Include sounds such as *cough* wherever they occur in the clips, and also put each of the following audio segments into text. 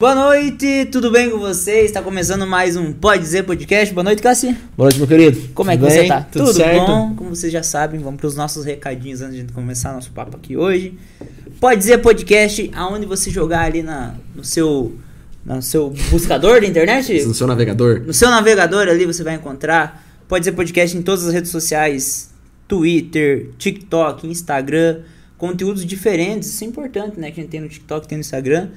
Boa noite, tudo bem com vocês? Está começando mais um Pode Dizer Podcast. Boa noite, Cassi. Boa noite, meu querido. Como é que Tudo você bem? tá? Tudo, certo? bom? Como vocês já sabem, vamos para os nossos recadinhos antes de começar nosso papo aqui hoje. Pode Dizer Podcast, aonde você jogar ali na, no seu no seu buscador da internet, No seu navegador? no seu navegador ali você vai encontrar Pode Dizer Podcast em todas as redes sociais, Twitter, TikTok, Instagram, conteúdos diferentes, isso é importante, né, que a gente tem no TikTok, tem no Instagram.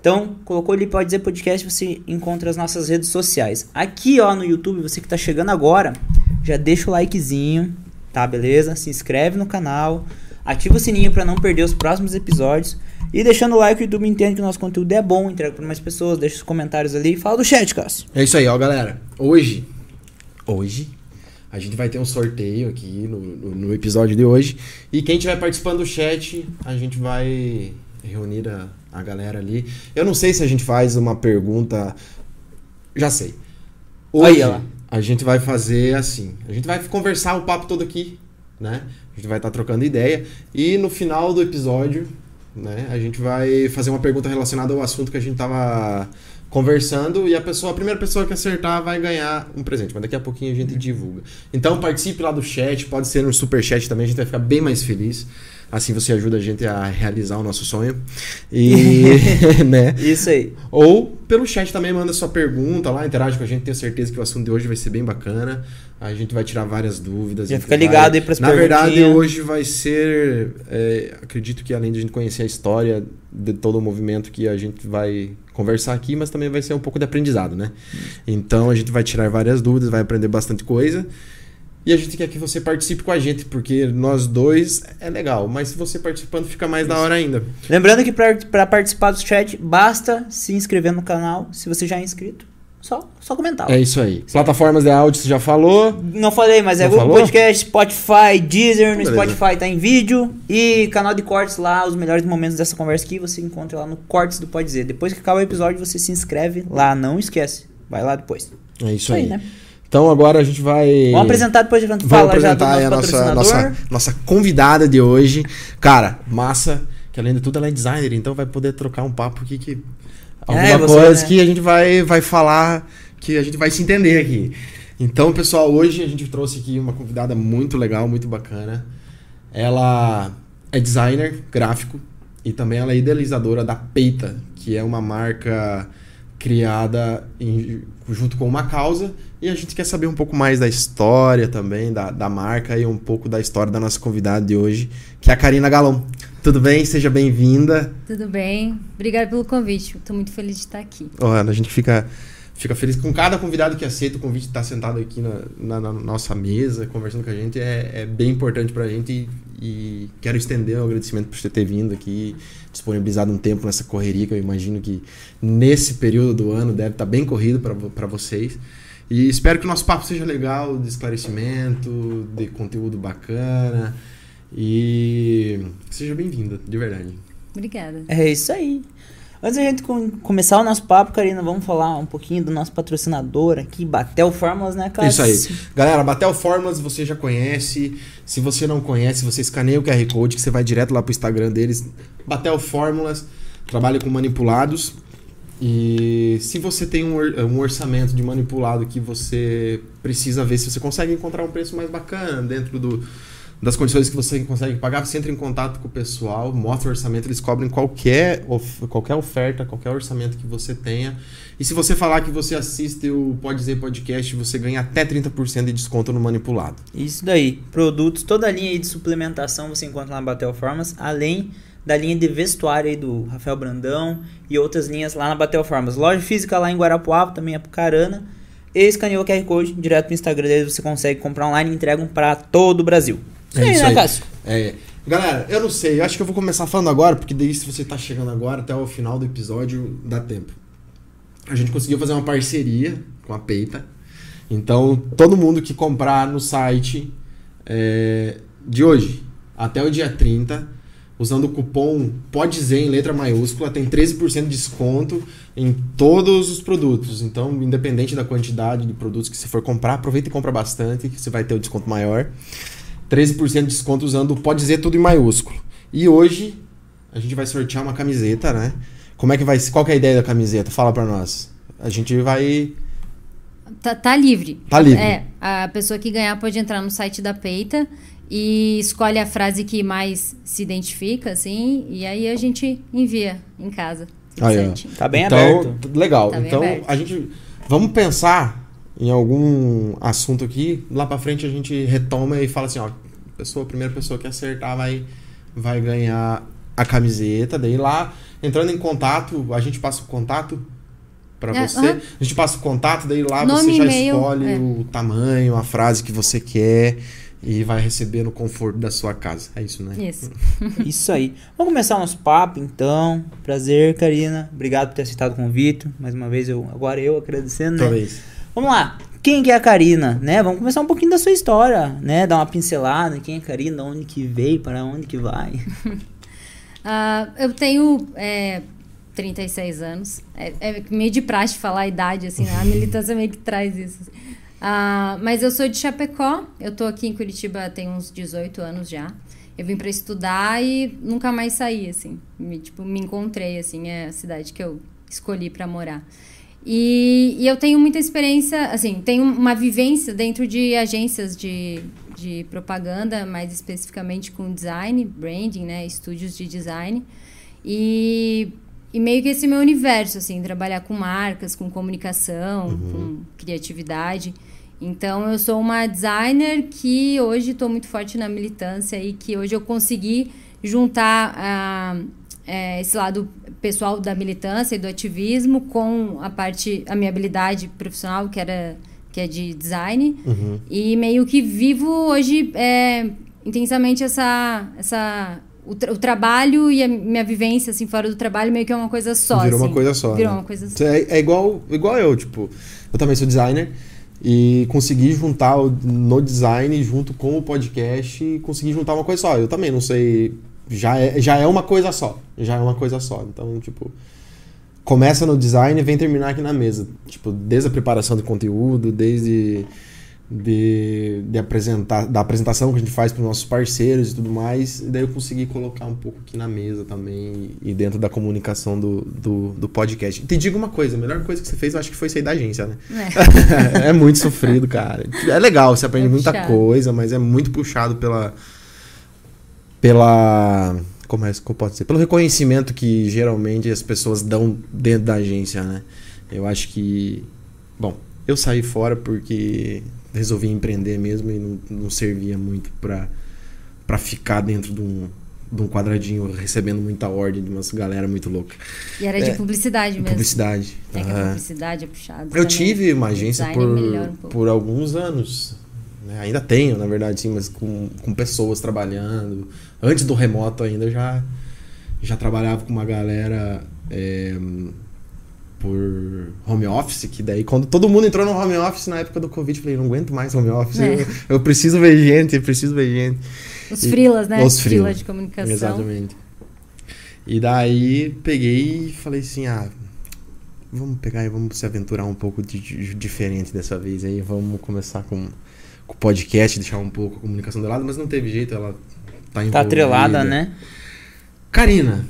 Então, colocou ali Pode Dizer Podcast, você encontra as nossas redes sociais. Aqui, ó, no YouTube, você que tá chegando agora, já deixa o likezinho, tá, beleza? Se inscreve no canal, ativa o sininho para não perder os próximos episódios. E deixando o like, o YouTube entende que o nosso conteúdo é bom, entrega para mais pessoas, deixa os comentários ali. Fala do chat, Cássio. É isso aí, ó, galera. Hoje, hoje, a gente vai ter um sorteio aqui no, no, no episódio de hoje. E quem estiver participando do chat, a gente vai reunir a, a galera ali. Eu não sei se a gente faz uma pergunta. Já sei. Hoje, lá. a gente vai fazer assim. A gente vai conversar o papo todo aqui, né? A gente vai estar trocando ideia. E no final do episódio, né? A gente vai fazer uma pergunta relacionada ao assunto que a gente tava conversando e a pessoa, a primeira pessoa que acertar vai ganhar um presente, mas daqui a pouquinho a gente divulga. Então participe lá do chat, pode ser no super chat também, a gente vai ficar bem mais feliz. Assim você ajuda a gente a realizar o nosso sonho. E, *laughs* né? Isso aí. Ou pelo chat também manda sua pergunta lá, interage com a gente, tenho certeza que o assunto de hoje vai ser bem bacana. A gente vai tirar várias dúvidas. Já fica vai- ligado aí pras Na verdade, hoje vai ser. é, acredito que além de a gente conhecer a história de todo o movimento que a gente vai conversar aqui, mas também vai ser um pouco de aprendizado, né? Então a gente vai tirar várias dúvidas, vai aprender bastante coisa. E a gente quer que você participe com a gente, porque nós dois é legal, mas se você participando fica mais da hora ainda. Lembrando que para participar do chat, basta se inscrever no canal. Se você já é inscrito, só, só comentar. É isso aí. Plataformas de áudio você já falou. Não falei, mas é Não Google falou? Podcast, Spotify, Deezer. No Beleza. Spotify tá em vídeo. E canal de cortes lá, os melhores momentos dessa conversa aqui você encontra lá no Cortes do Pode Dizer. Depois que acabar o episódio, você se inscreve lá. Não esquece. Vai lá depois. É isso aí. né? Então agora a gente vai. Vamos apresentar depois de Vamos fala já do apresentar aí a nosso nossa, nossa, nossa convidada de hoje. Cara, massa, que além de tudo ela é designer, então vai poder trocar um papo aqui que. Alguma É, coisa né? que a gente vai, vai falar, que a gente vai se entender aqui. Então, pessoal, hoje a gente trouxe aqui uma convidada muito legal, muito bacana. Ela é designer gráfico e também ela é idealizadora da Peita, que é uma marca criada em- junto com uma causa. E a gente quer saber um pouco mais da história também, da, da marca e um pouco da história da nossa convidada de hoje, que é a Karina Galão. Tudo bem? Seja bem-vinda. Tudo bem? Obrigada pelo convite. Estou muito feliz de estar aqui. Ó, a gente fica, fica feliz com cada convidado que aceita o convite de estar sentado aqui na, na- na nossa mesa, conversando com a gente. É, é bem importante pra gente e, e quero estender o agradecimento por você ter vindo aqui, disponibilizado um tempo nessa correria, que eu imagino que nesse período do ano deve estar bem corrido para vocês. E espero que o nosso papo seja legal, de esclarecimento, de conteúdo bacana. E seja bem-vinda, de verdade. Obrigada. É isso aí. Antes da gente com- começar o nosso papo, Karina, vamos falar um pouquinho do nosso patrocinador aqui, Batel Fórmulas, né, cara? Isso aí. Galera, Batel Fórmulas você já conhece. Se você não conhece, você escaneia o QR Code que você vai direto lá pro Instagram deles. Batel Fórmulas trabalha com manipulados. E se você tem um, or- orçamento de manipulado que você precisa ver se você consegue encontrar um preço mais bacana dentro do, das condições que você consegue pagar, você entra em contato com o pessoal, mostra o orçamento, eles cobrem qualquer, of- qualquer oferta, qualquer orçamento que você tenha. E se você falar que você assiste o Pode Dizer Podcast, você ganha até 30% de desconto no manipulado. Isso daí. Produtos, toda a linha de suplementação você encontra na Batel Farmas, além da linha de vestuário aí do Rafael Brandão e outras linhas lá na Batel Farmas. Loja física lá em Guarapuava, também é Apucarana. E escaneou o QR Code direto no Instagram deles, você consegue comprar online e entregam pra todo o Brasil. É aí, isso né, aí. Cássio? É, galera, eu não sei, eu acho que eu vou começar falando agora, porque daí se você tá chegando agora até o final do episódio, dá tempo. A gente conseguiu fazer uma parceria com a Peita. Então, todo mundo que comprar no site é, de hoje até o dia 30, usando o cupom PODE dizer em letra maiúscula, tem 13% de desconto em todos os produtos. Então, independente da quantidade de produtos que você for comprar, aproveita e compra bastante, que você vai ter o desconto maior. 13% de desconto usando o Pode Dizer tudo em maiúsculo. E hoje a gente vai sortear uma camiseta, né? Como é que vai? Qual que é a ideia da camiseta? Fala pra nós. A gente vai. Tá, tá livre. Tá livre. É, a pessoa que ganhar pode entrar no site da Peita e escolhe a frase que mais se identifica, assim, e aí a gente envia em casa. Aí, ó. certinho. Tá bem então, aberto. Legal. Tá bem então, aberto. a gente. Vamos pensar em algum assunto aqui. Lá pra frente a gente retoma e fala assim: ó, pessoa, a primeira pessoa que acertar vai, vai ganhar a camiseta. Daí lá, entrando em contato, a gente passa o contato pra É, você. A gente passa o contato, daí lá Nome, você já escolhe é. o tamanho, a frase que você quer e vai receber no conforto da sua casa. É isso, né? Isso. *laughs* Isso aí. Vamos começar o nosso papo, então. Prazer, Karina. Obrigado por ter aceitado o convite. Mais uma vez, eu, agora eu agradecendo, né? Talvez. Vamos lá. Quem que é a Karina, né? Vamos começar um pouquinho da sua história, né? Dar uma pincelada. Quem é a Karina, de onde que veio, para onde que vai. *laughs* Ah, eu tenho é, 36 anos. É, é meio de praxe falar a idade, assim, né? A militância meio que traz isso. Ah, mas eu sou de Chapecó. Eu tô aqui em Curitiba tem uns 18 anos já. Eu vim para estudar e nunca mais saí, assim. Me, tipo, me encontrei, assim. É a cidade que eu escolhi para morar. E, e eu tenho muita experiência, assim, tenho uma vivência dentro de agências de, de propaganda, mais especificamente com design, branding, né, estúdios de design. E, e meio que esse meu universo, assim, trabalhar com marcas, com comunicação, com criatividade. Então, eu sou uma designer que hoje estou muito forte na militância e que hoje eu consegui juntar ah, é, esse lado pessoal da militância e do ativismo com a parte, a minha habilidade profissional, que era que é de design. Uhum. E meio que vivo hoje é, intensamente essa, essa o, tra- o trabalho e a minha vivência assim fora do trabalho meio que é uma coisa só. Virou uma assim. coisa só. Virou né? uma coisa só. É, é igual, igual eu, tipo, eu também sou designer e consegui juntar o- no design junto com o podcast e consegui juntar uma coisa só. Eu também não sei, já é, já é uma coisa só, já é uma coisa só. Então, tipo, começa no design e vem terminar aqui na mesa. Tipo, desde a preparação de conteúdo, desde de, de apresentar, da apresentação que a gente faz para os nossos parceiros e tudo mais. E daí eu consegui colocar um pouco aqui na mesa também e dentro da comunicação do, do, do podcast. E te digo uma coisa, a melhor coisa que você fez eu acho que foi sair da agência, né? É. *laughs* é muito sofrido, cara. É legal, você aprende É muita coisa, mas é muito puxado pela. pela. Como é que eu posso dizer? Pelo reconhecimento que geralmente as pessoas dão dentro da agência, né? Eu acho que. Bom, eu saí fora porque resolvi empreender mesmo e não, não servia muito pra, pra ficar dentro de um, de um quadradinho recebendo muita ordem de umas galera muito louca. E era de É, publicidade mesmo. Publicidade. É que a publicidade é puxado. Eu também. tive uma agência por, um por alguns anos. né? Ainda tenho, na verdade, sim, mas com, com pessoas trabalhando. Antes do remoto ainda eu já, já trabalhava com uma galera é, por home office, que daí quando todo mundo entrou no home office na época do Covid, eu falei, não aguento mais home office. É. Eu, eu preciso ver gente, eu preciso ver gente. Os E- frilas, né? Os Frila freelas. de comunicação. Exatamente. E daí peguei e falei assim, ah, vamos pegar e vamos se aventurar um pouco de, de- diferente dessa vez aí, vamos começar com, com o podcast, deixar um pouco a comunicação de lado, mas não teve jeito, ela tá envolvida. Tá atrelada, né? Karina,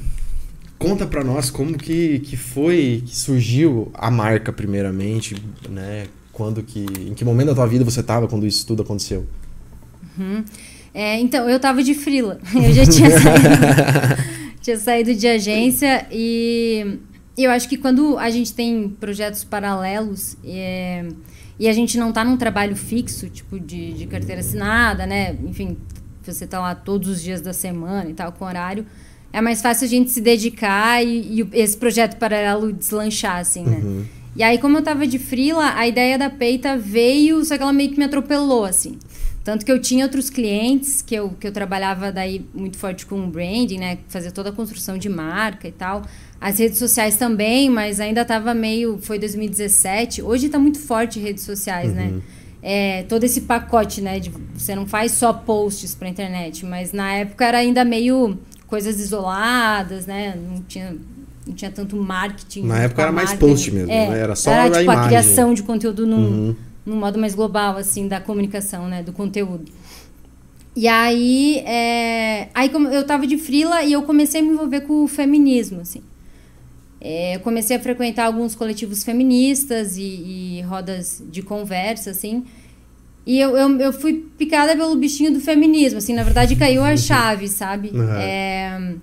conta pra nós como que, que foi que surgiu a marca primeiramente, né? Quando que, em que momento da tua vida você tava quando isso tudo aconteceu? Uhum. É, então, eu tava de frila. *laughs* Eu já tinha *laughs* saído, tinha saído de agência e eu acho que quando a gente tem projetos paralelos é, e a gente não tá num trabalho fixo, tipo de, de carteira assinada, né? Enfim, você tá lá todos os dias da semana e tal, com horário, é mais fácil a gente se dedicar e, e esse projeto paralelo deslanchar, assim, né? Uhum. E aí, como eu tava de frila, a ideia da peita veio, só que ela meio que me atropelou, assim. Tanto que eu tinha outros clientes que eu, que eu trabalhava daí muito forte com branding, né? Fazer toda a construção de marca e tal. As redes sociais também, mas ainda tava meio. Foi 2017. Hoje tá muito forte redes sociais, né? É, todo esse pacote, né? De, você não faz só posts pra internet, mas na época era ainda meio coisas isoladas, né? Não tinha, não tinha tanto marketing. Na época era mais marca, post mesmo, É, né? Era só era, a tipo, a imagem. criação de conteúdo num, Uhum. num modo mais global, assim, da comunicação, né? Do conteúdo. E aí, é, aí eu tava de frila e eu comecei a me envolver com o feminismo, assim. É, eu comecei a frequentar alguns coletivos feministas e, e rodas de conversa, assim. E eu, eu, eu, fui picada pelo bichinho do feminismo, assim, na verdade caiu a chave, sabe? Uhum. É,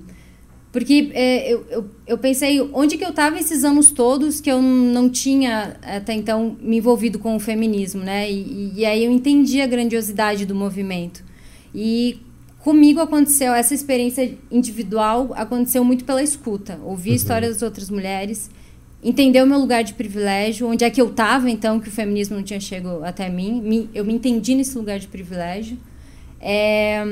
porque é, eu, eu, eu, pensei, onde que eu estava esses anos todos que eu não tinha até então me envolvido com o feminismo, né? E, e aí eu entendi a grandiosidade do movimento. E comigo aconteceu, essa experiência individual aconteceu muito pela escuta. Ouvir uhum. a história das outras mulheres, entender o meu lugar de privilégio, onde é que eu estava então, que o feminismo não tinha chegado até mim. Eu me entendi nesse lugar de privilégio. É,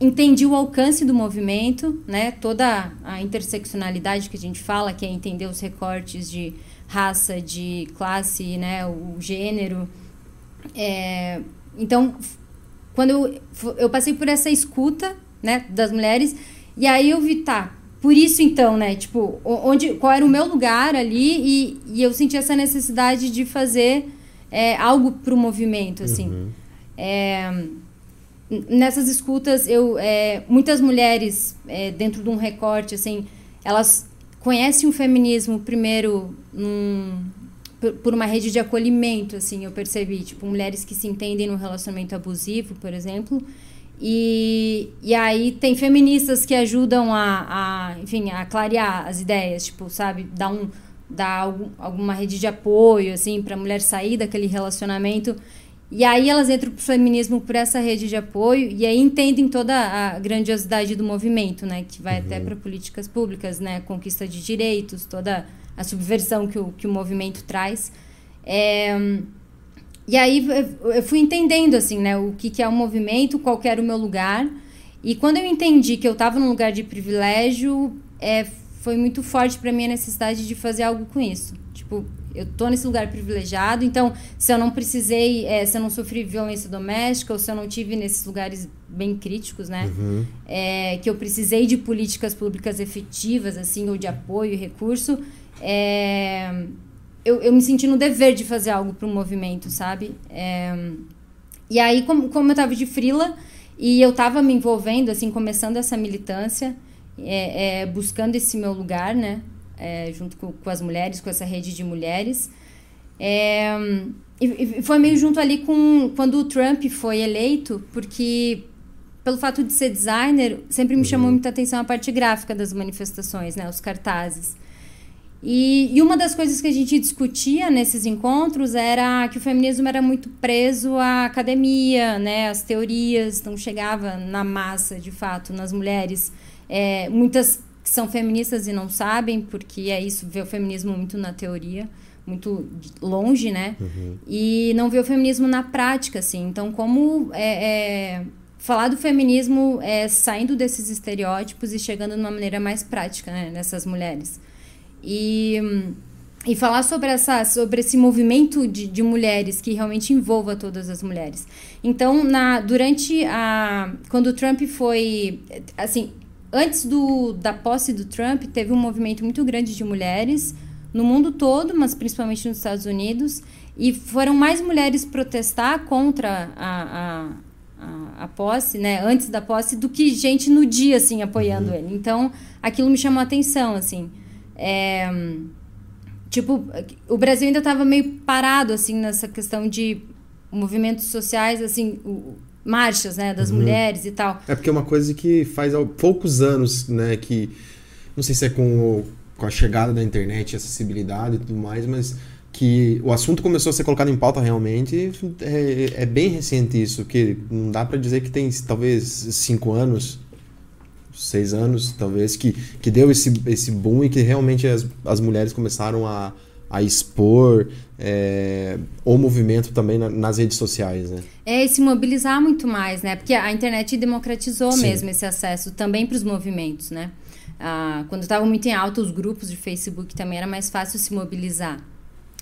entendi o alcance do movimento, né? Toda a interseccionalidade que a gente fala, que é entender os recortes de raça, de classe, né? O gênero. É, então, quando eu, eu passei por essa escuta, né? Das mulheres, e aí eu vi, tá, por isso então, né? Tipo, onde, qual era o meu lugar ali e, e eu senti essa necessidade de fazer é, algo para o movimento, assim. Uhum. É, nessas escutas, eu é, muitas mulheres é, dentro de um recorte, assim, elas conhecem o feminismo primeiro num, por, por, uma rede de acolhimento, assim, eu percebi, tipo, mulheres que se entendem no relacionamento abusivo, por exemplo, e, e aí tem feministas que ajudam a, a, enfim, a clarear as ideias, tipo, sabe, dar um dar algum, alguma rede de apoio, assim, para a mulher sair daquele relacionamento e aí elas entram pro feminismo por essa rede de apoio e aí entendem toda a grandiosidade do movimento, né? Que vai uhum. até para políticas públicas, né? Conquista de direitos, toda a subversão que o, que o movimento traz. É, e aí eu fui entendendo, assim, né? O que, que é o movimento, qual era o meu lugar. E quando eu entendi que eu estava num lugar de privilégio, é, foi muito forte para mim a necessidade de fazer algo com isso. Tipo, eu tô nesse lugar privilegiado, então se eu não precisei, é, se eu não sofri violência doméstica ou se eu não tive nesses lugares bem críticos, né, uhum. é, que eu precisei de políticas públicas efetivas, assim, ou de apoio e recurso, é, eu, eu me senti no dever de fazer algo para o movimento, sabe? É, e aí, como, como eu tava de frila e eu tava me envolvendo, assim, começando essa militância, é, é, buscando esse meu lugar, né? é, junto com, com, as mulheres, com essa rede de mulheres. É, e, e, foi meio junto ali com quando o Trump foi eleito, porque pelo fato de ser designer, sempre me uhum. chamou muita atenção a parte gráfica das manifestações, né, os cartazes. E, e, uma das coisas que a gente discutia nesses encontros era que o feminismo era muito preso à academia, né, às teorias, não chegava na massa, de fato, nas mulheres. É, muitas que são feministas e não sabem, porque é isso, vê o feminismo muito na teoria, muito longe, né? Uhum. E não vê o feminismo na prática, assim. Então, como é, é, falar do feminismo é saindo desses estereótipos e chegando de uma maneira mais prática, né? Nessas mulheres. E... E falar sobre, essa, sobre esse movimento de, de mulheres que realmente envolva todas as mulheres. Então, na, durante a. Quando o Trump foi. Assim, antes do, da posse do Trump, teve um movimento muito grande de mulheres no mundo todo, mas principalmente nos Estados Unidos, e foram mais mulheres protestar contra a, a, a, a posse, né, antes da posse, do que gente no dia, assim, apoiando uhum. ele. Então, aquilo me chamou a atenção, assim. É, tipo, o Brasil ainda estava meio parado, assim, nessa questão de movimentos sociais, assim, marchas, né, das uhum. mulheres e tal. É porque é uma coisa que faz há poucos anos, né, que não sei se é com, o, com a chegada da internet, acessibilidade e tudo mais, mas que o assunto começou a ser colocado em pauta realmente é, é bem recente isso, que não dá para dizer que tem talvez cinco anos, seis anos, talvez, que, que deu esse, esse boom e que realmente as, as mulheres começaram a, a expor é, o movimento também na, nas redes sociais, né? É, e se mobilizar muito mais, né? Porque a internet democratizou Sim. mesmo esse acesso também para os movimentos, né? Ah, quando estavam muito em alta os grupos de Facebook também era mais fácil se mobilizar,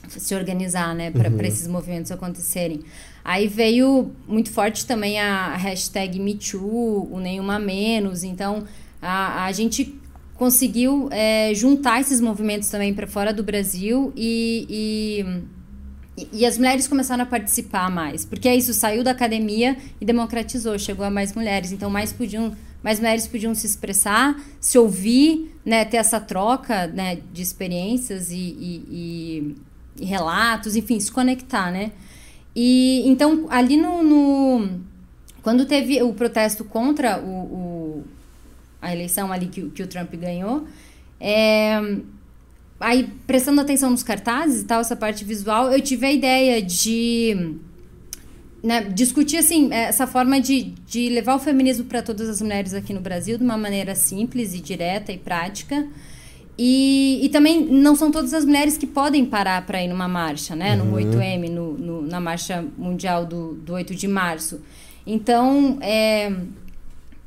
se organizar, né? Para uhum. esses movimentos acontecerem. Aí veio muito forte também a hashtag MeToo, o Nenhuma Menos. Então, a, a gente conseguiu é, juntar esses movimentos também para fora do Brasil e, e, e, as mulheres começaram a participar mais. Porque é isso, saiu da academia e democratizou, chegou a mais mulheres. Então, mais podiam mais mulheres podiam se expressar, se ouvir, né, ter essa troca né, de experiências e, e, e, relatos, enfim, se conectar, né? E então ali no, no, quando teve o protesto contra o, o a eleição ali que, que o Trump ganhou, é, aí prestando atenção nos cartazes e tal, essa parte visual, eu tive a ideia de né, discutir assim essa forma de, de levar o feminismo para todas as mulheres aqui no Brasil de uma maneira simples e direta e prática. E, e também não são todas as mulheres que podem parar para ir numa marcha, né? No 8M, uhum. no, no, na marcha mundial do, do 8 de março. Então, é,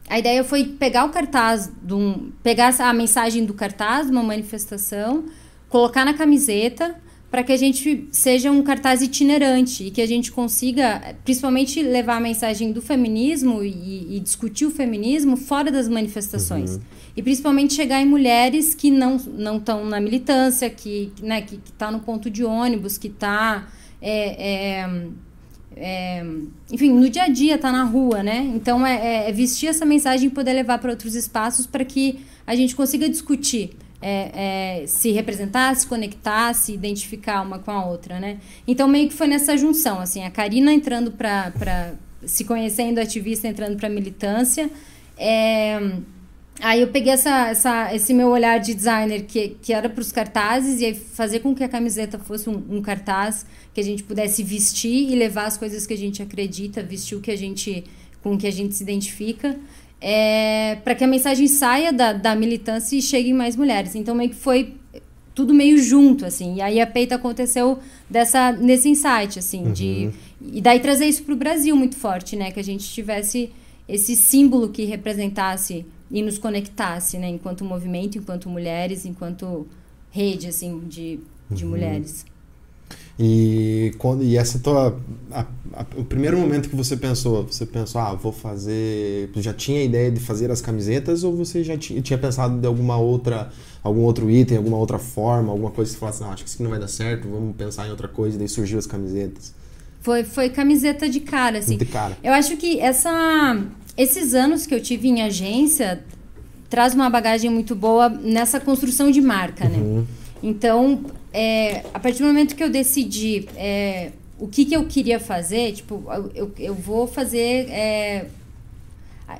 a ideia foi pegar o cartaz, de um, pegar a mensagem do cartaz de uma manifestação, colocar na camiseta para que a gente seja um cartaz itinerante e que a gente consiga, principalmente, levar a mensagem do feminismo e, e discutir o feminismo fora das manifestações. Uhum. E principalmente chegar em mulheres que não não estão na militância, que né, que está no ponto de ônibus, que está é, é, é, enfim, no dia a dia, tá na rua, né? Então é, é, é vestir essa mensagem e poder levar para outros espaços para que a gente consiga discutir é, é, se representar, se conectar, se identificar uma com a outra, né? Então meio que foi nessa junção, assim, a Karina entrando para se conhecendo ativista, entrando para militância. É, aí eu peguei essa, essa, esse meu olhar de designer que, que era para os cartazes e aí fazer com que a camiseta fosse um, um, cartaz que a gente pudesse vestir e levar as coisas que a gente acredita, vestir o que a gente com o que a gente se identifica é, para que a mensagem saia da, da militância e chegue em mais mulheres. Então, meio que foi tudo meio junto, assim. E aí a peita aconteceu dessa, nesse insight, assim, uhum. de... E daí trazer isso para o Brasil muito forte, né? Que a gente tivesse esse símbolo que representasse e nos conectasse, né? Enquanto movimento, enquanto mulheres, enquanto rede, assim, de, de uhum. mulheres. E, quando, e essa tua. A, a, o primeiro momento que você pensou, você pensou, ah, vou fazer. Já tinha a ideia de fazer as camisetas ou você já tinha, tinha pensado de alguma outra. algum outro item, alguma outra forma, alguma coisa que você falasse, não, acho que isso aqui não vai dar certo, vamos pensar em outra coisa, e daí surgiu as camisetas? Foi, foi camiseta de cara, assim. De cara. Eu acho que essa, esses anos que eu tive em agência traz uma bagagem muito boa nessa construção de marca, né? Uhum. Então, é, a partir do momento que eu decidi é, o que, que eu queria fazer, tipo, eu, eu vou fazer. É,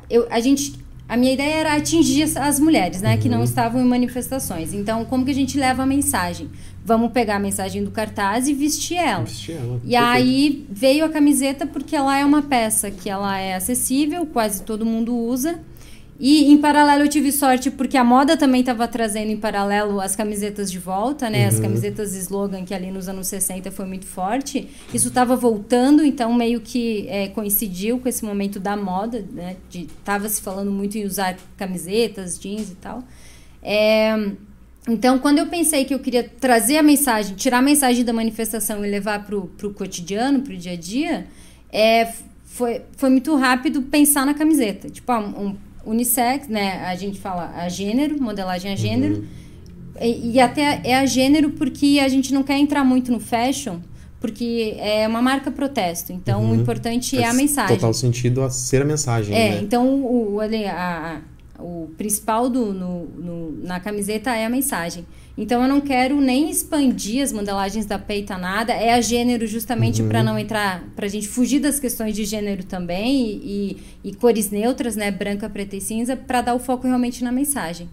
eu, a gente. A minha ideia era atingir as mulheres, né, uhum. que não uhum. estavam em manifestações. Então, como que a gente leva a mensagem? Vamos pegar a mensagem do cartaz e vestir ela. Vestir ela. E Perfeito. aí veio a camiseta porque ela é uma peça que ela é acessível, quase todo mundo usa. E em paralelo eu tive sorte porque a moda também estava trazendo em paralelo as camisetas de volta, né? Uhum. As camisetas slogan que ali nos anos 60 foi muito forte. Isso estava voltando, então meio que é, coincidiu com esse momento da moda, né? De, tava se falando muito em usar camisetas, jeans e tal. É, então, quando eu pensei que eu queria trazer a mensagem, tirar a mensagem da manifestação e levar para o cotidiano, para o dia a dia, é, foi, foi muito rápido pensar na camiseta. Tipo, ah, um, unissex, né? A gente fala a gênero, modelagem a gênero. Uhum. E, e, até é a gênero porque a gente não quer entrar muito no fashion, porque é uma marca protesto. Então, uhum. o importante Faz é a mensagem. Total sentido a ser a mensagem. É, né? então o, a, a, o principal do, no, no, na camiseta é a mensagem. Então eu não quero nem expandir as modelagens da peita nada. É a gênero justamente uhum. para não entrar, para a gente fugir das questões de gênero também e, e, e cores neutras, né, branca, preta e cinza, para dar o foco realmente na mensagem.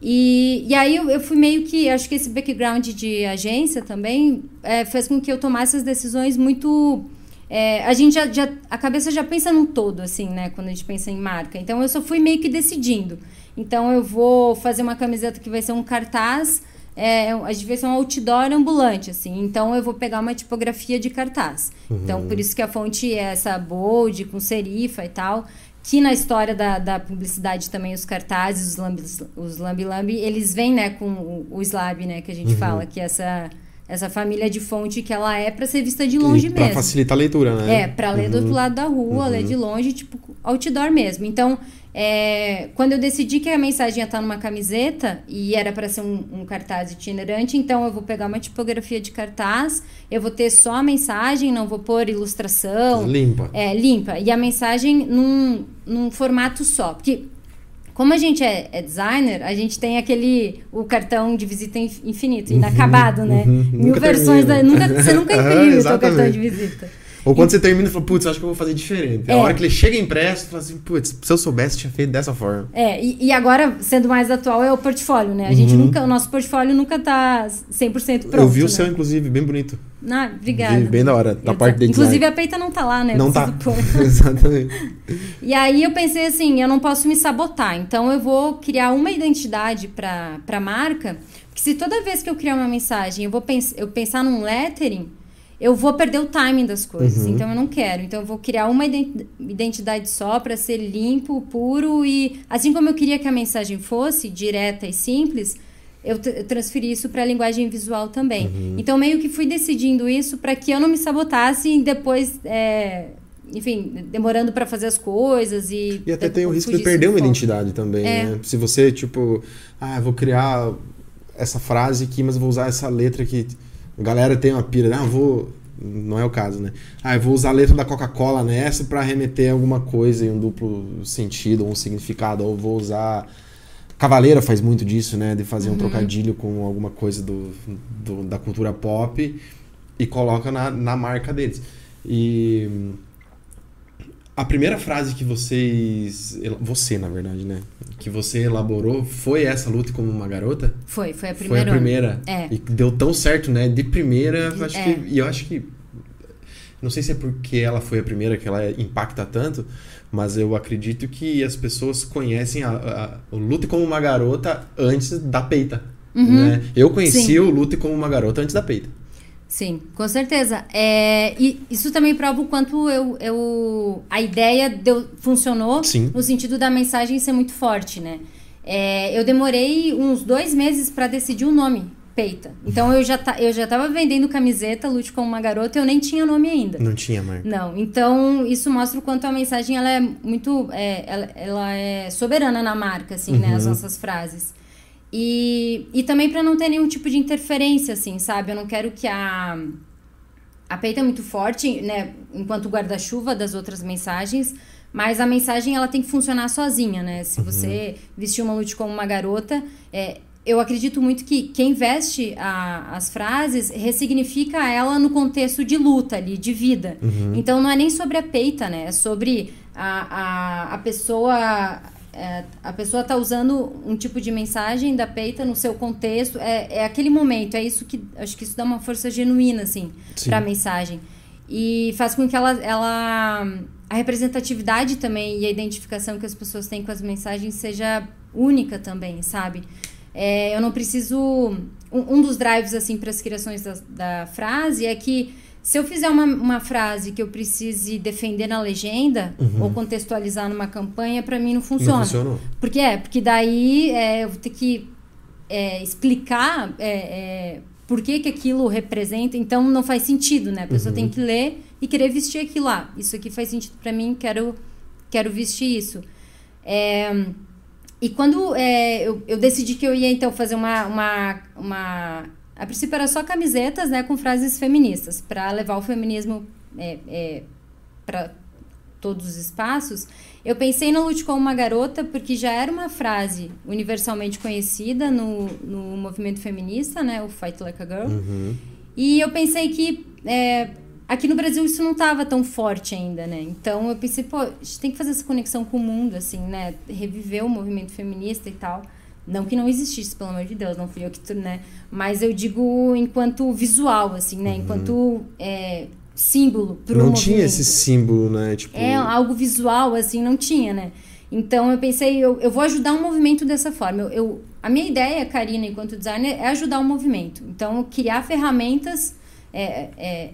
E, e aí eu, eu, fui meio que, acho que esse background de agência também é, fez com que eu tomasse as decisões muito é, a gente já, já, a cabeça já pensa num todo assim né quando a gente pensa em marca então eu só fui meio que decidindo então eu vou fazer uma camiseta que vai ser um cartaz é, a gente vai ser um outdoor ambulante, assim. Então eu vou pegar uma tipografia de cartaz. Uhum. Então por isso que a fonte é essa bold, com serifa e tal. Que na história da, da publicidade também os cartazes, os lambi, os lambi, lambi eles vêm, né, com o, o slab, né, que a gente uhum. fala, que é essa essa família de fonte que ela é para ser vista de longe e mesmo. Para facilitar a leitura, né? É, para ler uhum. do outro lado da rua, uhum. ler de longe, tipo outdoor mesmo. Então, é, quando eu decidi que a mensagem ia estar numa camiseta e era para ser um, um, cartaz itinerante, então eu vou pegar uma tipografia de cartaz, eu vou ter só a mensagem, não vou pôr ilustração. Limpa. É, limpa. E a mensagem num, num formato só. Porque como a gente é, é, designer, a gente tem aquele o cartão de visita infinito, inacabado, né? uhum. Mil versões da, nunca, você *laughs* nunca imprime o seu cartão de visita. Ou quando você termina e fala, putz, acho que eu vou fazer diferente. É. A hora que ele chega impresso, você fala assim, putz, se eu soubesse, tinha feito dessa forma. É, e, e agora, sendo mais atual, é o portfólio, né? A gente nunca, o nosso portfólio nunca tá 100% pronto. Uhum. eu vi o né? seu, inclusive, bem bonito. Ah, obrigada. Bem da hora, da Eu parte tô- de Inclusive, a peita não tá lá, né? Eu Não tá. *laughs* Exatamente. E aí eu pensei assim, eu não posso me sabotar, então eu vou criar uma identidade para a marca, porque se toda vez que eu criar uma mensagem eu vou pens eu pensar num lettering, eu vou perder o timing das coisas, Uhum. então eu não quero. Então eu vou criar uma ident- identidade só para ser limpo, puro e assim como eu queria que a mensagem fosse direta e simples, eu, eu transferi isso para a linguagem visual também. Uhum. Então meio que fui decidindo isso para que eu não me sabotasse e depois é, enfim, demorando para fazer as coisas e. E até tem o risco de perder uma identidade também, É. né? Se você, tipo, ah, eu vou criar essa frase aqui, mas eu vou usar essa letra aqui. A galera tem uma pira, ah, eu vou. Não é o caso, né? Ah, eu vou usar a letra da Coca-Cola nessa pra remeter a alguma coisa em um duplo sentido ou um significado. Ou vou usar. Cavaleira faz muito disso, né? De fazer Uhum. um trocadilho com alguma coisa do, do- da cultura pop e coloca na, na marca deles. E a primeira frase que vocês. Você, na verdade, né? Que você elaborou foi essa luta como uma garota? Foi, foi a Foi primeira. a primeira. É. E deu tão certo, né? De primeira, eu acho É. que. E eu acho que. Não sei se é porque ela foi a primeira que ela impacta tanto, mas eu acredito que as pessoas conhecem a, a- o Lute como uma garota antes da peita. Né? Eu conheci Uhum. Sim. o Lute como uma garota antes da peita. Sim, com certeza. É, e isso também prova o quanto eu, eu a ideia deu, funcionou Sim. no sentido da mensagem ser muito forte, né? É, eu demorei uns dois meses para decidir o nome, Peita. Então eu já, ta, eu já tava vendendo camiseta, Lute como uma garota, eu nem tinha nome ainda. Não tinha marca. Não, então isso mostra o quanto a mensagem ela é muito, é, ela, ela é soberana na marca, assim, né, as Uhum. nossas frases. E, e também para não ter nenhum tipo de interferência, assim, sabe? Eu não quero que a a peita é muito forte, né, enquanto guarda-chuva das outras mensagens, mas a mensagem ela tem que funcionar sozinha, né? Se você vestir uma lute como uma garota, é, eu acredito muito que quem veste a- as frases ressignifica ela no contexto de luta ali, de vida. Então não é nem sobre a peita, né? É sobre a, a, a pessoa. É, a pessoa tá usando um tipo de mensagem da peita no seu contexto. É, é aquele momento, é isso que. Acho que isso dá uma força genuína, assim, Sim. pra mensagem. E faz com que ela, ela. A representatividade também e a identificação que as pessoas têm com as mensagens seja única também, sabe? É, eu não preciso. Um, um dos drives, assim, para as criações da, da frase é que se eu fizer uma, uma frase que eu precise defender na legenda ou contextualizar numa campanha, para mim não funciona. Não funcionou. Porque é, porque daí é, eu vou ter que é, explicar é, é, por que, que aquilo representa, então não faz sentido, né? A pessoa tem que ler e querer vestir aquilo lá. Isso aqui faz sentido para mim, quero, quero vestir isso. É, e quando é, eu, eu decidi que eu ia então fazer uma, uma, uma. A princípio era só camisetas né, com frases feministas, para levar o feminismo é, é, para todos os espaços. Eu pensei no Lute como uma garota, porque já era uma frase universalmente conhecida no, no movimento feminista, né, o Fight Like a Girl. E eu pensei que é, aqui no Brasil isso não estava tão forte ainda, né? Então eu pensei, pô, a gente tem que fazer essa conexão com o mundo, assim, né? Reviver o movimento feminista e tal. Não que não existisse, pelo amor de Deus, não fui eu que, né? Mas eu digo enquanto visual, assim, né? Enquanto é, símbolo pro Não movimento. tinha esse símbolo, né? Tipo, É algo visual, assim, não tinha, né? Então eu pensei, eu, eu vou ajudar um movimento dessa forma. Eu, eu- a minha ideia, Karina, enquanto designer, é ajudar o movimento. Então, criar ferramentas. É, é,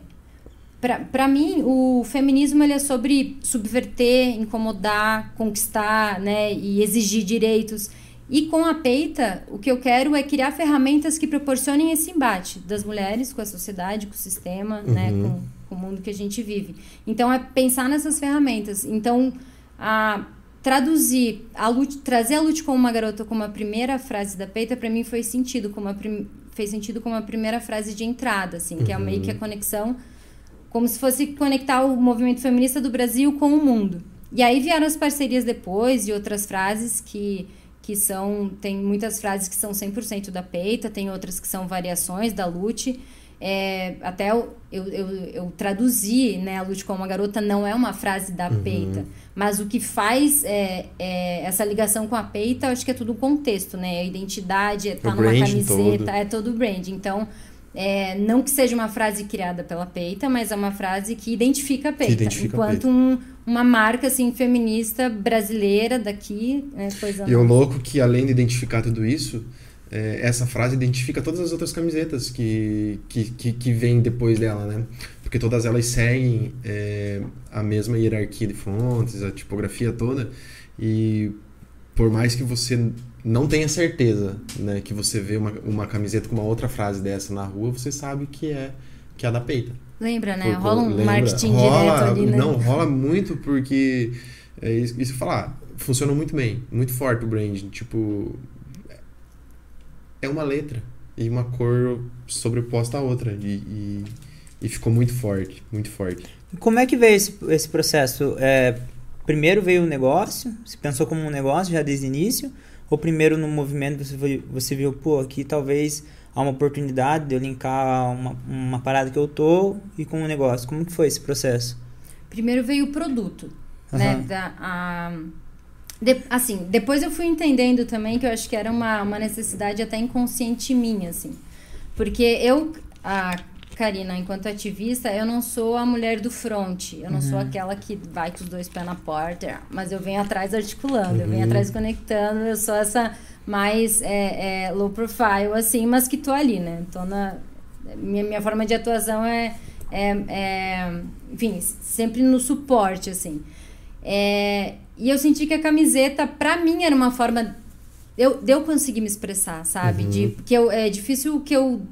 para mim, o feminismo ele é sobre subverter, incomodar, conquistar né, e exigir direitos. E com a peita, o que eu quero é criar ferramentas que proporcionem esse embate das mulheres com a sociedade, com o sistema, né, com, com o mundo que a gente vive. Então, é pensar nessas ferramentas. Então, a traduzir, a lute, trazer a Lute como uma garota como a primeira frase da peita, para mim foi sentido como a prim, fez sentido como a primeira frase de entrada, assim, que é meio que a conexão, como se fosse conectar o movimento feminista do Brasil com o mundo. E aí vieram as parcerias depois e outras frases que, que são. Tem muitas frases que são 100% da peita, tem outras que são variações da Lute. É, até eu, eu, eu, eu, traduzi, né, a Lute como uma garota não é uma frase da uhum. peita, mas o que faz é, é, essa ligação com a peita, acho que é tudo o contexto, né, a identidade, é tá o numa camiseta, todo. é todo o brand. Então, é, não que seja uma frase criada pela peita, mas é uma frase que identifica a peita, identifica enquanto a peita. Um, uma marca assim feminista brasileira daqui, né, coisa. E o louco que além de identificar tudo isso é, essa frase identifica todas as outras camisetas que, que, que, que vêm depois dela, né? Porque todas elas seguem é, a mesma hierarquia de fontes, a tipografia toda. E por mais que você não tenha certeza, né, que você vê uma, uma camiseta com uma outra frase dessa na rua, você sabe que é que é a da peita. Lembra, né? Por, rola um lembra, marketing rola, direto ali, né? Não, rola muito porque é isso, isso falar, funciona muito bem, muito forte o branding, tipo, é uma letra e uma cor sobreposta à outra. E, e, e ficou muito forte, muito forte. Como é que veio esse, esse processo? É, primeiro veio o negócio, você pensou como um negócio já desde o início? Ou primeiro no movimento você, viu, você viu, pô, aqui talvez há uma oportunidade de eu linkar uma, uma parada que eu tô e com um negócio. Como que foi esse processo? Primeiro veio o produto, uhum. né? Da, a de, assim, depois eu fui entendendo também que eu acho que era uma, uma necessidade até inconsciente minha, assim. Porque eu, a Karina, enquanto ativista, eu não sou a mulher do front. Eu não uhum. sou aquela que vai com os dois pés na porta, mas eu venho atrás articulando, uhum. eu venho uhum. atrás conectando, eu sou essa mais é, é, low profile, assim, mas que tô ali, né? Tô na... Minha, minha forma de atuação é, é, é enfim, sempre no suporte, assim. É, e eu senti que a camiseta, pra mim, era uma forma eu, de eu conseguir me expressar, sabe? Uhum. De, que eu, é difícil que eu,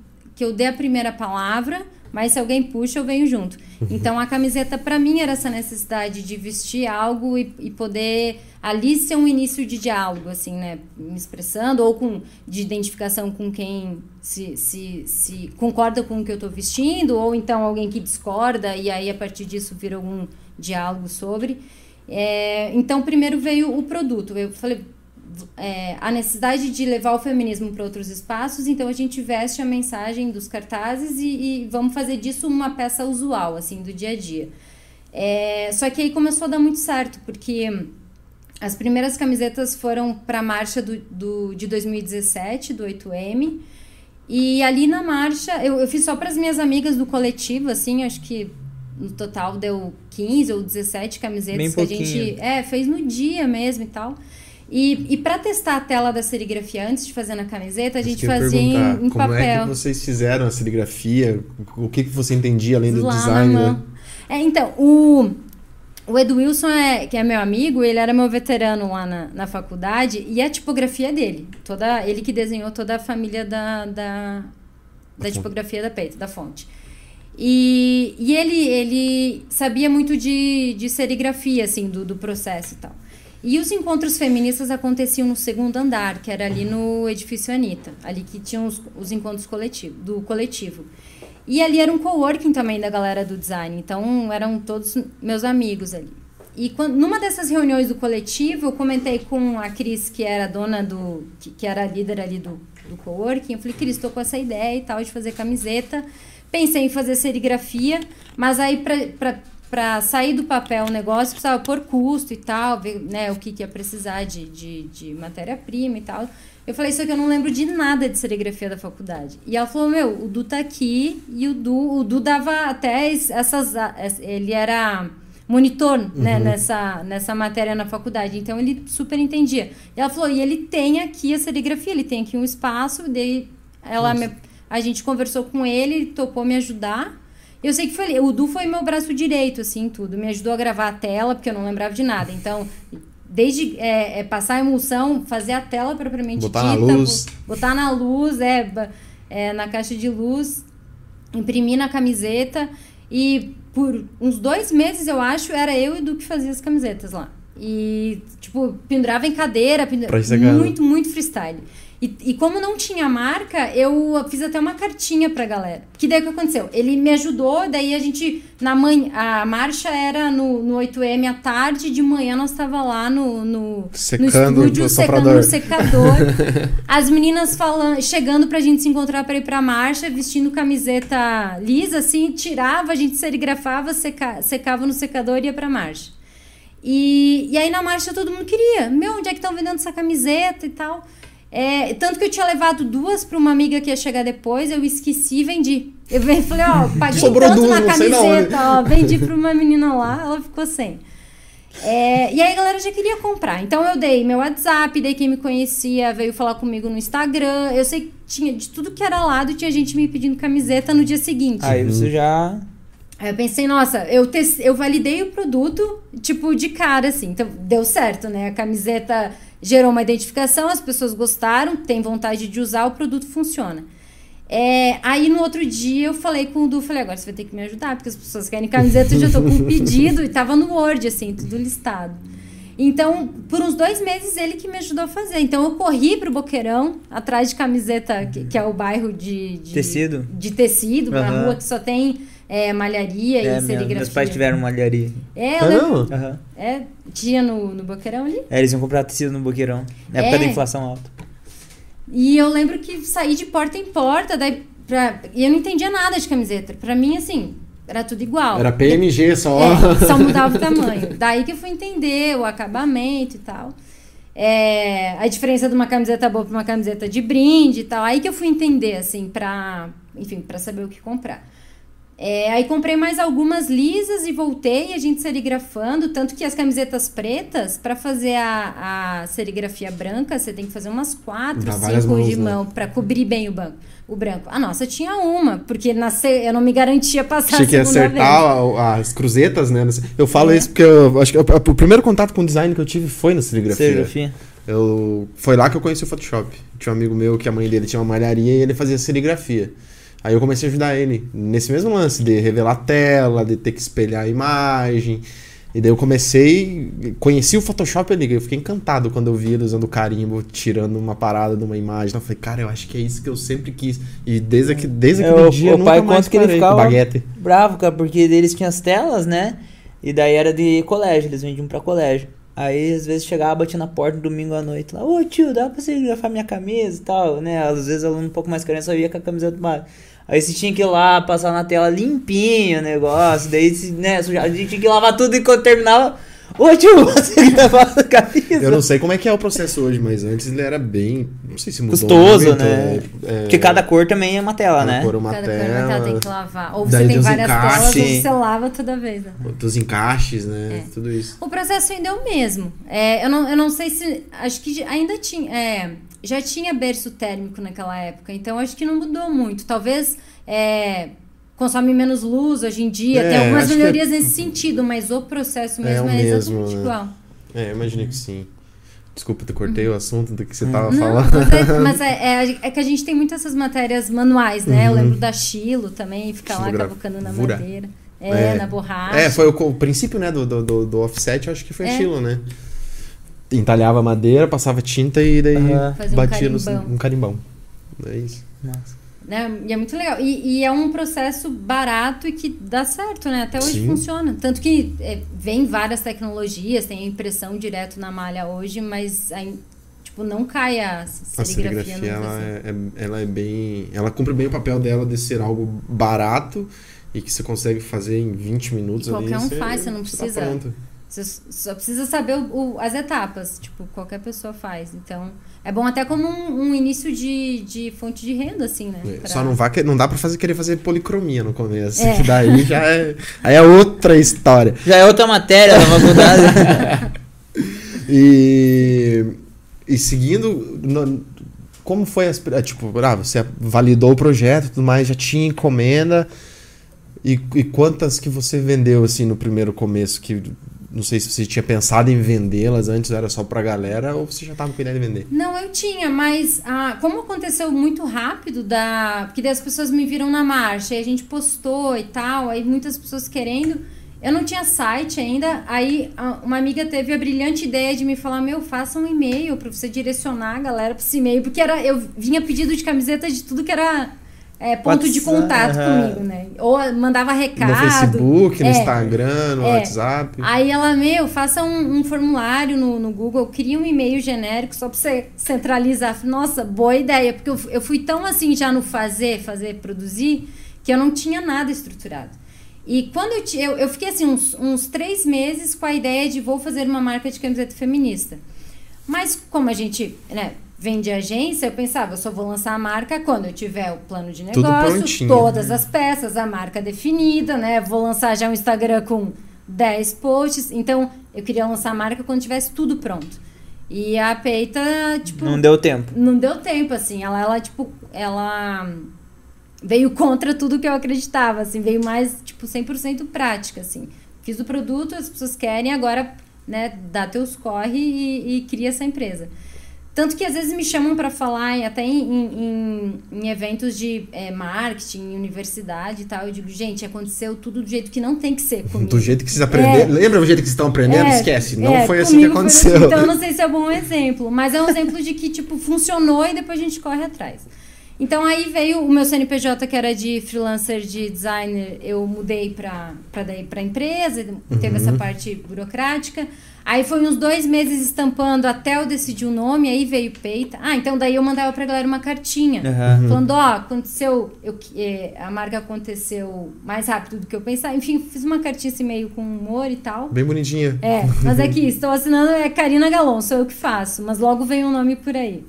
que eu dê a primeira palavra, mas se alguém puxa, eu venho junto. Uhum. Então a camiseta, para mim, era essa necessidade de vestir algo e, e, poder ali ser um início de diálogo, assim, né? Me expressando, ou com, de identificação com quem se, se, se concorda com o que eu tô vestindo, ou então alguém que discorda, e aí a partir disso vira algum diálogo sobre. É, então, primeiro veio o produto. Eu falei, é, a necessidade de levar o feminismo para outros espaços, então a gente veste a mensagem dos cartazes e, e, vamos fazer disso uma peça usual, assim, do dia a dia. É, só que aí começou a dar muito certo, porque as primeiras camisetas foram para a marcha do, do, de 2017, do 8M, e ali na marcha, eu, eu fiz só para as minhas amigas do coletivo, assim, acho que no total deu 15 ou 17 camisetas que a gente é, fez no dia mesmo e tal. E, e para testar a tela da serigrafia antes de fazer na camiseta, a gente fazia em, em como papel. Como é que vocês fizeram a serigrafia? O que, que você entendia além do Lá design? Né? É, então, o, o Edu Wilson, é, que é meu amigo, ele era meu veterano lá na, na faculdade, e a tipografia dele. toda Ele que desenhou toda a família da, da, da tipografia da peito, da fonte. E, e ele, ele sabia muito de, de serigrafia, assim, do, do processo e tal. E os encontros feministas aconteciam no segundo andar, que era ali no edifício Anitta, ali que tinham os, os encontros coletivo, do coletivo. E ali era um coworking também da galera do design, então eram todos meus amigos ali. E quando, numa dessas reuniões do coletivo, eu comentei com a Cris, que era dona do. que, que era líder ali do, do coworking. Eu falei, Cris, tô com essa ideia e tal de fazer camiseta. Pensei em fazer serigrafia, mas aí para sair do papel o negócio precisava pôr custo e tal, ver né, o que, que ia precisar de, de, de matéria-prima e tal. Eu falei, isso aqui eu não lembro de nada de serigrafia da faculdade. E ela falou, meu, o Du tá aqui e o Du, o Du dava até essas. Ele era monitor né, uhum. nessa, nessa matéria na faculdade. Então ele super entendia. E ela falou, e ele tem aqui a serigrafia, ele tem aqui um espaço, daí ela me a gente conversou com ele, ele topou me ajudar. Eu sei que foi o Du foi meu braço direito, assim, tudo. Me ajudou a gravar a tela, porque eu não lembrava de nada. Então, desde é, é, passar a emulsão, fazer a tela propriamente botar dita, na luz. botar na luz, é, é, na caixa de luz, imprimir na camiseta. E por uns dois meses, eu acho, era eu e Du que fazia as camisetas lá. E, tipo, pendurava em cadeira, pendurava, muito, muito freestyle. E, e como não tinha marca, eu fiz até uma cartinha pra galera. Que daí o que aconteceu? Ele me ajudou, daí a gente, na manhã, a marcha era no, no 8M à tarde, de manhã nós tava lá no, no, Secando no estúdio, secando no secador. *laughs* As meninas falando, chegando pra gente se encontrar pra ir pra marcha, vestindo camiseta lisa, assim, tirava, a gente serigrafava, seca, secava no secador e ia pra marcha. E, e aí na marcha todo mundo queria. Meu, onde é que estão vendendo essa camiseta e tal? É, tanto que eu tinha levado duas pra uma amiga que ia chegar depois, eu esqueci e vendi. Eu falei, ó, *laughs* paguei Sobrou tanto duas, na camiseta, ó, vendi pra *laughs* uma menina lá, ela ficou sem. É, e aí a galera já queria comprar. Então eu dei meu WhatsApp, daí quem me conhecia veio falar comigo no Instagram. Eu sei que tinha de tudo que era lado, tinha gente me pedindo camiseta no dia seguinte. Aí você já. Aí eu pensei, nossa, eu, tes- eu validei o produto, tipo, de cara, assim. Então, deu certo, né? A camiseta gerou uma identificação, as pessoas gostaram, têm vontade de usar, o produto funciona. É, aí no outro dia eu falei com o Du, falei, agora você vai ter que me ajudar, porque as pessoas querem camiseta, eu já tô com um *laughs* pedido, e tava no Word, assim, tudo listado. Então, por uns dois meses, ele que me ajudou a fazer. Então, eu corri pro Boqueirão, atrás de camiseta, que, que é o bairro de... de Tecido? De tecido, Aham. rua que só tem é, malharia É, e serigrafia. meus pais tiveram malharia. É, Ah, não? Aham. É, tinha no, no Boqueirão ali. É, eles iam comprar tecido no boqueirão. Na época É. da inflação alta. E eu lembro que saí de porta em porta, daí pra, e eu não entendia nada de camiseta. Pra mim, assim, era tudo igual. Era PMG só. É, só mudava o tamanho. Daí que eu fui entender o acabamento e tal. É, a diferença de uma camiseta boa pra uma camiseta de brinde e tal. Aí que eu fui entender, assim, pra, enfim, pra saber o que comprar. É, aí comprei mais algumas lisas e voltei a gente serigrafando, tanto que as camisetas pretas, pra fazer a, a serigrafia branca, você tem que fazer umas quatro, Dá cinco mãos, de né? mão pra cobrir bem o banco. O branco. A nossa tinha uma, porque na se- eu não me garantia passar Tinha que a segunda vez. acertar a- as cruzetas, né? Eu falo É. isso porque eu acho que eu- o primeiro contato com design que eu tive foi na serigrafia. Serigrafia. Eu, foi lá que eu conheci o Photoshop. Tinha um amigo meu que a mãe dele tinha uma malharia e ele fazia serigrafia. Aí eu comecei a ajudar ele nesse mesmo lance de revelar a tela, de ter que espelhar a imagem. E daí eu comecei, conheci o Photoshop ali, eu fiquei encantado quando eu vi ele usando carimbo, tirando uma parada de uma imagem. Eu falei, cara, eu acho que é isso que eu sempre quis. E desde, que, desde É, aquele o- dia o nunca pai mais que ele ficava- Baguete. Bravo, cara, porque eles tinham as telas, né? E daí era de colégio, eles vendiam pra colégio. Aí às vezes chegava, batia na porta no domingo à noite lá, ô tio, dá pra serigrafar minha camisa e tal, né? Às vezes aluno um pouco mais criança ia com a camisa do bar. Aí você tinha que ir lá, passar na tela limpinho o negócio, daí né, a gente tinha que lavar tudo e quando terminava, ô tio, você *laughs* gravar a camisa. Eu não sei como é que é o processo hoje, mas antes ele era bem. Não sei se mudou. Custoso, muito, né? é- Porque cada cor também é uma tela, né? Cor uma Cada cor tela, tela tem que lavar. Ou você tem várias telas, ou encaixes. você lava toda vez. né? dos encaixes, né? É. Tudo isso. O processo ainda é o mesmo. É, eu, não, eu não sei se. Acho que ainda tinha. é, já tinha berço térmico naquela época, então acho que não mudou muito. Talvez é, consome menos luz hoje em dia, É, tem algumas que melhorias nesse sentido, mas o processo É mesmo o é, mesmo, exatamente né? igual. É, eu imaginei que sim. Desculpa, eu cortei o assunto do que você tava Uhum. Não, falando. mas, *laughs* é, mas é- é- é que a gente tem muitas essas matérias manuais, né? Eu lembro da Chilo também, ficar lá cavucando na madeira. É, É. na borracha. É, foi o, o princípio, né, do, do, do, do offset, eu acho que foi É. estilo, né? Entalhava madeira, passava tinta e daí Aham. Fazia um batia no- carimbão. um carimbão. É isso. Nossa. Né? E é muito legal. E, e é um processo barato e que dá certo, né? Até hoje Sim. funciona. Tanto que é, vem várias tecnologias, tem a impressão direto na malha hoje, mas aí, tipo, não cai a A serigrafia. serigrafia, no ela desenho. é, é- ela é bem... Ela cumpre bem o papel dela de ser algo barato e que você consegue fazer em 20 minutos E ali. qualquer um faz, você não tá precisa- pronto. Você só precisa saber o- o- as etapas, tipo, qualquer pessoa faz. Então, é bom até como um, um início de, de fonte de renda, assim, né? É, Pra- Só não, vai, não dá pra fazer, querer fazer policromia no começo. É. Que *laughs* daí já é, aí é outra história. Já é outra matéria da faculdade. *laughs* E, e seguindo, no- como foi as, tipo, ah, você validou o projeto, e tudo mais, já tinha encomenda e, e quantas que você vendeu assim no primeiro começo que não sei se você tinha pensado em vendê-las antes, era só pra galera ou você já tava com ideia de vender? Não, eu tinha, mas ah, como aconteceu muito rápido, da, porque daí as pessoas me viram na marcha, e a gente postou e tal, aí muitas pessoas querendo, Eu não tinha site ainda, aí uma amiga teve a brilhante ideia de me falar: Meu, faça um e-mail para você direcionar a galera para esse e-mail, porque era, eu vinha pedido de camiseta de tudo que era é, ponto WhatsApp, de contato comigo, né? Ou mandava recado. No Facebook, no é, Instagram, no é. WhatsApp. Aí ela, meu, faça um, um formulário no, no Google, cria um e-mail genérico só pra você centralizar. Nossa, boa ideia, porque eu, eu fui tão assim já no fazer, fazer, produzir, que eu não tinha nada estruturado. E quando eu, eu, eu fiquei assim uns, uns três meses com a ideia de vou fazer uma marca de camiseta feminista. Mas como a gente, né, vem de agência, eu pensava, eu só vou lançar a marca quando eu tiver o plano de negócio, todas as peças, a marca definida, né? Vou lançar já um Instagram com 10 posts. Então, eu queria lançar a marca quando tivesse tudo pronto. E a Peita, tipo. Não deu tempo. Não deu tempo, assim. Ela, ela tipo, ela veio contra tudo que eu acreditava, assim. Veio mais, tipo, 100% prática, assim. Fiz o produto, as pessoas querem, agora, né, dá teus corre e, e cria essa empresa. Tanto que às vezes me chamam para falar, até em, em, em eventos de é, marketing, universidade e tal. Eu digo, gente, aconteceu tudo do jeito que não tem que ser comigo. Do jeito que vocês aprenderam. É, Lembra do jeito que vocês estão aprendendo? É, Esquece. Não é, foi assim que aconteceu. Assim. Então, não sei se é bom exemplo. Mas é um exemplo de que, tipo, funcionou e depois a gente corre atrás. Então, aí veio o meu CNPJ, que era de freelancer de designer. Eu mudei para a empresa. Teve uhum. essa parte burocrática. Aí foi uns dois meses estampando até eu decidir o nome, aí veio peita. Ah, então daí eu mandava pra galera uma cartinha. Uhum. Falando, ó, oh, aconteceu. Eu, eh, a marca aconteceu mais rápido do que eu pensava. Enfim, fiz uma cartinha assim meio com humor e tal. Bem bonitinha. É, mas aqui, estou assinando, é Karina Galon, sou eu que faço. Mas logo vem um nome por aí.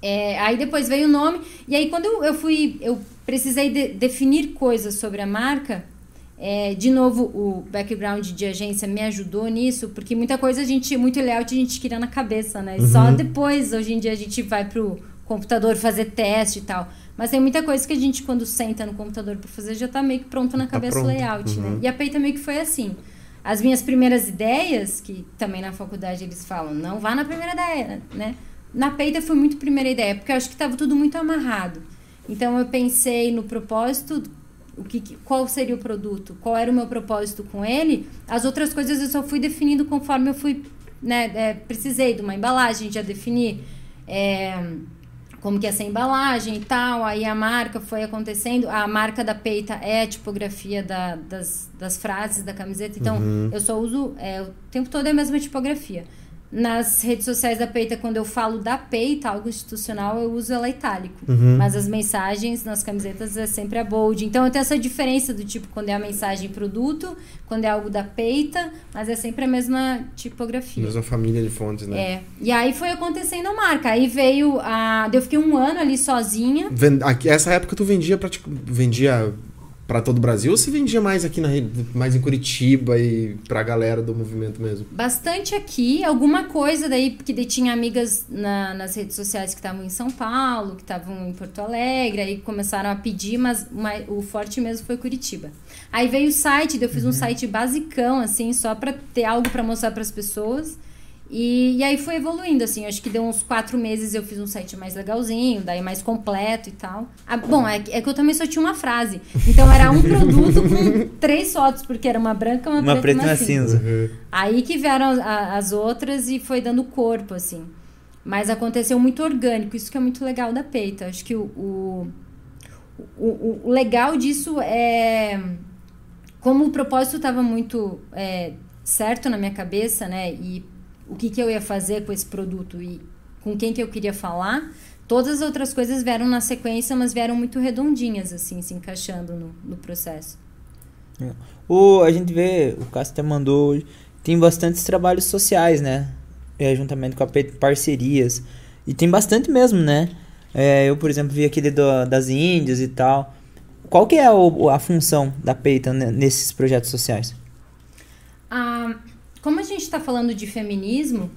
É, aí depois veio o nome. E aí quando eu, eu fui. Eu precisei de, definir coisas sobre a marca é, de novo, o background de agência me ajudou nisso, porque muita coisa a gente, muito layout a gente queria na cabeça, né? Uhum. Só depois, hoje em dia, a gente vai pro computador fazer teste e tal. Mas tem muita coisa que a gente, quando senta no computador para fazer, já tá meio que pronto na tá cabeça pronto. o layout, né? uhum. né? E a Pei também que foi assim. As minhas primeiras ideias, que também na faculdade eles falam, não vá na primeira ideia, né? Na Peita foi muito primeira ideia, porque eu acho que estava tudo muito amarrado. Então eu pensei no propósito o que, qual seria o produto, qual era o meu propósito com ele. As outras coisas eu só fui definindo conforme eu fui, né, é, precisei de uma embalagem, já defini é, como que é essa embalagem e tal. Aí a marca foi acontecendo. A marca da peita é a tipografia da, das, das frases da camiseta. Então, uhum. eu só uso, é, o tempo todo é a mesma tipografia. Nas redes sociais da Peita, quando eu falo da Peita, algo institucional, eu uso ela itálico. Uhum. Mas as mensagens nas camisetas é sempre a bold. Então eu tenho essa diferença do tipo, quando é a mensagem produto, quando é algo da Peita, mas é sempre a mesma tipografia. Mesma família de fontes, né? É. E aí foi acontecendo a marca. Aí veio a. Eu fiquei um ano ali sozinha. Essa época tu vendia, pra, vendia para todo o Brasil ou se vendia mais aqui na mais em Curitiba e pra galera do movimento mesmo? Bastante aqui, alguma coisa daí, porque daí tinha amigas na, nas redes sociais que estavam em São Paulo, que estavam em Porto Alegre, aí começaram a pedir, mas o forte mesmo foi Curitiba. Aí veio o site, eu fiz uhum. um site basicão, assim, só para ter algo para mostrar para as pessoas. E, e aí foi evoluindo, assim, acho que deu uns quatro meses eu fiz um site mais legalzinho, daí mais completo e tal. Ah, bom, é, é que eu também só tinha uma frase. Então era um *laughs* produto com três fotos, porque era uma branca, uma, uma preta e uma cinza. cinza. Uhum. Aí que vieram a, as outras e foi dando corpo, assim. Mas aconteceu muito orgânico, isso que é muito legal da peita. Acho que o, o, o, o legal disso é. Como o propósito estava muito é, certo na minha cabeça, né? E o que, que eu ia fazer com esse produto e com quem que eu queria falar. Todas as outras coisas vieram na sequência, mas vieram muito redondinhas, assim, se encaixando no, no processo. É. O, a gente vê, o Cássio até mandou, tem bastantes trabalhos sociais, né? É, juntamente com a parcerias. E tem bastante mesmo, né? É, eu, por exemplo, vi aquele do, das Índias e tal. Qual que é o, a função da Peita nesses projetos sociais? Como a gente está falando de feminismo,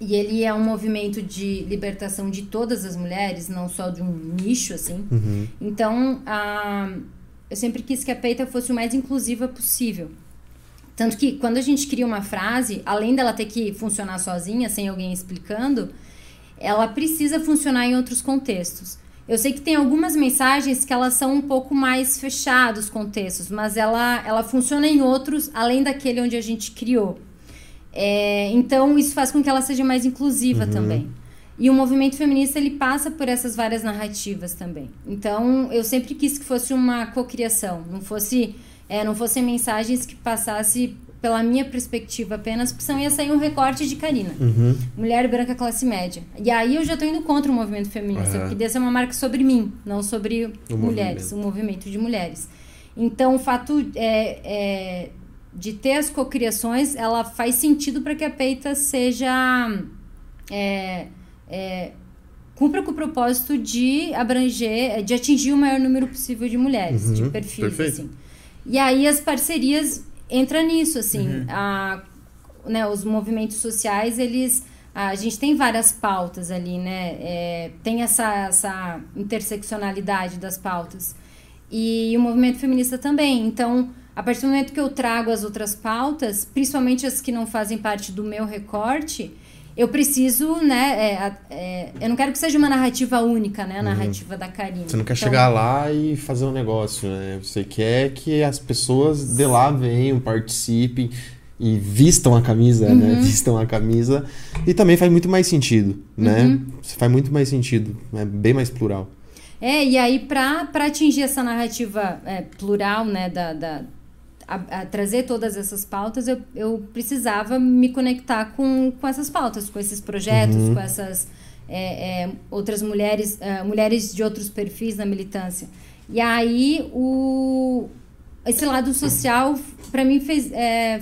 e ele é um movimento de libertação de todas as mulheres, não só de um nicho, assim. Uhum. Então, a, eu sempre quis que a peita fosse o mais inclusiva possível. Tanto que quando a gente cria uma frase, além dela ter que funcionar sozinha, sem alguém explicando, ela precisa funcionar em outros contextos. Eu sei que tem algumas mensagens que elas são um pouco mais fechados contextos, mas ela, ela funciona em outros, além daquele onde a gente criou. É, então, isso faz com que ela seja mais inclusiva Uhum. também. E o movimento feminista, ele passa por essas várias narrativas também. Então, eu sempre quis que fosse uma cocriação, não fosse, é, não fossem mensagens que passasse pela minha perspectiva apenas, porque senão ia sair um recorte de Karina. Uhum. Mulher branca classe média. E aí eu já tô indo contra o movimento feminista, Aham. porque deve ser uma marca sobre mim, não sobre O mulheres, movimento. o movimento de mulheres. Então, o fato é, é, de ter as cocriações, ela faz sentido para que a peita seja. É, é, cumpra com o propósito de abranger, de atingir o maior número possível de mulheres, Uhum, de perfis, perfeito. assim. E aí as parcerias entram nisso, assim. Uhum. A, né, os movimentos sociais, eles... A gente tem várias pautas ali, né? É, tem essa, essa interseccionalidade das pautas. E o movimento feminista também. Então, a partir do momento que eu trago as outras pautas, principalmente as que não fazem parte do meu recorte, eu preciso, né? é, é, eu não quero que seja uma narrativa única, né? A narrativa da Karina. Uhum. Você não quer Então, chegar lá e fazer um negócio, né? Você quer que as pessoas de lá venham, participem e vistam a camisa, Uhum. né? Vistam a camisa. E também faz muito mais sentido, né? Uhum. Faz muito mais sentido, é bem mais plural. É, e aí para atingir essa narrativa é, plural, né, da, da a- a trazer todas essas pautas, eu, eu precisava me conectar com, com essas pautas, com esses projetos, Uhum. com essas é, é, outras mulheres, é, mulheres de outros perfis na militância. E aí o esse lado social para mim fez é,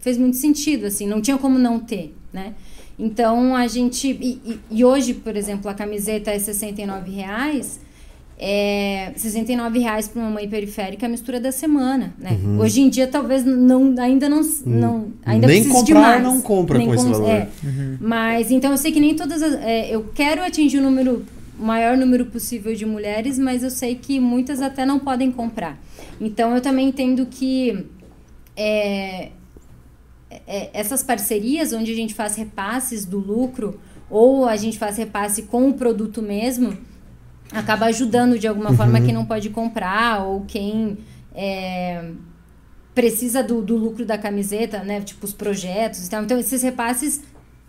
fez muito sentido, assim, não tinha como não ter, né? Então a gente. E, e- e hoje, por exemplo, a camiseta é 69 reais. É, 69 reais para uma mãe periférica é a mistura da semana, né? Hoje em dia talvez não, ainda não, não ainda Uhum. Nem comprar, mais. não compra Nem com esse valor. é. Mas então eu sei que nem todas as, é, eu quero atingir o número o maior número possível de mulheres, mas eu sei que muitas até não podem comprar. Então eu também entendo que é, é, essas parcerias onde a gente faz repasses do lucro ou a gente faz repasse com o produto mesmo acaba ajudando de alguma forma quem não pode comprar ou quem é, precisa do, do lucro da camiseta, né? Tipo os projetos e tal. Então esses repasses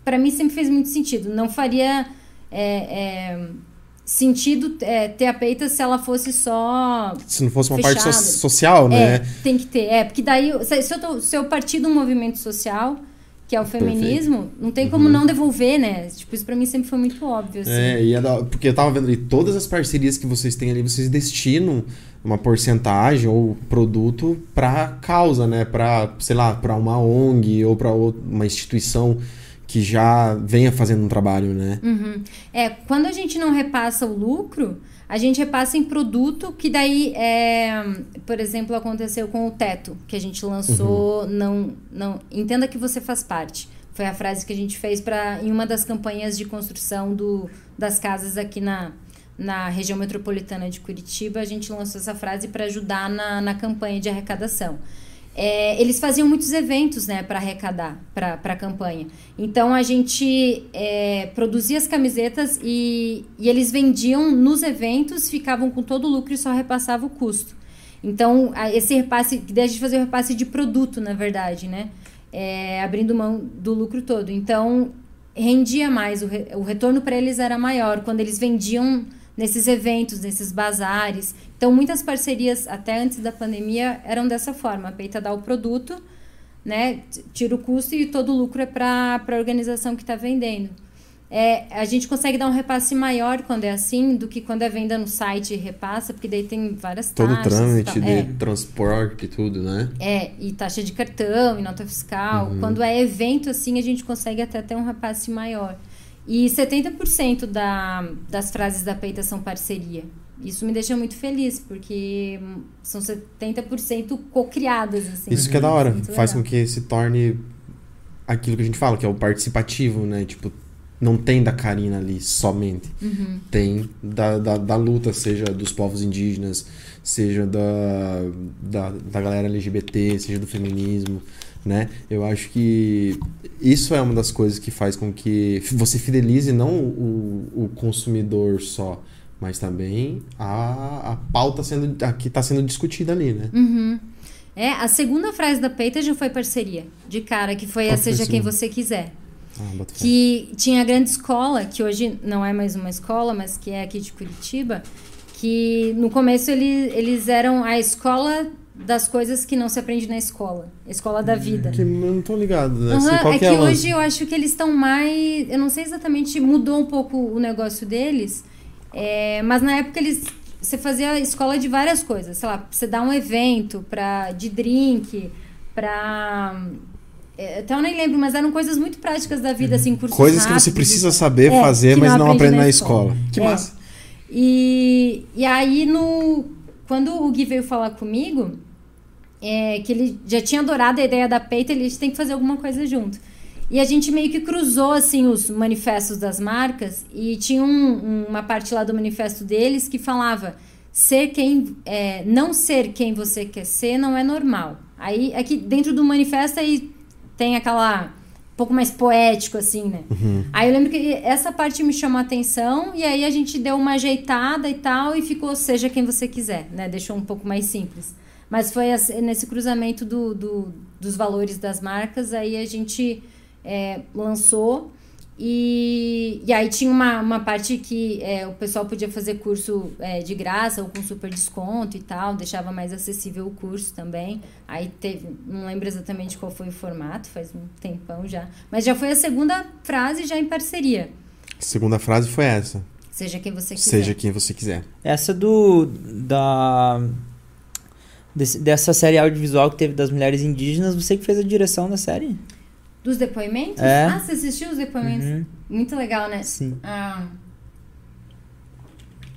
para mim sempre fez muito sentido. Não faria é, é, sentido é, ter a peita se ela fosse só Se não fosse uma parte so- social, é, né? tem que ter. É, porque daí, se se eu, tô, se eu partir de um movimento social, que é o feminismo, não tem como não devolver, né? Tipo, isso pra mim sempre foi muito óbvio, assim. Uhum. É, e é da- porque eu tava vendo ali, todas as parcerias que vocês têm ali, vocês destinam uma porcentagem ou produto pra causa, né? Pra, sei lá, pra uma ONG ou pra ou- uma instituição que já venha fazendo um trabalho, né? Uhum. É, quando a gente não repassa o lucro, a gente repassa em produto que daí, é, por exemplo, aconteceu com o teto, que a gente lançou, não, não, entenda que você faz parte. Foi a frase que a gente fez para em uma das campanhas de construção do, das casas aqui na, na região metropolitana de Curitiba, a gente lançou essa frase para ajudar na, na campanha de arrecadação. É, eles faziam muitos eventos né, para arrecadar para a campanha. Então a gente é, produzia as camisetas e, e eles vendiam nos eventos, ficavam com todo o lucro e só repassava o custo. Então, esse repasse, que a gente fazia o repasse de produto, na verdade, né? É, abrindo mão do lucro todo. Então, rendia mais, o, re- o retorno para eles era maior quando eles vendiam nesses eventos, nesses bazares. Então, muitas parcerias, até antes da pandemia, eram dessa forma: a peita dá o produto, né? Tira o custo e todo o lucro é para a organização que está vendendo. É, a gente consegue dar um repasse maior quando é assim do que quando é venda no site e repassa, porque daí tem várias Todo o taxas. e trâmite de É. transporte e tudo, né? É, e taxa de cartão, e nota fiscal. Quando é evento, assim, a gente consegue até ter um repasse maior. E 70% da, das frases da peita são parceria. Isso me deixa muito feliz, porque hum, são 70% co-criadas, assim. Isso que é da hora. Muito Faz legal. com que se torne aquilo que a gente fala, que é o participativo, né? Tipo, não tem da Karina ali somente. Uhum. Tem da, da, da luta, seja dos povos indígenas, seja da, da, da galera LGBT, seja do feminismo, né? Eu acho que isso é uma das coisas que faz com que você fidelize não o, o consumidor só, mas também a, a pauta sendo, a que está sendo discutida ali, né? Uhum. É, a segunda frase da Peita já foi parceria. De cara, que foi a que Seja Quem? Você Quiser. Ah. Que tinha a grande escola, que hoje não é mais uma escola, mas que é aqui de Curitiba. Que no começo ele, eles eram a escola das coisas que não se aprende na escola. A escola da vida. Que não tô ligado, né? Qual é que que é lance? hoje eu acho que eles estão mais. Eu não sei exatamente, mudou um pouco o negócio deles. É, mas na época eles. Você fazia escola de várias coisas. Sei lá, você dá um evento pra, de drink, pra. é, Até eu nem lembro, mas eram coisas muito práticas da vida, assim, cursos Coisas que você rápidos precisa saber É, fazer, mas não não aprende aprende na escola. escola. Que É. massa. E, e aí, no, quando o Gui veio falar comigo, é, que ele já tinha adorado a ideia da peita, ele tem que fazer alguma coisa junto. E a gente meio que cruzou, assim, os manifestos das marcas e tinha um- uma parte lá do manifesto deles que falava ser quem... é, não ser quem você quer ser não é normal. Aí, aqui dentro do manifesto, aí tem aquela... Um pouco mais poético, assim, né? Aí eu lembro que essa parte me chamou a atenção e aí a gente deu uma ajeitada e tal e ficou seja quem você quiser, né? Deixou um pouco mais simples. Mas foi nesse cruzamento do, do- dos valores das marcas, aí a gente é, lançou e, e aí tinha uma, uma parte que é, o pessoal podia fazer curso é, de graça ou com super desconto e tal, deixava mais acessível o curso também. Aí teve, não lembro exatamente qual foi o formato, faz um tempão já. Mas já foi a segunda frase já em parceria. Segunda frase foi essa. Seja quem você quiser. Seja quem você quiser. Essa do. da. desse- dessa série audiovisual que teve das mulheres indígenas, você que fez a direção da série? Dos depoimentos? É. Ah, você assistiu os depoimentos? Uhum. Muito legal, né? Sim. Ah,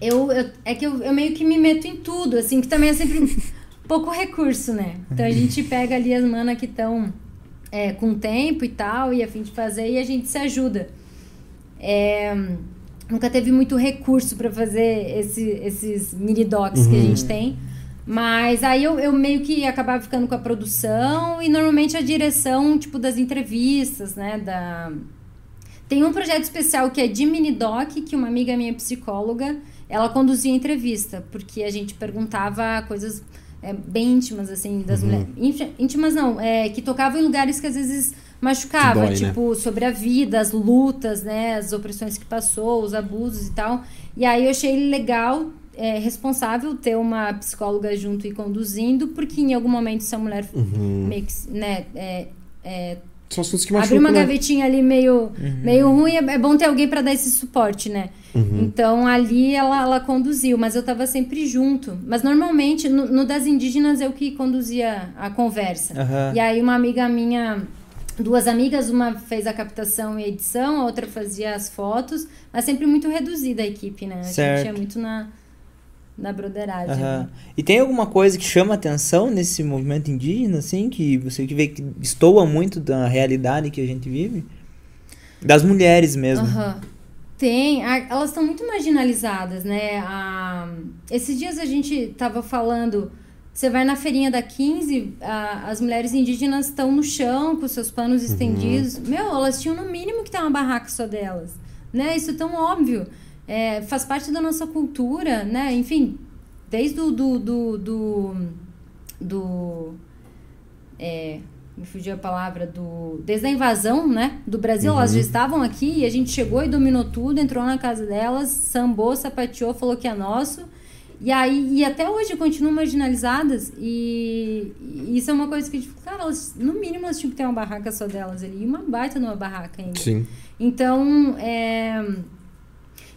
eu, eu- é que eu, eu meio que me meto em tudo, assim, que também é sempre *laughs* pouco recurso, né? Então a gente pega ali as manas que estão é, com tempo e tal, e a fim de fazer, e a gente se ajuda. É, nunca teve muito recurso para fazer esse- esses mini docs que a gente tem. Mas aí eu, eu meio que acabava ficando com a produção e normalmente a direção, tipo, das entrevistas, né? Da... Tem um projeto especial que é de mini doc, que uma amiga minha psicóloga, ela conduzia a entrevista, porque a gente perguntava coisas é, bem íntimas, assim, das mulheres. Ínti- Íntimas não, é, que tocavam em lugares que às vezes machucava, dói, né? tipo, sobre a vida, as lutas, né, as opressões que passou, os abusos e tal. E aí eu achei legal, é, responsável ter uma psicóloga junto e conduzindo, porque em algum momento se a mulher Uhum. meio que, né, é, é, São assuntos que abrir machucam, uma né? gavetinha ali meio, meio ruim, é, é bom ter alguém para dar esse suporte, né? Uhum. Então ali ela, ela conduziu, mas eu tava sempre junto. Mas normalmente no, no das indígenas eu que conduzia a conversa. Aham. E aí uma amiga minha, duas amigas, uma fez a captação e edição, a outra fazia as fotos, mas sempre muito reduzida a equipe, né? A Certo. gente é muito na, na broderagem. Aham. E tem alguma coisa que chama atenção nesse movimento indígena, assim, que você que vê que destoa muito da realidade que a gente vive? Das mulheres mesmo. Aham. Tem, a- elas estão muito marginalizadas, né? A- esses dias a gente tava falando, você vai na feirinha da 15, a- as mulheres indígenas estão no chão com seus panos estendidos. Meu, elas tinham no mínimo que ter uma barraca só delas, né? Isso é tão óbvio. É, faz parte da nossa cultura, né? Enfim, desde o do, do, do, do é, me fugiu a palavra do desde a invasão, né, do Brasil, elas já estavam aqui e a gente chegou e dominou tudo, entrou na casa delas, sambou, sapateou, falou que é nosso. E aí e até hoje continuam marginalizadas e, e isso é uma coisa que a gente, cara, elas, no mínimo elas tinham que ter uma barraca só delas ali, e uma baita numa barraca ainda. Sim. Então, é,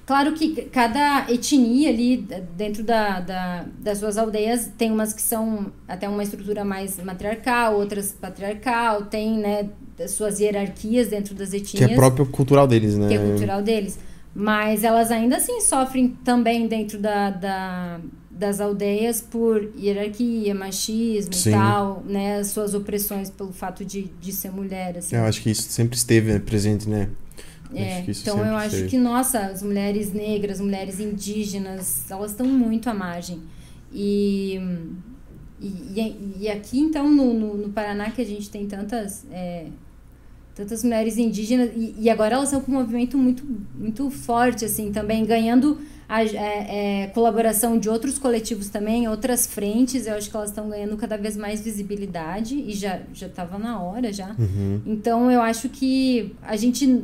claro que cada etnia ali dentro da, da- das suas aldeias tem umas que são até uma estrutura mais matriarcal, outras patriarcal, tem né, as suas hierarquias dentro das Que etnias é próprio cultural deles, né? que é cultural deles. Mas elas ainda assim sofrem também dentro da, da- das aldeias por hierarquia, machismo Sim. e tal, né? As suas opressões pelo fato de, de ser mulher, assim. Eu acho que isso sempre esteve presente, né? É, isso então eu acho que, nossa, as mulheres negras, mulheres indígenas, elas estão muito à margem. E, e, e- e aqui, então, no, no, no Paraná, que a gente tem tantas é, tantas mulheres indígenas e, e agora elas estão com um movimento muito muito forte assim também ganhando a é, é, colaboração de outros coletivos também outras frentes eu acho que elas estão ganhando cada vez mais visibilidade e já já estava na hora já Uhum. então eu acho que a gente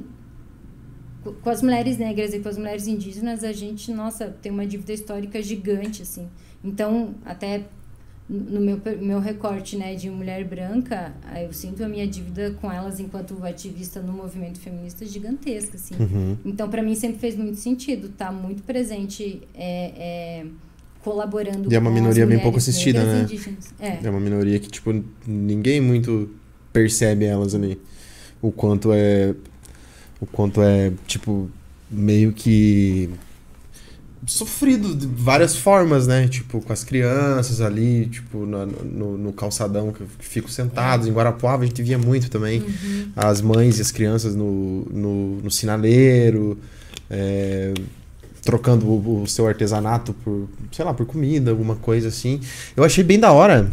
com as mulheres negras e com as mulheres indígenas a gente nossa tem uma dívida histórica gigante assim então até no meu, meu recorte né, de mulher branca, eu sinto a minha dívida com elas enquanto ativista no movimento feminista gigantesca. Assim. Uhum. Então, para mim, sempre fez muito sentido estar tá muito presente, é, é, colaborando E é uma minoria bem pouco assistida, né? É. é uma minoria que, tipo, ninguém muito percebe elas ali. O quanto é. O quanto é, tipo, meio que sofrido de várias formas, né? Tipo, com as crianças ali, tipo, no, no, no calçadão que ficam sentados. Em Guarapuava a gente via muito também. Uhum. As mães e as crianças no, no, no sinaleiro, é, trocando o, o, seu artesanato por, sei lá, por comida, alguma coisa assim. Eu achei bem da hora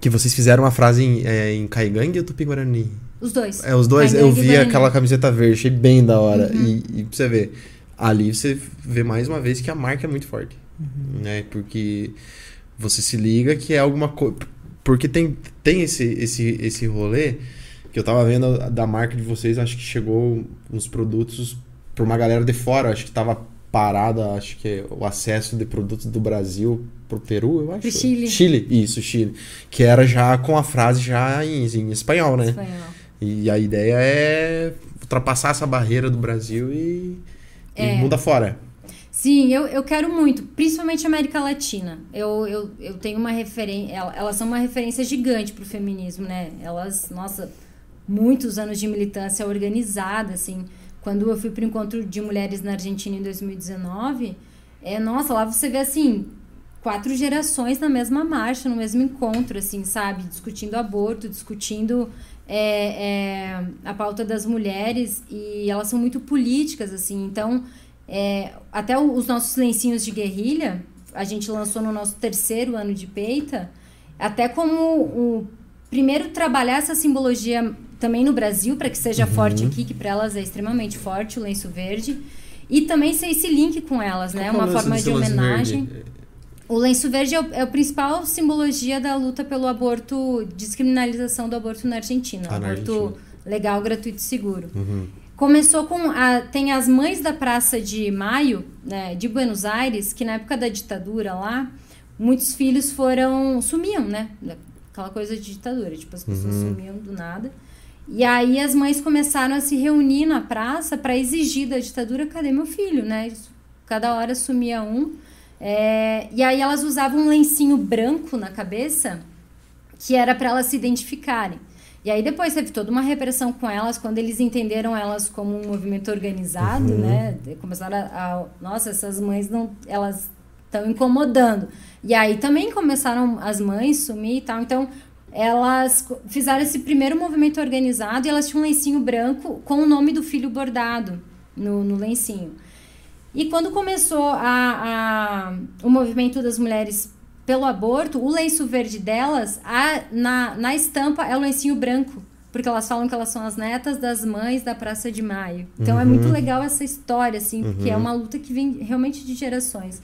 que vocês fizeram uma frase em, é, em Caigangue ou Tupi-Guarani? Os dois. É, os dois. eu vi aquela camiseta verde, achei bem da hora. Uhum. E, e pra você ver ali você vê mais uma vez que a marca é muito forte. Uhum. Né? Porque você se liga que é alguma coisa. Porque tem, tem esse, esse, esse rolê que eu tava vendo da marca de vocês, acho que chegou uns produtos por uma galera de fora, acho que tava parada, acho que o acesso de produtos do Brasil pro Peru, eu acho. Pro Chile. Chile, isso, Chile. Que era já com a frase já em, em espanhol, né? Espanhol. E a ideia é ultrapassar essa barreira do Brasil e e é. muda fora. Sim, eu, eu quero muito, principalmente a América Latina. Eu, eu, eu tenho uma referência. Elas são uma referência gigante pro feminismo, né? Elas, nossa, muitos anos de militância organizada, assim. Quando eu fui pro encontro de mulheres na Argentina em 2019, é, nossa, lá você vê assim, quatro gerações na mesma marcha, no mesmo encontro, assim, sabe? Discutindo aborto, discutindo é, é, a pauta das mulheres e elas são muito políticas, assim. Então, é, até os nossos lencinhos de guerrilha, a gente lançou no nosso terceiro ano de peita, até como o primeiro trabalhar essa simbologia também no Brasil, para que seja uhum. forte aqui, que para elas é extremamente forte, o lenço verde. E também ser esse link com elas, né? Uma forma de homenagem. Verde? O lenço verde é o, é a principal simbologia da luta pelo aborto, descriminalização do aborto na Argentina. Ah, na aborto Argentina. legal, gratuito e seguro. Uhum. Começou com. A, tem as mães da Praça de Maio, né, de Buenos Aires, que na época da ditadura lá, muitos filhos foram. sumiam, né? Aquela coisa de ditadura, tipo, as pessoas Uhum. sumiam do nada. E aí as mães começaram a se reunir na praça para exigir da ditadura: cadê meu filho, né? Cada hora sumia um. É, e aí elas usavam um lencinho branco na cabeça que era para elas se identificarem. E aí depois teve toda uma repressão com elas quando eles entenderam elas como um movimento organizado, Uhum. né? Começaram a, a nossa, essas mães não, elas estão incomodando. E aí também começaram as mães sumir e tal. Então elas fizeram esse primeiro movimento organizado e elas tinham um lencinho branco com o nome do filho bordado no, no lencinho. E quando começou a, a, o movimento das mulheres pelo aborto, o lenço verde delas, a, na, na estampa é o lencinho branco. Porque elas falam que elas são as netas das mães da Praça de Maio. Então é Uhum. muito legal essa história, assim, porque é Uhum. uma luta que vem realmente de gerações.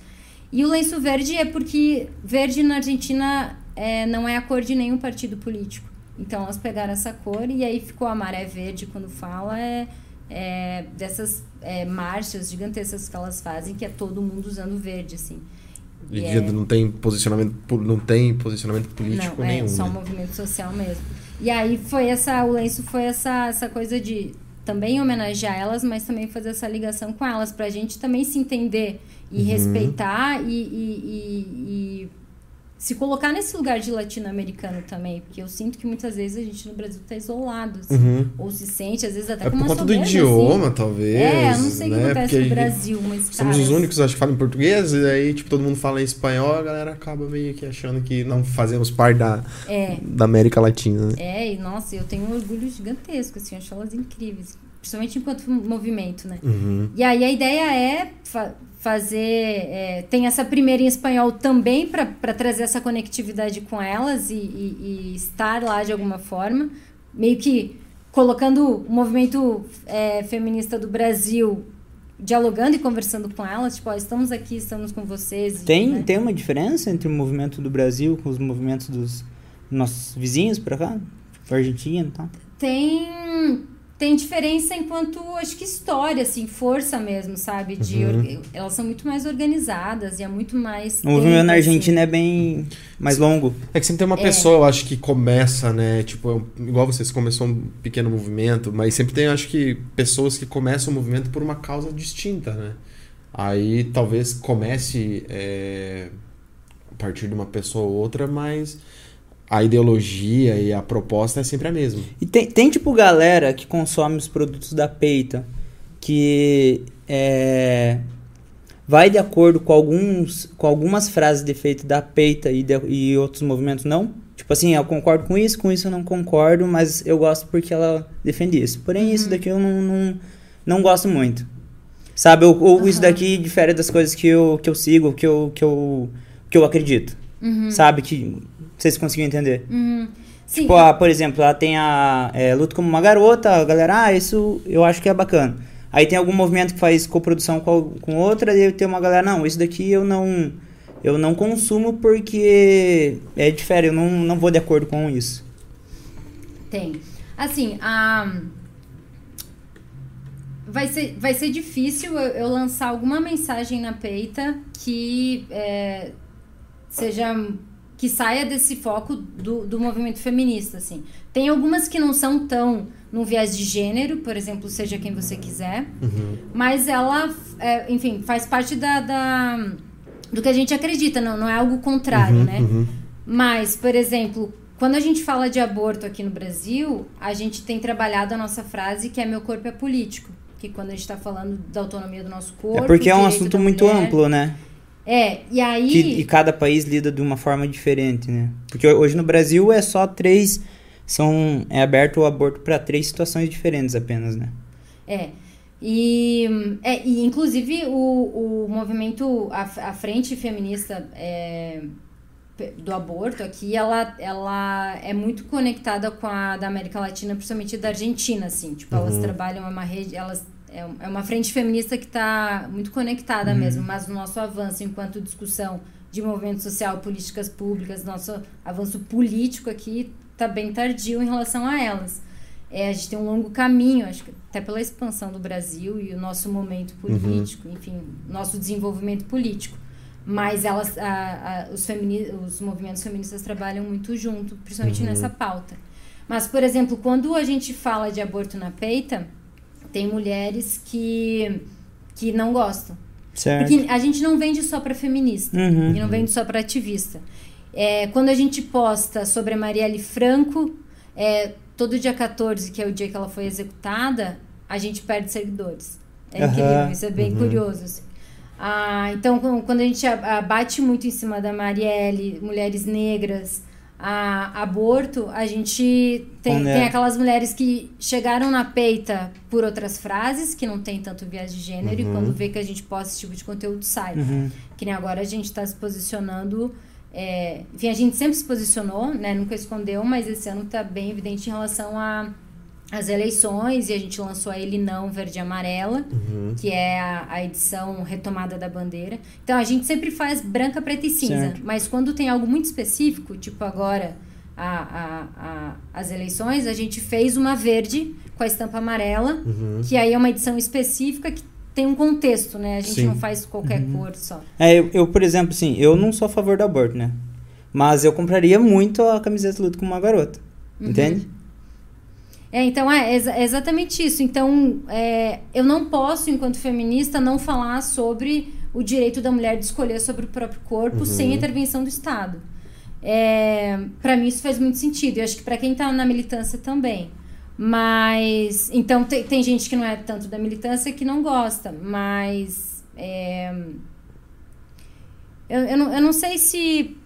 E o lenço verde é porque verde na Argentina é, não é a cor de nenhum partido político. Então elas pegaram essa cor e aí ficou a maré verde quando fala é, é dessas é, marchas gigantescas que elas fazem, que é todo mundo usando verde, assim. E é- não tem posicionamento, po- não tem posicionamento político não, nenhum. é só um né? movimento social mesmo. E aí foi essa, o lenço foi essa, essa coisa de também homenagear elas, mas também fazer essa ligação com elas, pra gente também se entender e Uhum. respeitar e, e- e- e se colocar nesse lugar de latino-americano também, porque eu sinto que muitas vezes a gente no Brasil tá isolado, assim, Uhum. ou se sente, às vezes até É com por conta do soberba, idioma, assim. talvez. É, eu não sei o que né? acontece Porque no Brasil, mas Somos caras- os únicos, acho que falam português, e aí, tipo, todo mundo fala em espanhol, a galera acaba meio que achando que não fazemos parte da, É, da América Latina, né? É, e nossa, eu tenho um orgulho gigantesco, assim, acho elas incríveis. Principalmente enquanto movimento, né? Uhum. E aí a ideia é fazer. é, tem essa primeira em espanhol também para trazer essa conectividade com elas e, e- e estar lá de alguma forma. Meio que colocando o movimento é, feminista do Brasil dialogando e conversando com elas, tipo, ó, estamos aqui, estamos com vocês. Tem, né? tem uma diferença entre o movimento do Brasil com os movimentos dos nossos vizinhos por cá? Argentina e tal? Tem tem diferença enquanto acho que história, assim, força mesmo, sabe? De Uhum. elas são muito mais organizadas e é muito mais. O movimento na assim. Argentina é bem mais longo. É que sempre tem uma É. pessoa, eu acho, que começa, né? Tipo, igual vocês, começou um pequeno movimento, mas sempre tem, acho que, pessoas que começam o movimento por uma causa distinta, né? Aí talvez comece é, a partir de uma pessoa ou outra, mas a ideologia e a proposta é sempre a mesma. E tem, tem tipo galera que consome os produtos da peita que é, vai de acordo com alguns com algumas frases de efeito da peita e, de- e outros movimentos não. Tipo assim, eu concordo com isso, com isso eu não concordo, mas eu gosto porque ela defende isso. Porém, isso daqui eu não, não, não gosto muito. Sabe? Ou, ou isso daqui difere das coisas que eu, que eu sigo, que eu, que eu, que eu acredito. Sabe? Que vocês conseguiram entender. Uhum. Sim, Tipo, ah, por exemplo, ela tem a é, Luta como uma Garota, a galera, ah, isso eu acho que é bacana. Aí tem algum movimento que faz coprodução com, com outra, e aí tem uma galera, não, isso daqui eu não eu não consumo porque é diferente, eu não, não vou de acordo com isso. Tem. Assim, a. Vai ser, vai ser difícil eu, eu lançar alguma mensagem na peita que é, seja. Que saia desse foco do, do movimento feminista, assim. Tem algumas que não são tão num viés de gênero, por exemplo, seja quem você quiser, mas ela, é, enfim, faz parte da, da- do que a gente acredita, não, não é algo contrário, né? Mas, por exemplo, quando a gente fala de aborto aqui no Brasil, a gente tem trabalhado a nossa frase que é meu corpo é político. Que quando a gente está falando da autonomia do nosso corpo. é porque é um assunto muito mulher. amplo, né? É, e aí. Que, e cada país lida de uma forma diferente, né? Porque hoje no Brasil é só três. São, é aberto o aborto para três situações diferentes apenas, né? É. E, é, e inclusive o, o movimento, a, a frente feminista é, do aborto aqui, ela, ela é muito conectada com a da América Latina, principalmente da Argentina, assim. Tipo, elas trabalham, é uma rede, elas é é uma frente feminista que está muito conectada mesmo, mas o nosso avanço enquanto discussão de movimento social, políticas públicas, nosso avanço político aqui está bem tardio em relação a elas. É, a gente tem um longo caminho, acho que até pela expansão do Brasil e o nosso momento político, enfim, nosso desenvolvimento político. Mas elas, a- a- os, femini os movimentos feministas trabalham muito junto, principalmente nessa pauta. Mas, por exemplo, quando a gente fala de aborto na peita, tem mulheres que, que não gostam. Certo. Porque a gente não vende só para feminista Uhum. e não vende só para ativista. É, quando a gente posta sobre a Marielle Franco, é, todo dia 14, que é o dia que ela foi executada, a gente perde seguidores. É Aham. incrível, isso é bem curioso. assim. Ah, então, quando a gente a- a- bate muito em cima da Marielle, mulheres negras, a aborto, a gente tem, tem aquelas mulheres que chegaram na peita por outras frases, que não tem tanto viés de gênero, e quando vê que a gente posta esse tipo de conteúdo, sai. Uhum. Que nem agora a gente está se posicionando. é, enfim, a gente sempre se posicionou, né? Nunca escondeu, mas esse ano está bem evidente em relação a as eleições e a gente lançou a Ele Não Verde e Amarela, que é a, a edição retomada da bandeira. Então a gente sempre faz branca, preta e cinza, Certo. mas quando tem algo muito específico, tipo agora a, a, a- as eleições, a gente fez uma verde com a estampa amarela, que aí é uma edição específica que tem um contexto, né? A gente Sim. não faz qualquer cor só. É, eu, eu, por exemplo, assim, eu não sou a favor do aborto, né? Mas eu compraria muito a camiseta luta com uma garota. Entende? É, então é é exatamente isso. Então, é, eu não posso, enquanto feminista, não falar sobre o direito da mulher de escolher sobre o próprio corpo sem intervenção do Estado. É, para mim isso faz muito sentido. E acho que para quem tá na militância também. Mas, então tem, tem gente que não é tanto da militância que não gosta, mas é, eu, eu, não, eu não sei se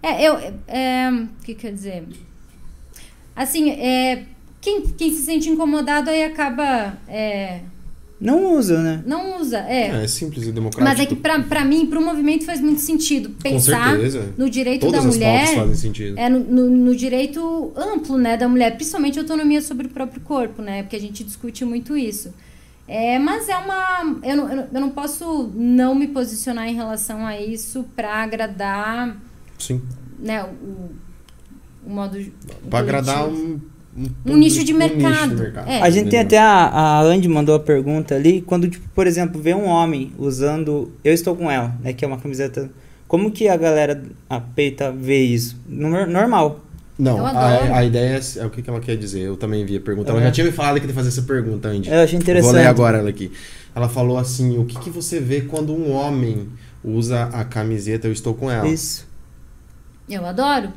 é, eu é, o que quer dizer? Assim, é, quem, quem se sente incomodado aí acaba é, Não usa, né? Não usa, é. É, é simples e democrático. Mas é que pra, pra mim, pro movimento faz muito sentido pensar no direito Todas da mulher. fazem sentido. É no, no- no direito amplo, né, da mulher, principalmente autonomia sobre o próprio corpo, né? Porque a gente discute muito isso. É, mas é uma. Eu não, eu não- posso não me posicionar em relação a isso pra agradar Sim. né, o, o modo. Pra agradar coletivo. Um, Um nicho de mercado. É. A gente tem até a, a Andy mandou a pergunta ali, quando, tipo, por exemplo, vê um homem usando Eu Estou Com Ela, né, que é uma camiseta... Como que a galera, a peita, vê isso? Nor- Normal. Não, a, a ideia é, é o que, que ela quer dizer. Eu também vi a pergunta. Ela É. já tinha me falado que ia fazer essa pergunta, Andy. Eu achei interessante. Vou ler agora ela aqui. Ela falou assim: o que, que você vê quando um homem usa a camiseta Eu Estou Com Ela? Isso. Eu adoro.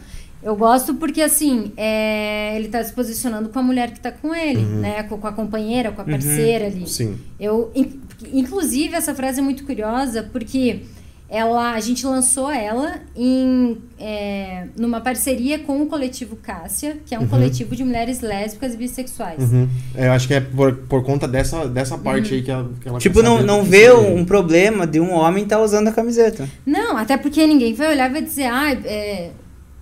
Eu gosto porque, assim, é, ele tá se posicionando com a mulher que tá com ele, Uhum. né? Com, com a companheira, com a parceira ali. Sim. Eu, in- inclusive, essa frase é muito curiosa porque ela, a gente lançou ela em, é, numa parceria com o coletivo Cássia, que é um Uhum. coletivo de mulheres lésbicas e bissexuais. Uhum. É, Eu acho que é por, por conta dessa, dessa parte Uhum. aí que ela, que ela Tipo, não, não vê um problema de um homem estar usando a camiseta. Não, até porque ninguém vai olhar e vai dizer, ah, é,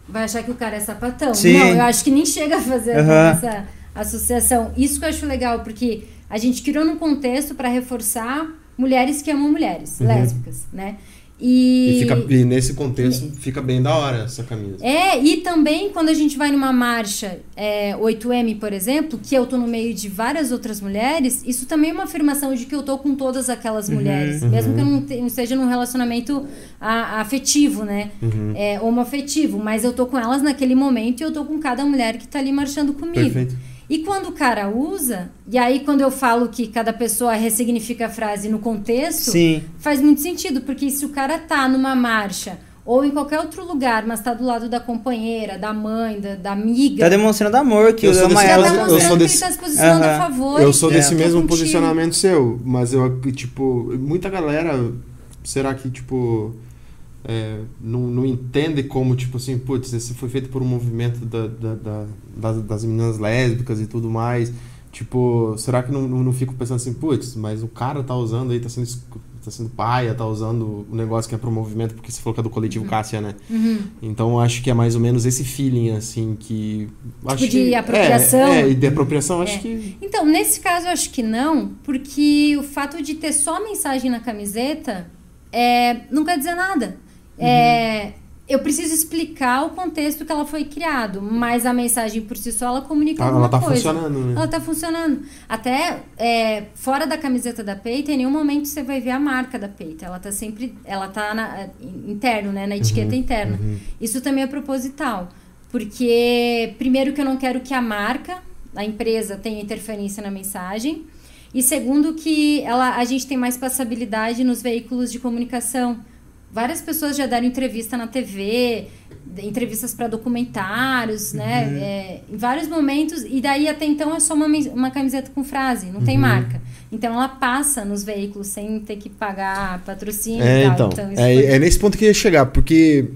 vai achar que o cara é sapatão. Sim. Não, eu acho que nem chega a fazer Aham. essa associação. Isso que eu acho legal, porque a gente criou num contexto para reforçar mulheres que amam mulheres, Uhum. lésbicas, né? E, E, fica, e nesse contexto fica bem da hora essa camisa. É, e também quando a gente vai numa marcha é, 8M, por exemplo, que eu tô no meio de várias outras mulheres, isso também é uma afirmação de que eu tô com todas aquelas mulheres. Mesmo que eu não, te- não esteja num relacionamento a- afetivo, né? Uhum. É, homoafetivo. Mas eu tô com elas naquele momento e eu tô com cada mulher que tá ali marchando comigo. Perfeito. E quando o cara usa, e aí quando eu falo que cada pessoa ressignifica a frase no contexto, Sim. faz muito sentido, porque se o cara tá numa marcha ou em qualquer outro lugar, mas tá do lado da companheira, da mãe, da, da amiga, Tá demonstrando amor, que Eu sou desse- tá eu- sou que desse- ele tá se posicionando a Aham. favor. Eu sou desse tô mesmo contigo. posicionamento seu, mas eu, tipo, muita galera, será que, tipo, é, não, não entende como, tipo assim, putz, esse foi feito por um movimento da, da- da- das, das meninas lésbicas e tudo mais. Tipo, será que não, não, não fico pensando assim, putz, mas o cara tá usando aí, tá sendo, tá sendo paia, tá usando o negócio que é pro movimento, porque você falou que é do coletivo Cássia, né? Uhum. Então acho que é mais ou menos esse feeling, assim, que. acho Tipo de que- apropriação? É, é, e de apropriação, acho É. que. Então, nesse caso, eu acho que não, porque o fato de ter só a mensagem na camiseta é, não quer dizer nada. É, eu preciso explicar o contexto que ela foi criado, mas a mensagem por si só ela comunica Tá- alguma ela tá coisa. funcionando, né? Ela tá funcionando. Até é, fora da camiseta da peita, em nenhum momento você vai ver a marca da peita. Ela tá sempre. Ela tá na, interno, né? Na etiqueta interna. Isso também é proposital. Porque, primeiro, que eu não quero que a marca, a empresa, tenha interferência na mensagem. E segundo, que ela, a gente tem mais passabilidade nos veículos de comunicação. Várias pessoas já deram entrevista na TV, entrevistas para documentários, né? É, em vários momentos. E daí, até então, é só uma, uma camiseta com frase, não tem marca. Então, ela passa nos veículos sem ter que pagar patrocínio É, e tal. então. isso é, foi- é nesse ponto que eu ia chegar, porque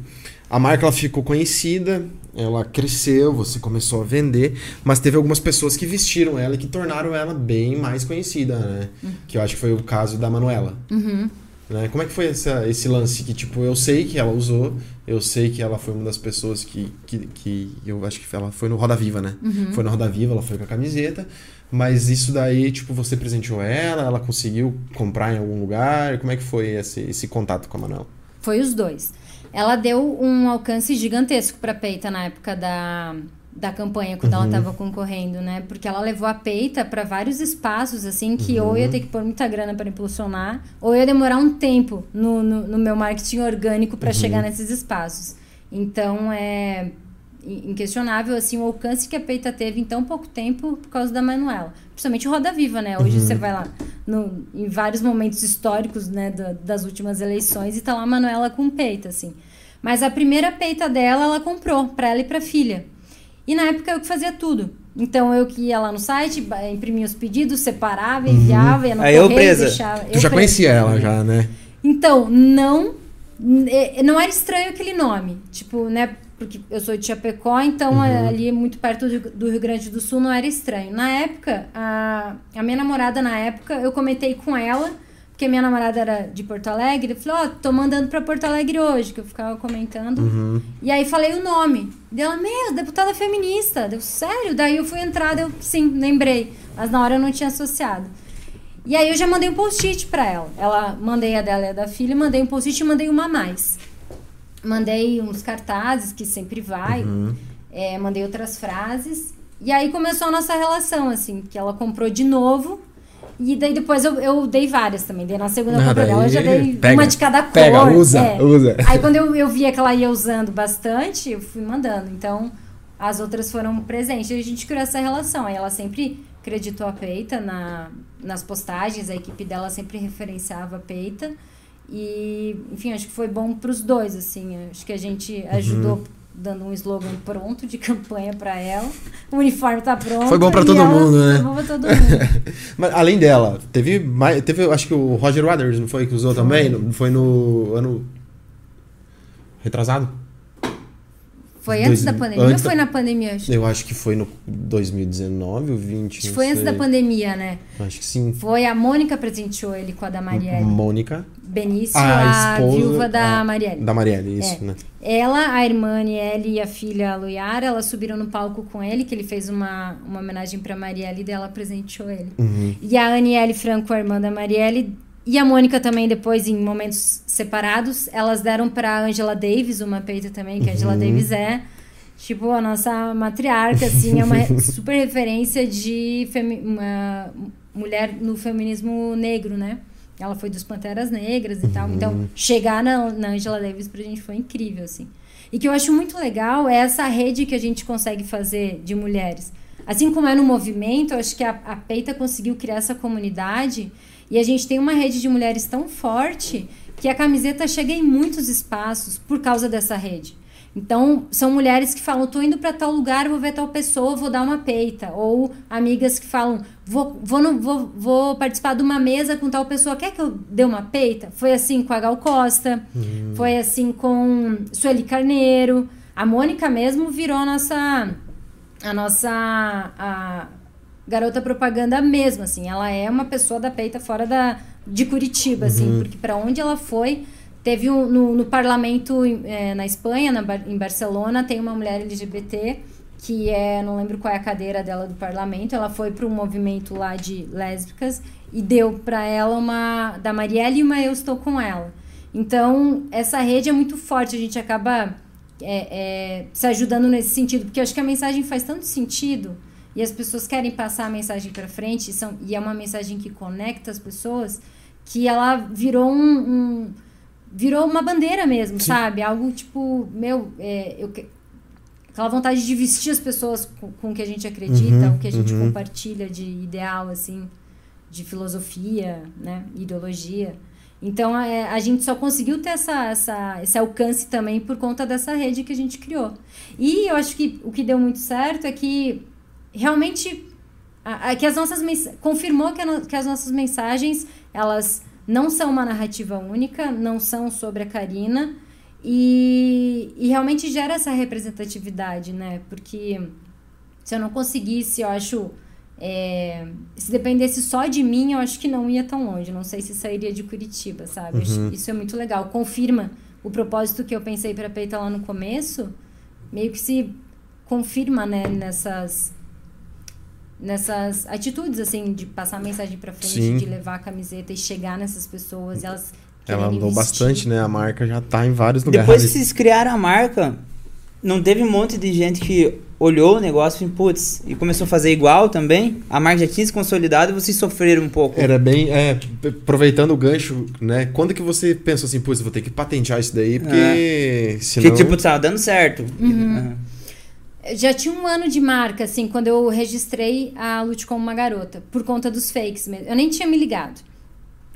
a marca ela ficou conhecida, ela cresceu, você começou a vender, mas teve algumas pessoas que vestiram ela e que tornaram ela bem mais conhecida, né? Que eu acho que foi o caso da Manuela. Uhum. Né? Como é que foi essa, esse lance que, tipo, eu sei que ela usou, eu sei que ela foi uma das pessoas que, que, que eu acho que ela foi no Roda Viva, né? Uhum. Foi no Roda Viva, ela foi com a camiseta, mas isso daí, tipo, você presenteou ela, ela conseguiu comprar em algum lugar, como é que foi esse, esse contato com a Manuela? Foi os dois. Ela deu um alcance gigantesco para Peita na época da, da campanha, quando ela estava concorrendo, né? Porque ela levou a Peita para vários espaços, assim, que ou eu ia ter que pôr muita grana para impulsionar, ou eu ia demorar um tempo no, no, no meu marketing orgânico para chegar nesses espaços. Então, é in- inquestionável, assim, o alcance que a Peita teve em tão pouco tempo por causa da Manuela. Principalmente Roda Viva, né? Hoje você vai lá no- em vários momentos históricos, né, da- das últimas eleições e tá lá a Manuela com peita, assim. Mas a primeira peita dela, ela comprou pra ela e pra filha. E na época eu que fazia tudo. Então eu que ia lá no site, imprimia os pedidos, separava, enviava, ia no Aí eu correio, presa. deixava. Tu eu já presa. conhecia ela, já, né? Então, não. é- Não era estranho aquele nome. Tipo, né? porque eu sou de Chapecó, então Uhum. ali muito perto do, do Rio Grande do Sul não era estranho. Na época, a, a minha namorada na época, eu comentei com ela, porque minha namorada era de Porto Alegre, eu falei, ó, tô mandando pra Porto Alegre hoje, que eu ficava comentando. Uhum. E aí falei o nome. Dela, meu, deputada feminista. Deu, sério? Daí eu fui entrar, deu, sim, lembrei. Mas na hora eu não tinha associado. E aí eu já mandei um post-it pra ela. Ela mandei a dela e a da filha, mandei um post-it e mandei uma a mais. Mandei uns cartazes, que sempre vai. É, mandei outras frases. E aí começou a nossa relação, assim, que ela comprou de novo. E daí depois eu, eu dei várias também. Dei na segunda compra dela, eu já dei pega, uma de cada cor. pega, usa, é. usa. *laughs* Aí quando eu, eu via que ela ia usando bastante, eu fui mandando. Então, as outras foram presentes. E a gente criou essa relação. Aí ela sempre acreditou a Peita na, nas postagens, a equipe dela sempre referenciava a Peita. E, enfim, acho que foi bom pros dois, assim. Acho que a gente Uhum. Dando um slogan pronto de campanha pra ela. O uniforme tá pronto. Foi bom pra e todo ela- mundo, né? Foi bom pra todo mundo. *laughs* Mas além dela, teve mais. Teve, acho que o Roger Waters, não foi que usou também? No- Foi no ano. Retrasado? Foi antes Dois- da pandemia antes ou foi da- na pandemia? Acho, Eu acho que foi no 2019 ou 20. acho foi antes sei. da pandemia, né? Acho que sim. Foi a Mônica presenteou ele com a da Marielle. Mônica. Benício, A a, esposa viúva da a- Marielle. Da Marielle, isso, É. né? Ela, a irmã Aniele e a filha Luiara, elas subiram no palco com ele, que ele fez uma, uma homenagem pra Marielle e dela presenteou ele. Uhum. E a Aniele Franco, a irmã da Marielle, e a Mônica também, depois, em momentos separados, elas deram pra Angela Davis, uma peita também, que a Angela Uhum. Davis é, tipo, a nossa matriarca, assim, é uma *laughs* super referência de uma mulher no feminismo negro, né? Ela foi dos Panteras Negras e tal. Então, chegar na, na Angela Davis pra gente foi incrível, assim. E que eu acho muito legal é essa rede que a gente consegue fazer de mulheres. Assim como é no movimento, eu acho que a, a Peita conseguiu criar essa comunidade e a gente tem uma rede de mulheres tão forte que a camiseta chega em muitos espaços por causa dessa rede. Então, são mulheres que falam, tô indo para tal lugar, vou ver tal pessoa, vou dar uma peita. Ou amigas que falam, vou, vou, no- vou, vou participar de uma mesa com tal pessoa, quer que eu dê uma peita? Foi assim com a Gal Costa, foi assim com Sueli Carneiro. A Mônica mesmo virou a nossa, a nossa a garota propaganda mesmo, assim. Ela é uma pessoa da peita fora da, de Curitiba, assim, porque para onde ela foi... Teve um, no, no parlamento eh, na Espanha, na em Barcelona, tem uma mulher LGBT que é, não lembro qual é a cadeira dela do parlamento, ela foi para um movimento lá de lésbicas e deu para ela uma da Marielle e uma Eu Estou Com Ela. Então, essa rede é muito forte, a gente acaba é, é, se ajudando nesse sentido, porque eu acho que a mensagem faz tanto sentido e as pessoas querem passar a mensagem para frente e, são, e é uma mensagem que conecta as pessoas, que ela virou um, um- virou uma bandeira mesmo, sabe? Algo tipo, meu, é, eu, que- aquela vontade de vestir as pessoas com, com o que a gente acredita, Uhum, o que a gente uhum. compartilha de ideal, assim, de filosofia, né? Ideologia. Então, é, a gente só conseguiu ter essa, essa, esse alcance também por conta dessa rede que a gente criou. E eu acho que o que deu muito certo é que realmente a- a- que as nossas confirmou que, no- que as nossas mensagens elas não são uma narrativa única, não são sobre a Karina e, e realmente gera essa representatividade, né? Porque se eu não conseguisse, eu acho, é, se dependesse só de mim, eu acho que não ia tão longe. Não sei se sairia de Curitiba, sabe? Acho- Isso é muito legal. Confirma o propósito que eu pensei para Peita lá no começo, meio que se confirma, né? Nessas nessas atitudes assim de passar a mensagem para frente, Sim. de levar a camiseta e chegar nessas pessoas, elas Ela andou vestir. bastante, né? A marca já tá em vários lugares. Depois que vocês criaram a marca, não teve um monte de gente que olhou o negócio e, putz, e começou a fazer igual também? A marca já tinha se consolidado e vocês sofreram um pouco. Era bem. É, aproveitando o gancho, né? Quando que você pensou assim, putz, vou ter que patentear isso daí, porque. Senão... Que tipo, tava dando certo. Uhum. Aham. Já tinha um ano de marca, assim, quando eu registrei a Lute como uma garota, por conta dos fakes mesmo. Eu nem tinha me ligado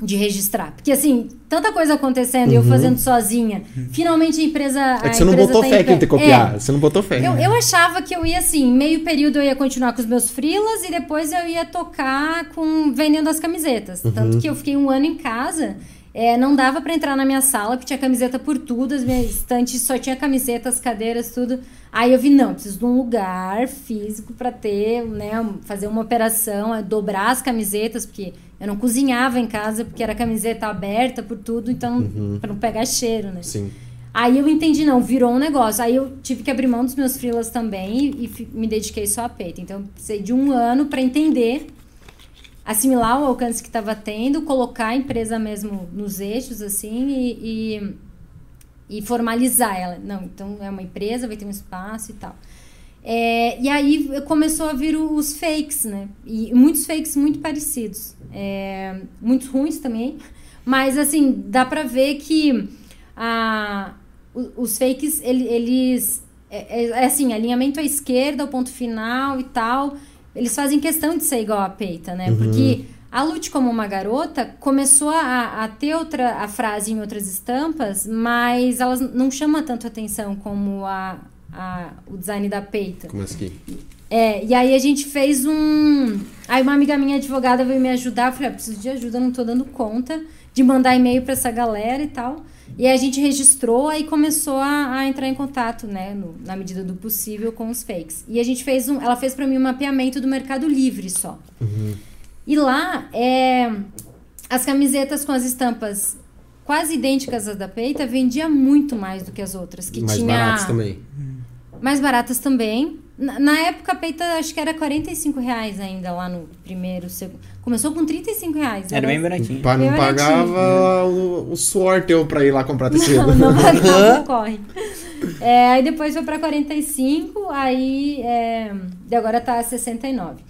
de registrar. Porque, assim, tanta coisa acontecendo e eu fazendo sozinha. Finalmente a empresa. Uhum. É que você não botou tá fé em que ter que copiar. É. Você não botou fé. Eu, eu achava que eu ia assim, meio período eu ia continuar com os meus freelas e depois eu ia tocar com vendendo as camisetas. Uhum. Tanto que eu fiquei um ano em casa É, não dava para entrar na minha sala, porque tinha camiseta por tudo, as minhas estantes só tinha camisetas, cadeiras, tudo. Aí eu vi, não, preciso de um lugar físico para ter, né, fazer uma operação, é, dobrar as camisetas, porque eu não cozinhava em casa, porque era camiseta aberta por tudo, então, uhum. para não pegar cheiro, né? Sim. Aí eu entendi, não, virou um negócio. Aí eu tive que abrir mão dos meus freelas também e, e me dediquei só a peito. Então, eu precisei de um ano para entender assimilar o alcance que estava tendo, colocar a empresa mesmo nos eixos, assim, e, e, e, formalizar ela. Não, então é uma empresa, vai ter um espaço e tal. É, e aí começou a vir os fakes, né? E muitos fakes muito parecidos. É, muitos ruins também. Mas, assim, dá pra ver que a, os fakes, eles... É, é, é assim, alinhamento à esquerda, o ponto final e tal eles fazem questão de ser igual a Peita, né? Uhum. Porque a Lute como uma garota começou a, a, ter outra a frase em outras estampas, mas elas não chama tanto atenção como a, a, o design da Peita. Como assim? É, e aí a gente fez um. Aí uma amiga minha advogada veio me ajudar. Eu falei, ah, preciso de ajuda, não tô dando conta de mandar e-mail para essa galera e tal. E aí a gente registrou, aí começou a, a entrar em contato, né, no, na medida do possível, com os fakes. E a gente fez um. Ela fez para mim um mapeamento do Mercado Livre só. Uhum. E lá, é, as camisetas com as estampas quase idênticas às da Peita vendia muito mais do que as outras. Que mais tinha, baratas também. Mais baratas também. Na, na, época, a peita acho que era 45 reais ainda lá no primeiro, segundo. Começou com 35 reais. Era, era bem baratinho. Pa, não pagava o, o suor teu pra ir lá comprar tecido. Não, não *laughs* pagava, corre. É, aí depois foi pra 45, aí é, e agora tá 69.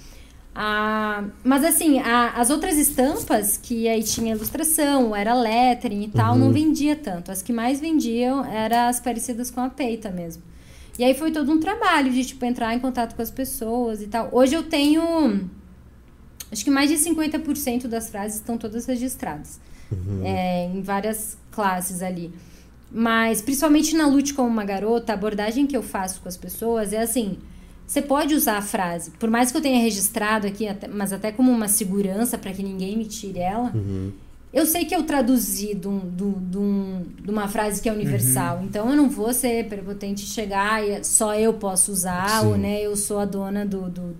Ah, mas assim, a, as outras estampas, que aí tinha ilustração, era lettering e tal, uhum. não vendia tanto. As que mais vendiam eram as parecidas com a peita mesmo. E aí foi todo um trabalho de, tipo, entrar em contato com as pessoas e tal. Hoje eu tenho. Acho que mais de 50% das frases estão todas registradas. Uhum. É, em várias classes ali. Mas, principalmente na Lute como uma garota, a abordagem que eu faço com as pessoas é assim: você pode usar a frase, por mais que eu tenha registrado aqui, mas até como uma segurança para que ninguém me tire ela. Uhum. Eu sei que eu traduzi de, um, de, um, de uma frase que é universal, uhum. então eu não vou ser prepotente chegar e só eu posso usar, Sim. ou né, eu sou a dona do, do.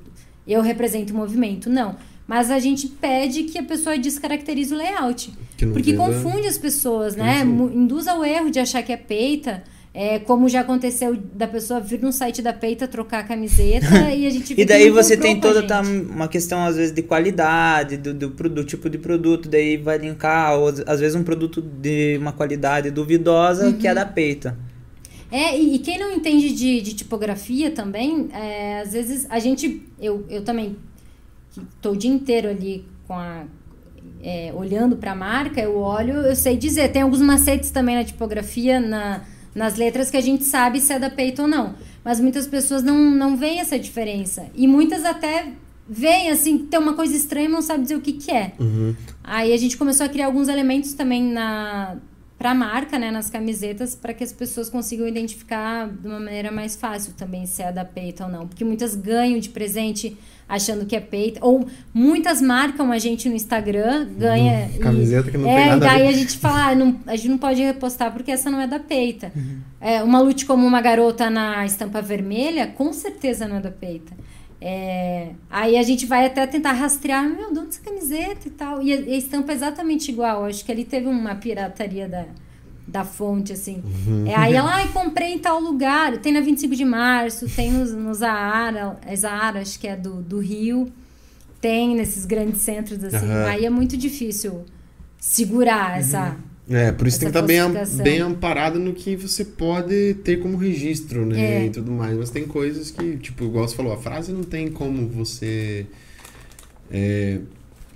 Eu represento o movimento. Não. Mas a gente pede que a pessoa descaracterize o layout. Porque confunde as pessoas, né? Induz ao erro de achar que é peita. É, como já aconteceu da pessoa vir no site da Peita trocar a camiseta *laughs* e a gente E daí você tem toda tá, uma questão, às vezes, de qualidade, do, do, do, tipo de produto, daí vai linkar, ou, às vezes, um produto de uma qualidade duvidosa uhum. que é da Peita. É, e, e, quem não entende de, de tipografia também, é, às vezes a gente. Eu, eu também estou o dia inteiro ali com a. É, olhando para a marca, eu olho, eu sei dizer. Tem alguns macetes também na tipografia, na nas letras que a gente sabe se é da peito ou não. Mas muitas pessoas não, não veem essa diferença. E muitas até veem, assim, tem uma coisa estranha e não sabe dizer o que, que é. Uhum. Aí a gente começou a criar alguns elementos também na para a marca, né, nas camisetas, para que as pessoas consigam identificar de uma maneira mais fácil também se é da peita ou não. Porque muitas ganham de presente achando que é peita. Ou muitas marcam a gente no Instagram, ganha. Camiseta e, que não é, tem nada daí a, a gente fala, ah, não, a gente não pode repostar porque essa não é da peita. Uhum. É, uma lute como uma garota na estampa vermelha, com certeza não é da peita. É, aí a gente vai até tentar rastrear, meu, de onde essa camiseta e tal. E a, a estampa é exatamente igual. Acho que ali teve uma pirataria da, da fonte, assim. Uhum. É, aí ela, ai, comprei em tal lugar. Tem na 25 de março, tem no, no Zahara, é Zahara, acho que é do, do Rio. Tem nesses grandes centros, assim. Uhum. Aí é muito difícil segurar uhum. É, por isso tem que estar tá bem, bem amparado no que você pode ter como registro, né? É. E tudo mais. Mas tem coisas que, tipo, igual você falou, a frase não tem como você é,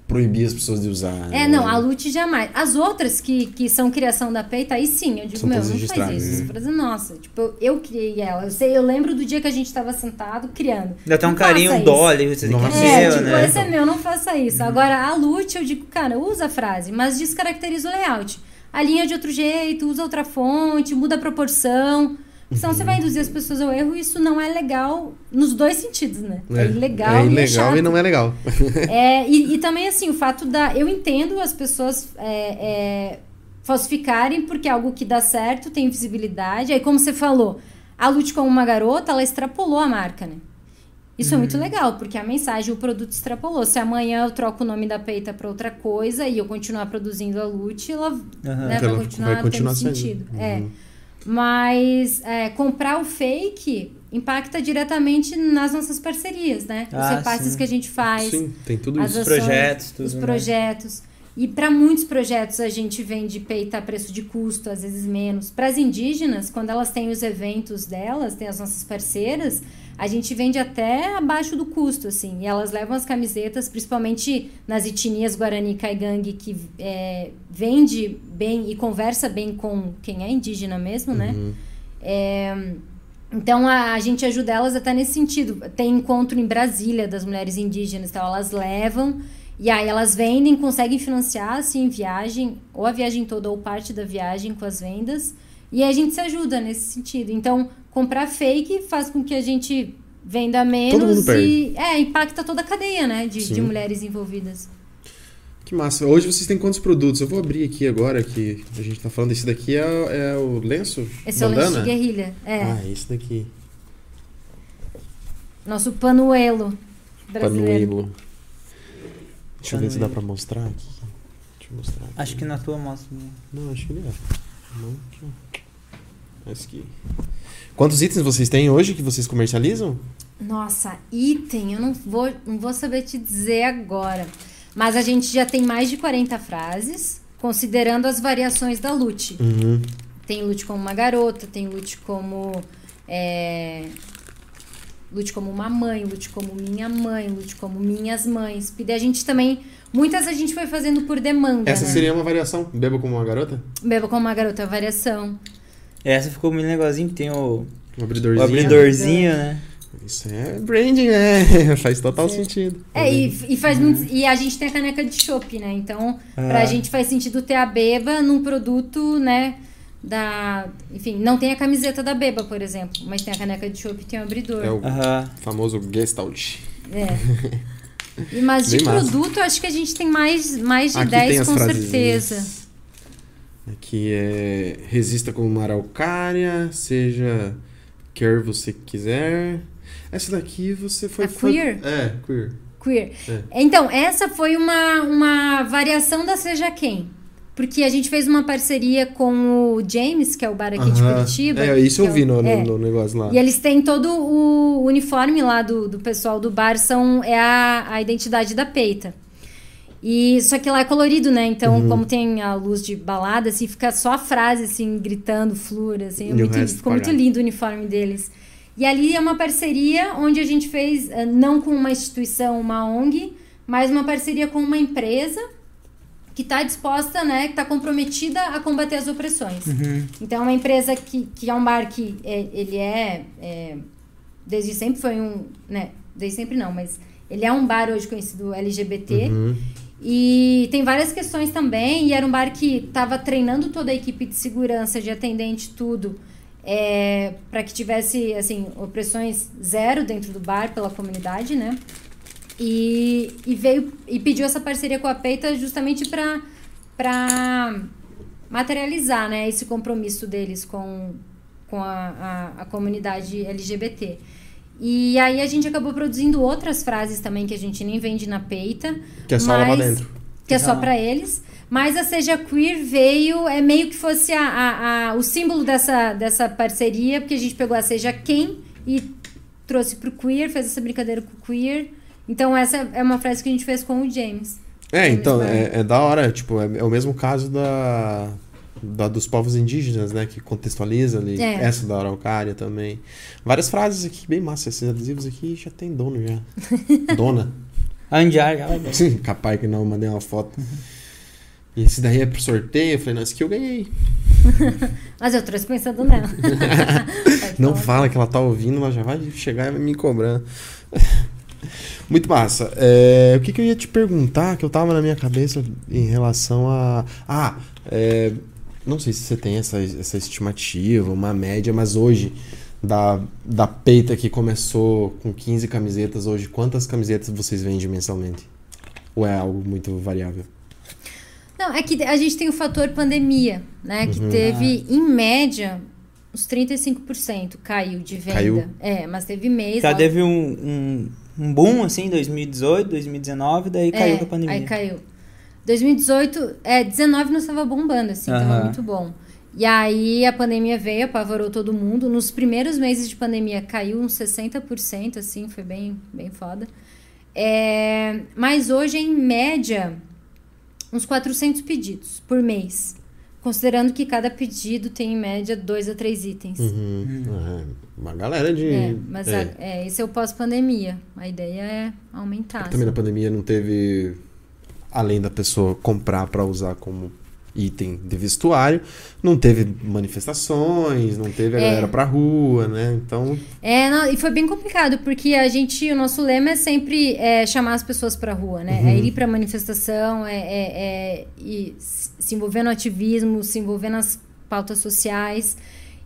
proibir as pessoas de usar. É, né? não, a Lute jamais. As outras que, que são criação da peita, aí sim, eu digo, são meu, não faz isso. Né? Frase, nossa, tipo, eu, eu, criei ela. Eu sei, eu lembro do dia que a gente estava sentado criando. Ainda tem um carinho, um dolly, você tem que é, tipo, né? esse é meu, não faça isso. Uhum. Agora, a Lute, eu digo, cara, usa a frase, mas descaracteriza o layout alinha de outro jeito, usa outra fonte, muda a proporção. Senão uhum. você vai induzir as pessoas ao erro e isso não é legal nos dois sentidos, né? É, é ilegal, é ilegal e, é e não é legal. é, e, e, também, assim, o fato da. Eu entendo as pessoas é, é, falsificarem, porque é algo que dá certo, tem visibilidade. Aí, como você falou, a Lute como uma garota, ela extrapolou a marca, né? Isso é muito legal, porque a mensagem, o produto extrapolou. Se amanhã eu troco o nome da peita para outra coisa e eu continuar produzindo a Lute, ela, né, vai continuar, vai continuar tendo sentido. Uhum. É. Mas é, comprar o fake impacta diretamente nas nossas parcerias, né? Os Ah, repasses sim. que a gente faz, Sim, tem tudo isso. Os ações, projetos, tudo, os né? projetos. E para muitos projetos a gente vende peita a preço de custo, às vezes menos. Para as indígenas, quando elas têm os eventos delas, tem as nossas parceiras, a gente vende até abaixo do custo, assim. E elas levam as camisetas, principalmente nas etnias Guarani e Caigangue, que é, vende bem e conversa bem com quem é indígena mesmo, né? Uhum. É, então a, a gente ajuda elas até nesse sentido. Tem encontro em Brasília das mulheres indígenas, então elas levam e aí elas vendem, conseguem financiar assim viagem, ou a viagem toda ou parte da viagem com as vendas. E a gente se ajuda nesse sentido. Então, comprar fake faz com que a gente venda mundo menos perde. e é, impacta toda a cadeia, né, de, de mulheres envolvidas. Que massa. Hoje vocês têm quantos produtos? Eu vou abrir aqui agora que a gente tá falando. Esse daqui é, é o lenço? Esse é o lenço bandana? de guerrilha. É, Ah, esse daqui. nosso panuelo brasileiro. Panuelo. Deixa eu ver se dá pra mostrar aqui. Deixa eu mostrar. Aqui. Acho que na tua mostra. né? Não, acho que ele é. Não, aqui. Esse aqui. Quantos itens vocês têm hoje que vocês comercializam? Nossa, item, eu não vou, não vou saber te dizer agora. Mas a gente já tem mais de 40 frases, considerando as variações da Lute. Uhum. Tem Lute como uma garota, tem Lute como. É, lute como uma mãe, lute como minha mãe, lute como minhas mães. E a gente também. Muitas a gente foi fazendo por demanda. Essa né? seria uma variação. Beba como uma garota? Beba como uma garota, é variação. Essa ficou muito legalzinho, que tem o, Um o abridorzinho. abridorzinho, né? Isso é branding, né? *laughs* Faz total Sim. sentido. É, e, e faz muito. E a gente tem a caneca de chopp, né? Então, pra Ah. gente faz sentido ter a beba num produto, né? Da. Enfim, não tem a camiseta da beba, por exemplo, mas tem a caneca de chopp e tem o abridor. É o famoso Gestalt. É. E, mas *laughs* de Bem massa. produto, acho que a gente tem mais, mais de Aqui tem 10 as com certeza. Aqui é resista como uma araucária, seja quer você quiser. Essa daqui você foi... A queer? É, queer. Queer. É. Então, essa foi uma, uma variação da Seja Quem. Porque a gente fez uma parceria com o James, que é o bar aqui de. Curitiba. É, isso que eu é o- vi no, no, é. no negócio lá. E eles têm todo o uniforme lá do, do pessoal do bar, são, é a, a identidade da peita. E só que lá é colorido, né? Então, Uhum. como tem a luz de balada, assim, fica só a frase, assim, gritando, flor, assim. é muito- ficou muito lindo o uniforme deles. E ali é uma parceria onde a gente fez, eh, não com uma instituição, uma ONG, mas uma parceria com uma empresa que está disposta, né, que está comprometida a combater as opressões. Então, é uma empresa que, que é um bar que é, ele é, é, desde sempre foi um, né, desde sempre não, mas ele é um bar hoje conhecido LGBT Uhum. E tem várias questões também, e era um bar que estava treinando toda a equipe de segurança, de atendente, tudo, é, para que tivesse, assim, opressões zero dentro do bar pela comunidade, né? E, e veio e pediu essa parceria com a Peita justamente para para materializar, né, esse compromisso deles com, com a, a, a comunidade LGBT. E aí a gente acabou produzindo outras frases também que a gente nem vende na peita. Que é só lá pra mas- dentro. Que é só Ah. pra eles. Mas a Seja Queer veio, é meio que fosse a, a, a- o símbolo dessa, dessa parceria, porque a gente pegou a Seja Quem e trouxe pro queer, fez essa brincadeira com o queer. Então essa é uma frase que a gente fez com o James. É, James então, é, é da hora, tipo, é, é o mesmo caso da, da dos povos indígenas, né, que contextualiza ali, É. essa da araucária também. Várias frases aqui, bem massa, esses adesivos aqui já tem dono já. *laughs* Dona. Andiar, já vai bem. Sim, capaz que não, mandei uma foto. E esse daí é pro sorteio, eu falei, não, esse aqui eu ganhei. *laughs* Mas eu trouxe pensando nela. *laughs* Não fala que ela tá ouvindo, ela já vai chegar e vai me cobrando. Muito massa. É, o que, que eu ia te perguntar, que eu tava na minha cabeça em relação a. Ah, é, não sei se você tem essa, essa estimativa, uma média, mas hoje, da, da peita que começou com 15 camisetas, hoje, quantas camisetas vocês vendem mensalmente? Ou é algo muito variável? Não, é que a gente tem o fator pandemia, né? Que teve, em média, uns 35% caiu de venda. Caiu? É, mas teve mês. Já teve um, um, um boom, assim, em 2018, 2019, daí caiu é, com a pandemia. Aí caiu. 2018, é, 19 não estava bombando, assim, tava Aham. muito bom. E aí a pandemia veio, apavorou todo mundo. Nos primeiros meses de pandemia caiu uns 60%, assim, foi bem, bem foda. É, mas hoje, em média, uns 400 pedidos por mês. Considerando que cada pedido tem, em média, dois a três itens. Uhum. É, uma galera de. É, mas é. a- é, esse é o pós-pandemia. A ideia é aumentar. Também na assim. pandemia não teve, além da pessoa comprar pra usar como item de vestuário, não teve manifestações, não teve a É. galera pra rua, né? Então, É, não, e foi bem complicado, porque a gente, o nosso lema é sempre é, chamar as pessoas pra rua, né? Uhum. É ir pra manifestação, é, é, é se envolver no ativismo, se envolver nas pautas sociais.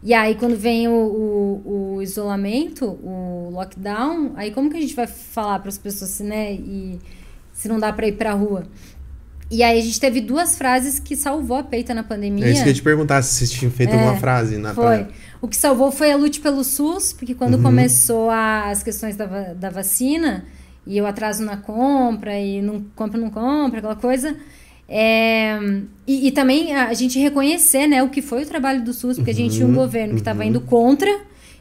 E aí, quando vem o, o, o isolamento, o lockdown, aí como que a gente vai falar para as pessoas, né? E se não dá pra ir pra rua? E aí a gente teve duas frases que salvou a peita na pandemia. é isso que eu te perguntar, se vocês tinham feito É, alguma frase na Foi. pra- O que salvou foi a lute pelo SUS, porque quando Uhum. começou a- as questões da, da vacina, e o atraso na compra, e não compra, não compra, aquela coisa. é, e, e também a, a gente reconhecer né, o que foi o trabalho do SUS, porque a gente tinha um Uhum, governo que estava uhum. indo contra.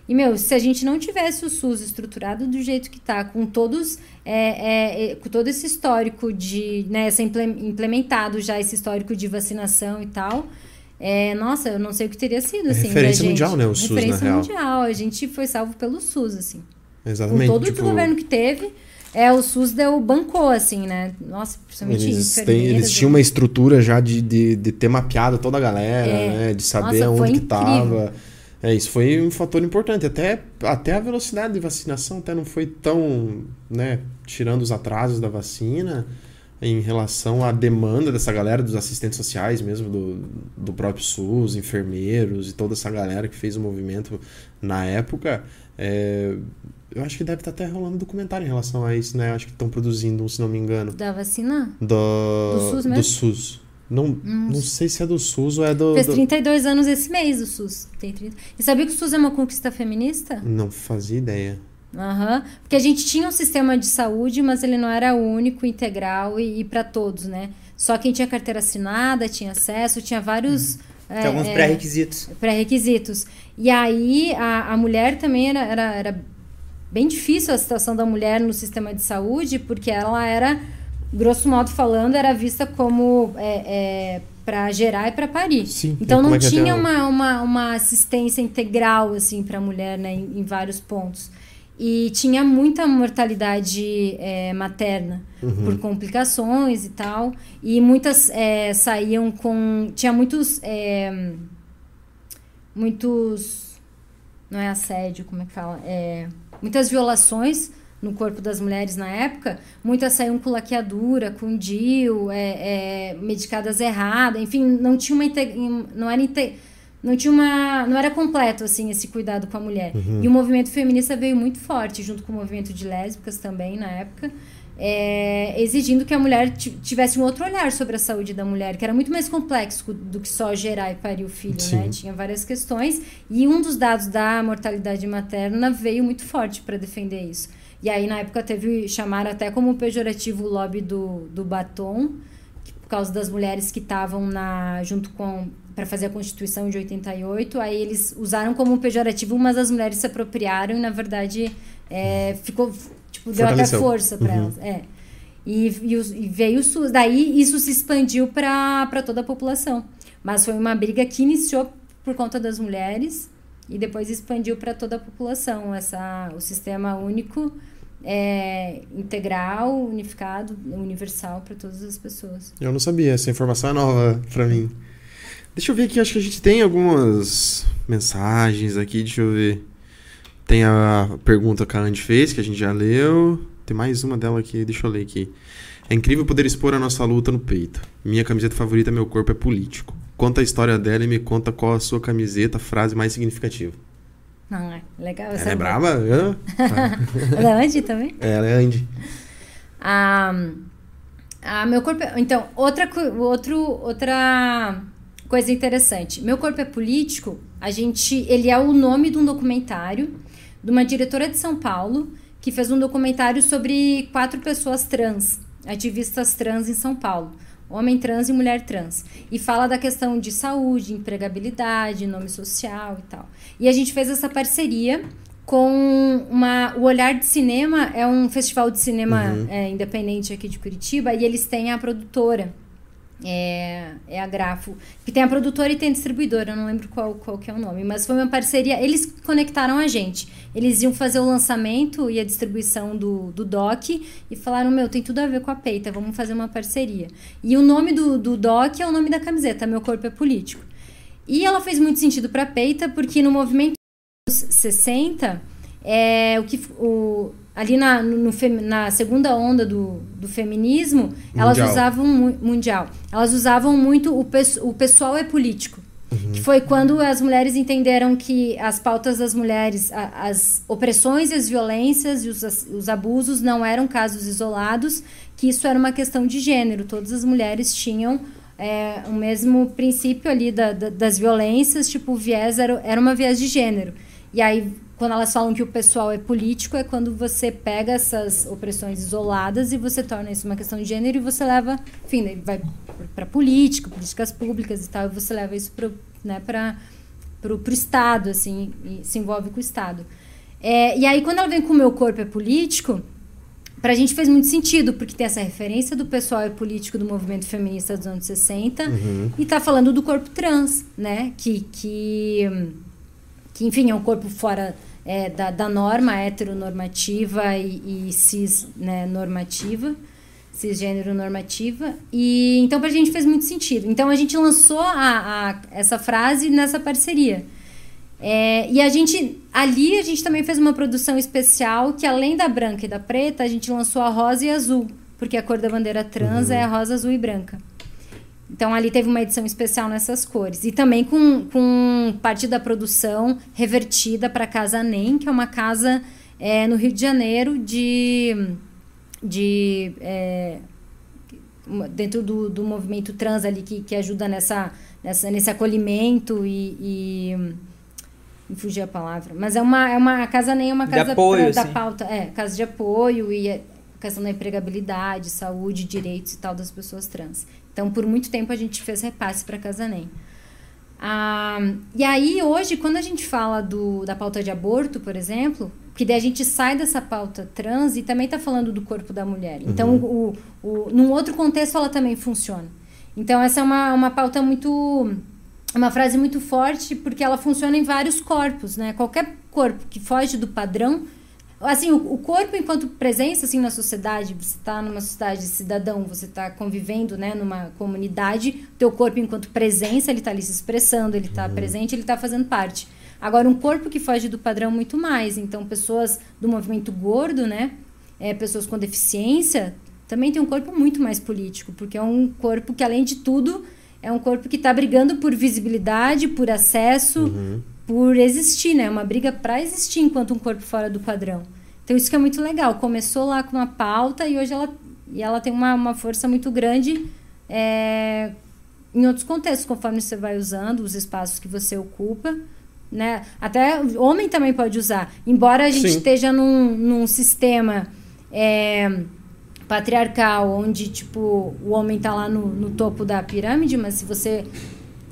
E, meu, se a gente não tivesse o SUS estruturado do jeito que tá, com todos, é, é, é, com todo esse histórico de, né, implementado já esse histórico de vacinação e tal, é, nossa, eu não sei o que teria sido, É assim, referência mundial, né, o SUS, na Referência real. mundial, a gente foi salvo pelo SUS, assim. Exatamente. com todo tipo, o governo que teve, é, o SUS deu, bancou, assim, né, nossa, principalmente eles, têm, eles tinham uma estrutura já de, de, de ter mapeado toda a galera, É. né? De saber Nossa, onde que incrível. tava. É, isso foi um fator importante. Até, até a velocidade de vacinação até não foi tão, né? Tirando os atrasos da vacina, em relação à demanda dessa galera, dos assistentes sociais mesmo, do, do próprio SUS, enfermeiros e toda essa galera que fez o movimento na época. é, eu acho que deve estar até rolando documentário em relação a isso, né? Acho que estão produzindo, se não me engano. Da vacina? Do, Do SUS mesmo? SUS. Não, não sei se é do SUS ou é do. Fez do- 32 anos esse mês, o SUS. Tem 30. E sabia que o SUS é uma conquista feminista? Não fazia ideia. Aham. Porque a gente tinha um sistema de saúde, mas ele não era único, integral e, e para todos, né? Só quem tinha carteira assinada tinha acesso, tinha vários. Tem é, alguns é, pré-requisitos. pré-requisitos. E aí a, a mulher também era, era, era bem difícil a situação da mulher no sistema de saúde, porque ela era, grosso modo falando, era vista como é, é, para gerar e para parir. Sim, Então não é tinha uma, uma, uma assistência integral assim para a mulher né, em, em vários pontos. E tinha muita mortalidade é, materna Uhum. por complicações e tal. E muitas é, saíam com. Tinha muitos. é, muitos. Não é assédio, como é que fala? Muitas violações no corpo das mulheres na época. Muitas saíam com laqueadura, com DIU, é, é, medicadas erradas. Enfim, não tinha uma. Não era. não tinha uma não era completo assim esse cuidado com a mulher Uhum. e o movimento feminista veio muito forte junto com o movimento de lésbicas também na época é, exigindo que a mulher ti- tivesse um outro olhar sobre a saúde da mulher que era muito mais complexo do que só gerar e parir o filho né tinha várias questões e um dos dados da mortalidade materna veio muito forte para defender isso e aí na época teve chamaram até como pejorativo o lobby do, do batom que por causa das mulheres que estavam na junto com para fazer a Constituição de 88, aí eles usaram como pejorativo, mas as mulheres se apropriaram e na verdade é, ficou tipo deu até força para Uhum. elas, é. E, e, e veio o SUS, daí isso se expandiu para toda a população. Mas foi uma briga que iniciou por conta das mulheres e depois expandiu para toda a população, essa o sistema único é, integral, unificado, universal para todas as pessoas. Eu não sabia, essa informação é nova pra mim. Deixa eu ver aqui, acho que a gente tem algumas mensagens aqui, deixa eu ver. Tem a pergunta que a Andy fez, que a gente já leu. Tem mais uma dela aqui, deixa eu ler aqui. É incrível poder expor a nossa luta no peito. Minha camiseta favorita, meu corpo é político. Conta a história dela e me conta qual a sua camiseta, frase mais significativa. Não, é legal. Ela é brava? Hã? *laughs* Ela é Andy também? Ela é Andy. A, Ah, meu corpo. É... Então, outra, outro, outra coisa interessante. Meu corpo é político. A gente, ele é o nome de um documentário de uma diretora de São Paulo que fez um documentário sobre quatro pessoas trans, ativistas trans em São Paulo. Homem trans e mulher trans. E fala da questão de saúde, empregabilidade, nome social e tal. E a gente fez essa parceria com uma. O Olhar de Cinema é um festival de cinema é, independente aqui de Curitiba e eles têm a produtora. É, é a Grafo. Que tem a produtora e tem a distribuidora, eu não lembro qual, qual que é o nome. Mas foi uma parceria. Eles conectaram a gente. Eles iam fazer o lançamento e a distribuição do, do doc e falaram: Meu, tem tudo a ver com a peita, vamos fazer uma parceria. E o nome do, do doc é o nome da camiseta, Meu Corpo é Político. E ela fez muito sentido para peita, porque no movimento dos 60, é, o que, o, ali na, no, na segunda onda do, do feminismo, elas Mundial. usavam mu- mundial. Elas usavam muito o, o pessoal é político. Que foi quando as mulheres entenderam que as pautas das mulheres, a- as opressões e as violências e os, as- os abusos não eram casos isolados, que isso era uma questão de gênero. Todas as mulheres tinham é, o mesmo princípio ali da- da- das violências, tipo, o viés era, era uma viés de gênero. E aí, quando elas falam que o pessoal é político, é quando você pega essas opressões isoladas e você torna isso uma questão de gênero e você leva, enfim, vai para política, políticas públicas e tal, e você leva isso para né, para pro Estado, assim, e se envolve com o Estado. É, e aí, quando ela vem com o meu corpo é político, pra gente fez muito sentido, porque tem essa referência do pessoal é político do movimento feminista dos anos 60 e tá falando do corpo trans, né? Que, que, que enfim, é um corpo fora é, da, da norma heteronormativa e, e cis né, normativa, cisgênero normativa. E então pra gente fez muito sentido. Então a gente lançou a, a, essa frase nessa parceria. É, e a gente, ali a gente também fez uma produção especial que além da branca e da preta, a gente lançou a rosa e azul, porque a cor da bandeira trans é a rosa, azul e branca. Então ali teve uma edição especial nessas cores. E também com, com parte da produção revertida para a Casa NEM, que é uma casa é, no Rio de Janeiro de. de é, dentro do, do movimento trans ali que, que ajuda nessa, nessa, nesse acolhimento e, e me fugiu a palavra. Mas é uma, é uma a casa nem é uma De casa apoio, pra- da assim. pauta. É, casa de apoio e a questão da empregabilidade, saúde, direitos e tal das pessoas trans. Então, por muito tempo a gente fez repasse para Casa NEM. Ah, e aí, hoje, quando a gente fala do, da pauta de aborto, por exemplo, que daí a gente sai dessa pauta trans e também está falando do corpo da mulher. Então, o, o, num outro contexto, ela também funciona. Então, essa é uma, uma pauta muito. Uma frase muito forte, porque ela funciona em vários corpos, né? Qualquer corpo que foge do padrão. Assim, o, o corpo enquanto presença assim, na sociedade, você está numa sociedade de cidadão, você está convivendo né, numa comunidade, teu corpo enquanto presença, ele está ali se expressando, ele está presente, ele está fazendo parte. Agora, um corpo que foge do padrão muito mais. Então, pessoas do movimento gordo, né? É, pessoas com deficiência, também tem um corpo muito mais político, porque é um corpo que, além de tudo, é um corpo que está brigando por visibilidade, por acesso, por existir, né? Uma briga para existir enquanto um corpo fora do padrão. Então, isso que é muito legal. Começou lá com uma pauta e hoje ela, e ela tem uma, uma força muito grande é, em outros contextos, conforme você vai usando os espaços que você ocupa. Né? Até o homem também pode usar. Embora a gente Sim. esteja num, num sistema é, patriarcal, onde tipo, o homem está lá no, no topo da pirâmide, mas se você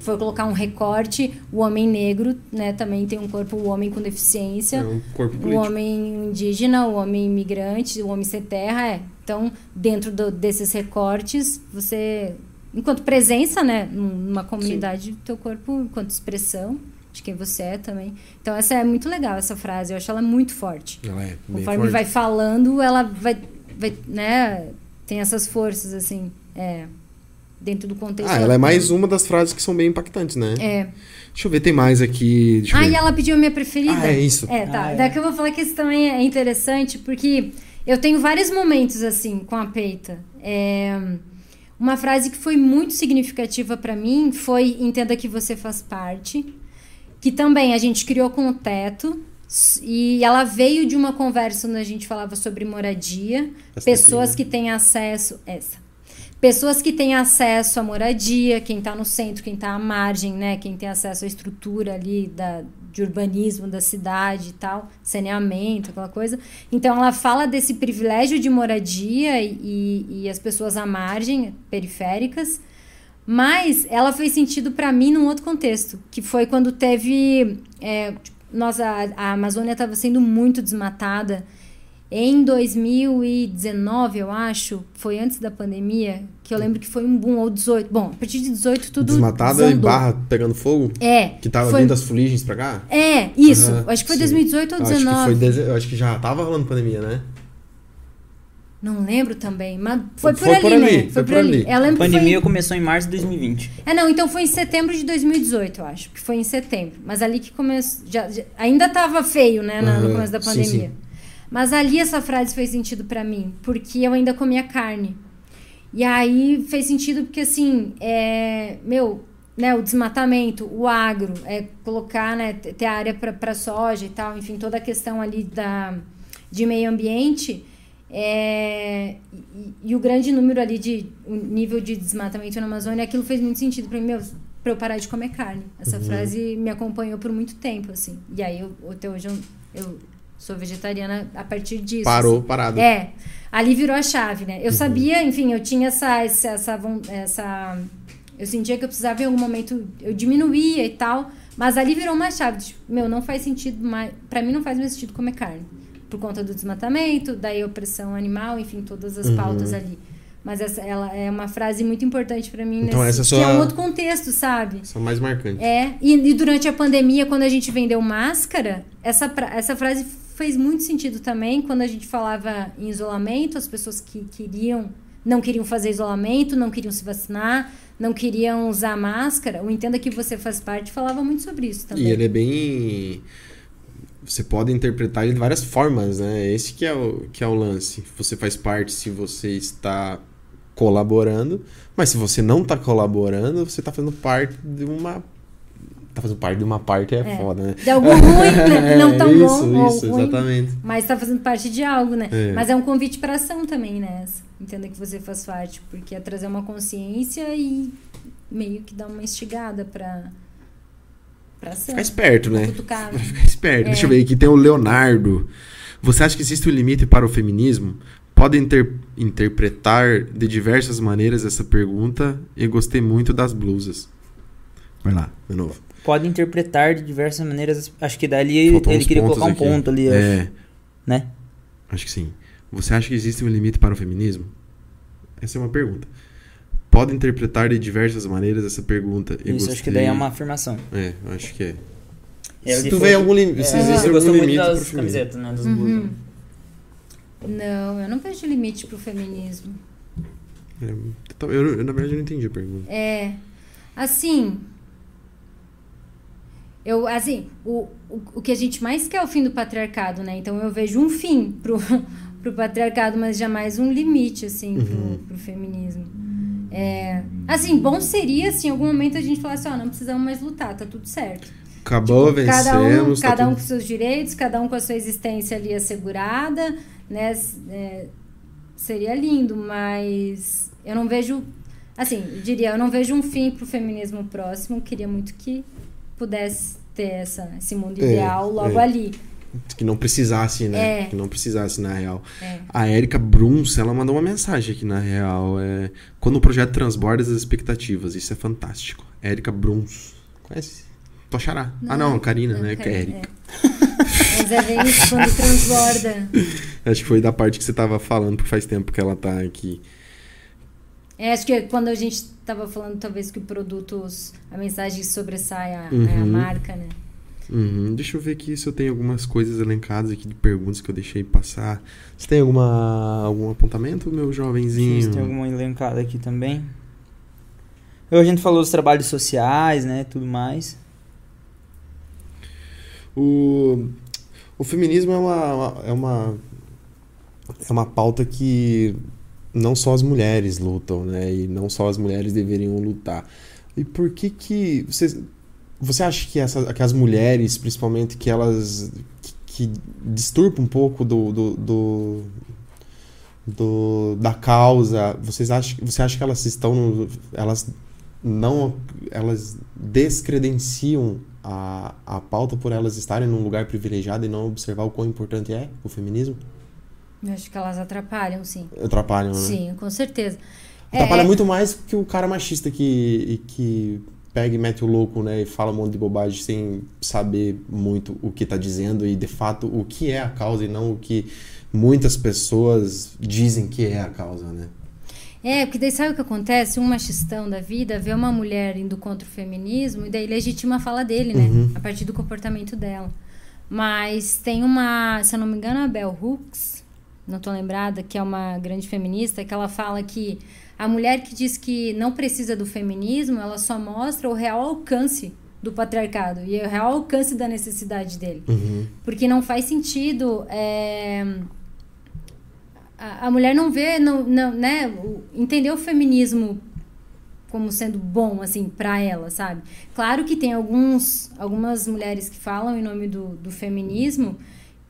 for colocar um recorte, o homem negro né, também tem um corpo, o homem com deficiência. É um corpo O político. homem indígena, o homem imigrante, o homem sem terra, é. Então, dentro do- desses recortes, você, enquanto presença, né, num- numa comunidade, teu corpo, enquanto expressão de quem você é também. Então, essa é muito legal, essa frase. Eu acho ela muito forte. Ela é Conforme forte. vai falando, ela vai, vai, né, tem essas forças, assim, é, dentro do contexto. Ah, ela é mais uma das frases que são bem impactantes, né? É. Deixa eu ver, tem mais aqui. Ah, ver. e ela pediu a minha preferida. Ah, é isso. É, tá. Ah, é. Daqui eu vou falar que isso também é interessante, porque eu tenho vários momentos assim com a peita. É, uma frase que foi muito significativa pra mim foi entenda que você faz parte, que também a gente criou com o teto. E ela veio de uma conversa onde a gente falava sobre moradia, Essa pessoas daqui, que têm acesso. Essa. Pessoas que têm acesso à moradia, quem está no centro, quem está à margem, né? Quem tem acesso à estrutura ali da, de urbanismo da cidade e tal, saneamento, aquela coisa. Então ela fala desse privilégio de moradia e, e as pessoas à margem, periféricas, mas ela fez sentido para mim num outro contexto, que foi quando teve. É, nossa, a, a Amazônia estava sendo muito desmatada em 2019, eu acho, foi antes da pandemia, que eu lembro que foi um boom, ou 18. Bom, a partir de 18 tudo. Desmatada desandou. e barra pegando fogo? É. Que tava foi... vindo as fuligens pra cá? É, isso. Aham, acho que foi sim. 2018 ou Eu acho que 19. foi deze- acho que já tava rolando pandemia, né? Não lembro também, mas foi, Foi por ali, por ali, né? foi Foi por por ali. ali. A pandemia foi... começou em março de 2020. É, não, então foi em setembro de 2018, eu acho. Que foi em setembro. Mas ali que começou. Já, já- ainda tava feio, né? na- no começo da sim, pandemia. sim. Mas ali essa frase fez sentido pra mim, porque eu ainda comia carne. E aí fez sentido porque, assim, é, meu, né, o desmatamento, o agro, é colocar, né, ter área para soja e tal, enfim, toda a questão ali da, de meio ambiente. é, e, e o grande número ali de o nível de desmatamento na Amazônia, aquilo fez muito sentido para mim, meu, para eu parar de comer carne. Essa frase me acompanhou por muito tempo, assim. E aí, eu, até hoje, eu, eu sou vegetariana a partir disso. Parou, parado. É, ali virou a chave, né? Eu sabia, enfim, eu tinha essa, essa, essa, essa- Eu sentia que eu precisava em algum momento. Eu diminuía e tal. Mas ali virou uma chave. Tipo, meu, não faz sentido mais. Pra mim não faz mais sentido comer carne. Por conta do desmatamento, da opressão animal, enfim, todas as pautas ali. Mas essa, ela é uma frase muito importante pra mim Então nesse. essa Que é sua- um outro contexto, sabe? São mais marcantes. É, e, e durante a pandemia, quando a gente vendeu máscara, essa, essa frase fez muito sentido também quando a gente falava em isolamento, as pessoas que queriam, não queriam fazer isolamento, não queriam se vacinar, não queriam usar máscara. O Entenda que você faz parte falava muito sobre isso também. E ele é bem. Você pode interpretar ele de várias formas, né? Esse que é o, que é o lance. Você faz parte se você está colaborando, mas se você não está colaborando, você está fazendo parte de uma. Tá fazendo parte de uma parte é, É. foda, né? De algo ruim, *laughs* né? não tão isso, bom isso, ruim, exatamente. mas está fazendo parte de algo, né? É. Mas é um convite para ação também, né? Entenda que você faz parte, porque é trazer uma consciência e meio que dar uma instigada para para ação. Ficar esperto, né? Cutucar? Ficar esperto. É. Deixa eu ver aqui, tem o Leonardo. Você acha que existe um limite para o feminismo? Pode inter- interpretar de diversas maneiras essa pergunta e gostei muito das blusas. Vai lá, de novo. Pode interpretar de diversas maneiras. Acho que dali Faltou ele queria colocar um aqui. ponto ali, acho, É, né? acho que sim. Você acha que existe um limite para o feminismo? Essa é uma pergunta. Pode interpretar de diversas maneiras essa pergunta. e Isso, acho que gostei- daí é uma afirmação. É, eu acho que é. É, se tu vê algum limite, se É, existe você algum gostou muito limite para o das camisetas, né? Das Uhum. Não, eu não vejo limite pro feminismo. É, eu, eu, na verdade, não entendi a pergunta. É. Assim. Eu, assim, o, o, o que a gente mais quer é o fim do patriarcado, né? Então eu vejo um fim pro, *laughs* pro patriarcado, mas jamais um limite, assim, pro, Uhum. pro feminismo. É, assim, bom seria se em algum momento a gente falasse, ó, não precisamos mais lutar, tá tudo certo. Acabou, Tipo, cada um, vencemos. tá cada um tudo- com seus direitos, cada um com a sua existência ali assegurada, né? É, seria lindo, mas eu não vejo, assim, eu diria, eu não vejo um fim pro feminismo próximo. Queria muito que pudesse ter essa, esse mundo É, ideal logo é. ali. Que não precisasse, né? É. Que não precisasse, na real. É. A Érica Bruns, ela mandou uma mensagem aqui, na real. É, quando o projeto transborda as expectativas. Isso é fantástico. Érica Bruns. Conhece? Toxará. ah, não, Karina, né? Que é Érica. É. Mas é bem isso quando transborda. *laughs* Acho que foi da parte que você tava falando, porque faz tempo que ela tá aqui. É, acho que quando a gente estava falando, talvez, que o produto, a mensagem sobressai a, a Uhum. marca, né? Uhum. Deixa eu ver aqui se eu tenho algumas coisas elencadas aqui de perguntas que eu deixei passar. Você tem alguma, algum apontamento, meu jovenzinho? se tem alguma elencada aqui também. Eu, a gente falou dos trabalhos sociais, né? Tudo mais. O, o feminismo é uma, é uma é uma pauta que não só as mulheres lutam, né? E não só as mulheres deveriam lutar. E por que que você você acha que essa, que as mulheres, principalmente, que elas que, que disturpa um pouco do, do, do, do, da causa, vocês acham, você acha que elas estão no, elas não elas descredenciam a, a pauta por elas estarem num lugar privilegiado e não observar o quão importante é o feminismo? Eu acho que elas atrapalham, sim. Atrapalham, né? Sim, com certeza. Atrapalha É, muito mais que o cara machista que, que pega e mete o louco, né? E fala um monte de bobagem sem saber muito o que tá dizendo e, de fato, o que é a causa e não o que muitas pessoas dizem que é a causa, né? É, porque daí sabe o que acontece? Um machistão da vida vê uma mulher indo contra o feminismo e daí legitima a fala dele, né? Uhum. A partir do comportamento dela. Mas tem uma, se eu não me engano, a Bell Hooks, não tô lembrada, que é uma grande feminista, que ela fala que a mulher que diz que não precisa do feminismo, ela só mostra o real alcance do patriarcado e o real alcance da necessidade dele. Uhum. Porque não faz sentido. é, A, a mulher não vê, não, não, né? o- Entender o feminismo como sendo bom, assim, pra ela, sabe? Claro que tem alguns, algumas mulheres que falam em nome do, do feminismo,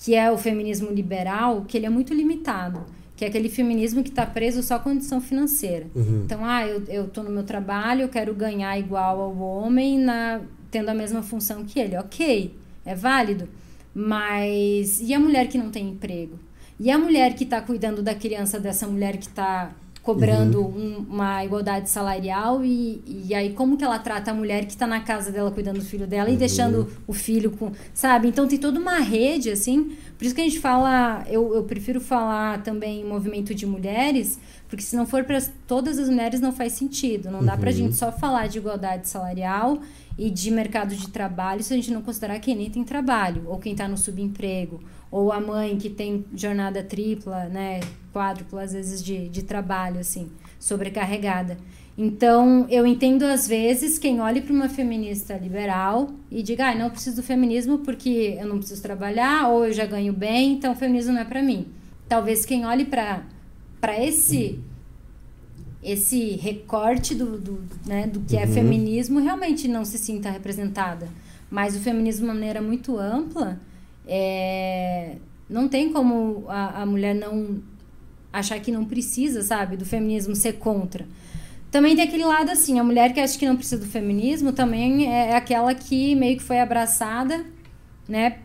que é o feminismo liberal, que ele é muito limitado. Que é aquele feminismo que está preso só à condição financeira. Uhum. Então, ah, eu, eu tô no meu trabalho, eu quero ganhar igual ao homem, na, tendo a mesma função que ele. Ok, é válido. Mas e a mulher que não tem emprego? E a mulher que está cuidando da criança dessa mulher que está cobrando um- uma igualdade salarial e, e aí como que ela trata a mulher que está na casa dela cuidando do filho dela e deixando o filho com, sabe? Então tem toda uma rede assim. Por isso que a gente fala, eu, eu prefiro falar também movimento de mulheres, porque se não for para todas as mulheres não faz sentido. Não dá pra gente só falar de igualdade salarial e de mercado de trabalho se a gente não considerar quem nem tem trabalho, ou quem está no subemprego, ou a mãe que tem jornada tripla, né, quádrupla às vezes de, de trabalho, assim, sobrecarregada. Então, eu entendo às vezes quem olhe para uma feminista liberal e diga, ah, não preciso do feminismo porque eu não preciso trabalhar, ou eu já ganho bem, então o feminismo não é para mim. Talvez quem olhe para esse esse recorte do, do, né, do que é feminismo realmente não se sinta representada. Mas o feminismo de uma maneira muito ampla, é, não tem como a, a mulher não achar que não precisa, sabe, do feminismo ser contra. Também tem aquele lado assim, a mulher que acha que não precisa do feminismo também é aquela que meio que foi abraçada, né,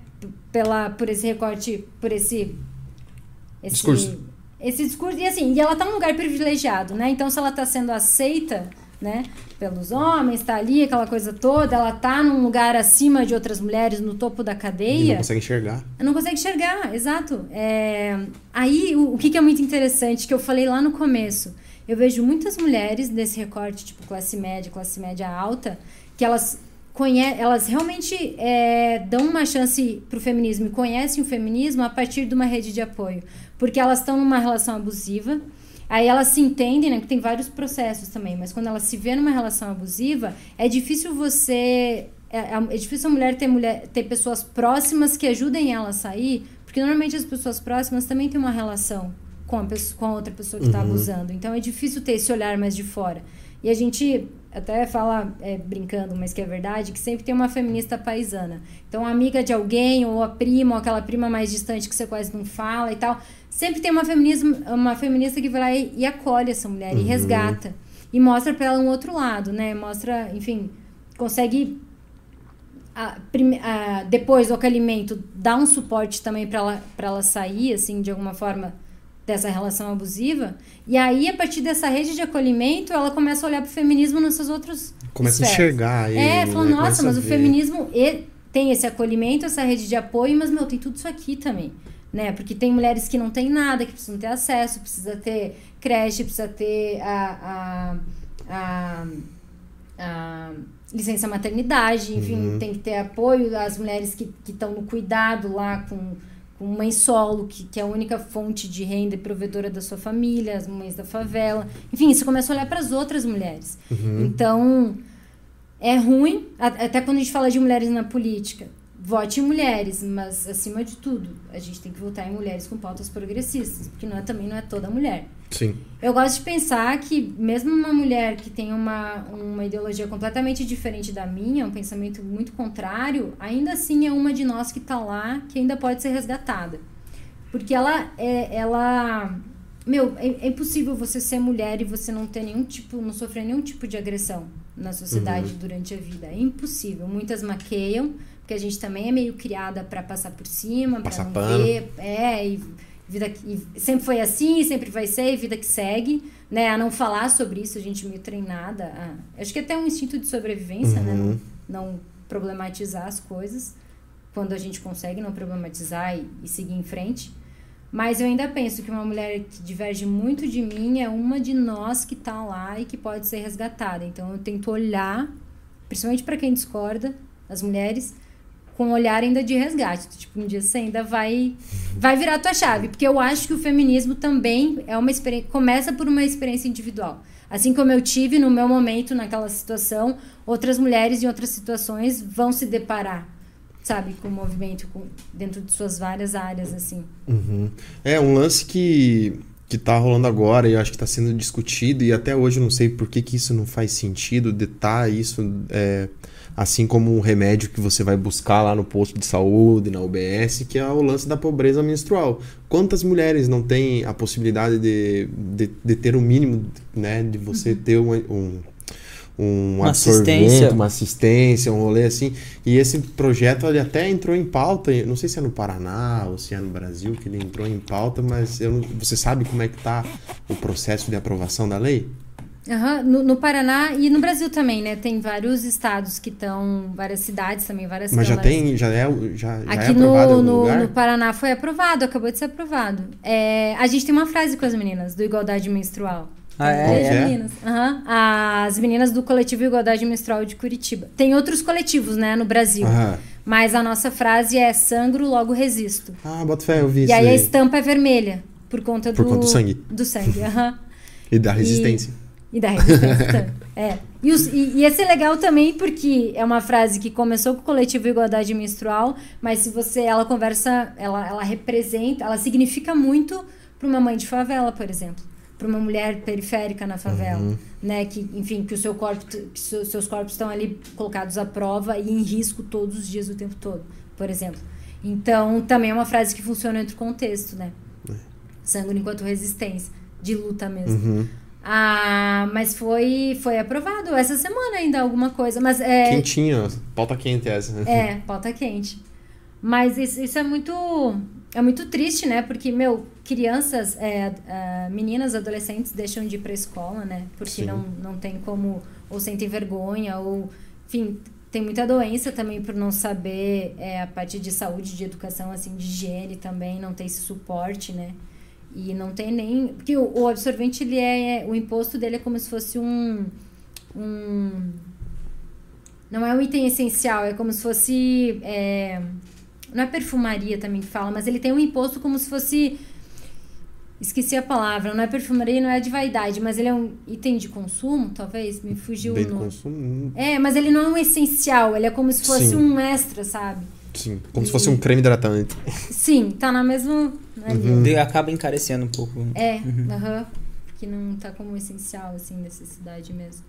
pela, por esse recorte, por esse, esse Discurso. Esse discurso, e assim, e ela tá num lugar privilegiado, né? Então, se ela tá sendo aceita, né, pelos homens, tá ali, aquela coisa toda, ela tá num lugar acima de outras mulheres, no topo da E cadeia. não consegue enxergar. Não consegue enxergar, exato. É, Aí, o, o que, que é muito interessante, que eu falei lá no começo, eu vejo muitas mulheres nesse recorte, tipo classe média, classe média alta, que elas conhe elas realmente é, dão uma chance pro feminismo e conhecem o feminismo a partir de uma rede de apoio. Porque elas estão numa relação abusiva, Aí elas se entendem, né? Que tem vários processos também, mas quando ela se vê numa relação abusiva, é difícil você. É, é difícil a mulher ter, mulher ter pessoas próximas que ajudem ela a sair, porque normalmente as pessoas próximas também têm uma relação com a, pessoa, com a outra pessoa que está abusando. Então é difícil ter esse olhar mais de fora. E a gente até fala, é, brincando, mas que é verdade, que sempre tem uma feminista paisana. Então, a amiga de alguém, ou a prima, ou aquela prima mais distante que você quase não fala e tal. Sempre tem uma, feminismo, uma feminista que vai lá e, e acolhe essa mulher e resgata. E mostra pra ela um outro lado, né? Mostra, enfim, consegue a, a- depois do acolhimento dar um suporte também para ela, pra ela sair, assim, de alguma forma dessa relação abusiva. E aí, a partir dessa rede de acolhimento, ela começa a olhar pro feminismo nessas outras Começa a esferas. enxergar ele, É, né? falou, nossa, Começa a mas o feminismo e- tem esse acolhimento, essa rede de apoio, mas, meu, tem tudo isso aqui também. Né? Porque tem mulheres que não têm nada, que precisam ter acesso, precisa ter creche, precisa ter a, a, a, a licença maternidade, enfim, Uhum. tem que ter apoio às mulheres que estão no cuidado lá com, com mãe solo, que, que é a única fonte de renda e provedora da sua família, as mães da favela. Enfim, você começa a olhar para as outras mulheres. Uhum. Então, é ruim, até quando a gente fala de mulheres na política. Vote em mulheres, mas acima de tudo, a gente tem que votar em mulheres com pautas progressistas, porque não é, também não é toda mulher. Sim. Eu gosto de pensar que mesmo uma mulher que tem uma, uma ideologia completamente diferente da minha, um pensamento muito contrário, ainda assim é uma de nós que está lá, que ainda pode ser resgatada. Porque ela é, ela meu, é, é, impossível você ser mulher e você não ter nenhum tipo, não sofrer nenhum tipo de agressão na sociedade uhum. durante a vida. É impossível. Muitas maqueiam, porque a gente também é meio criada para passar por cima, para não pano. ver. É, e vida que sempre foi assim, sempre vai ser, e vida que segue, né? A não falar sobre isso, a gente é meio treinada. A, acho que até um instinto de sobrevivência, uhum. né? Não, não, problematizar as coisas quando a gente consegue não problematizar e, e seguir em frente. Mas eu ainda penso que uma mulher que diverge muito de mim é uma de nós que está lá e que pode ser resgatada. Então eu tento olhar, principalmente para quem discorda, as mulheres, com um olhar ainda de resgate. Tipo, um dia você ainda vai vai virar tua chave, porque eu acho que o feminismo também é uma experiência, começa por uma experiência individual. Assim como eu tive no meu momento naquela situação, outras mulheres em outras situações vão se deparar sabe, com o movimento com, dentro de suas várias áreas, assim. Uhum. É, um lance que, que tá rolando agora e acho que está sendo discutido e até hoje eu não sei por que, que isso não faz sentido, de tá isso é, assim como um remédio que você vai buscar lá no posto de saúde, na UBS, que é o lance da pobreza menstrual. Quantas mulheres não têm a possibilidade de, de, de ter o um mínimo, né, de você uhum. ter um, um um uma assistência. uma assistência, um rolê assim. E esse projeto ele até entrou em pauta, não sei se é no Paraná ou se é no Brasil que ele entrou em pauta, mas eu, você sabe como é que está o processo de aprovação da lei? Uhum. No, no, Paraná e no Brasil também, né? Tem vários estados que estão, várias cidades também, várias Mas já tem, já é, já, já Aqui é aprovado no, no, no, Paraná foi aprovado, acabou de ser aprovado. É, a gente tem uma frase com as meninas do Igualdade Menstrual. Ah, é? é? Meninas. Uhum. As meninas do coletivo Igualdade Menstrual de Curitiba. Tem outros coletivos, né, no Brasil. Uhum. Mas a nossa frase é sangro, logo resisto. Ah, bota fé, eu vi E aí, aí, a estampa é vermelha, por conta por do... conta do sangue. Do sangue, aham. *laughs* e da resistência. E, e da resistência, é. E, os, e, e esse é legal também porque é uma frase que começou com o coletivo Igualdade Menstrual, mas se você... Ela conversa, ela, ela representa, ela significa muito para uma mãe de favela, por exemplo para uma mulher periférica na favela, uhum. né? Que, enfim, que o seu corpo, que seus corpos estão ali colocados à prova e em risco todos os dias, o tempo todo, por exemplo. Então, também é uma frase que funciona entre o contexto, né? É. Sangue enquanto resistência, de luta mesmo. Uhum. Ah, mas foi, foi aprovado essa semana ainda alguma coisa, mas é... Quentinho, pauta quente essa. É, pauta quente. Mas isso, isso é muito é muito triste, né? Porque, meu, crianças, é, é, meninas, adolescentes deixam de ir pra escola, né? Porque não, não tem como, ou sentem vergonha, ou, enfim, tem muita doença também por não saber é, a parte de saúde, de educação, assim, de higiene também, não tem esse suporte, né? E não tem nem. Porque o, o absorvente, ele é. O imposto dele é como se fosse um. um não é um item essencial, é como se fosse. É, não é perfumaria também que fala, mas ele tem um imposto como se fosse. Esqueci a palavra, não é perfumaria, não é de vaidade, mas ele é um item de consumo, talvez? Me fugiu Bem o nome. consumo? Hum. É, mas ele não é um essencial, ele é como se fosse Sim. um extra, sabe? Sim, como e... se fosse um creme hidratante. Sim, tá na mesma. Uhum. Acaba encarecendo um pouco. É, uhum. Uhum, que não tá como essencial, assim, necessidade mesmo.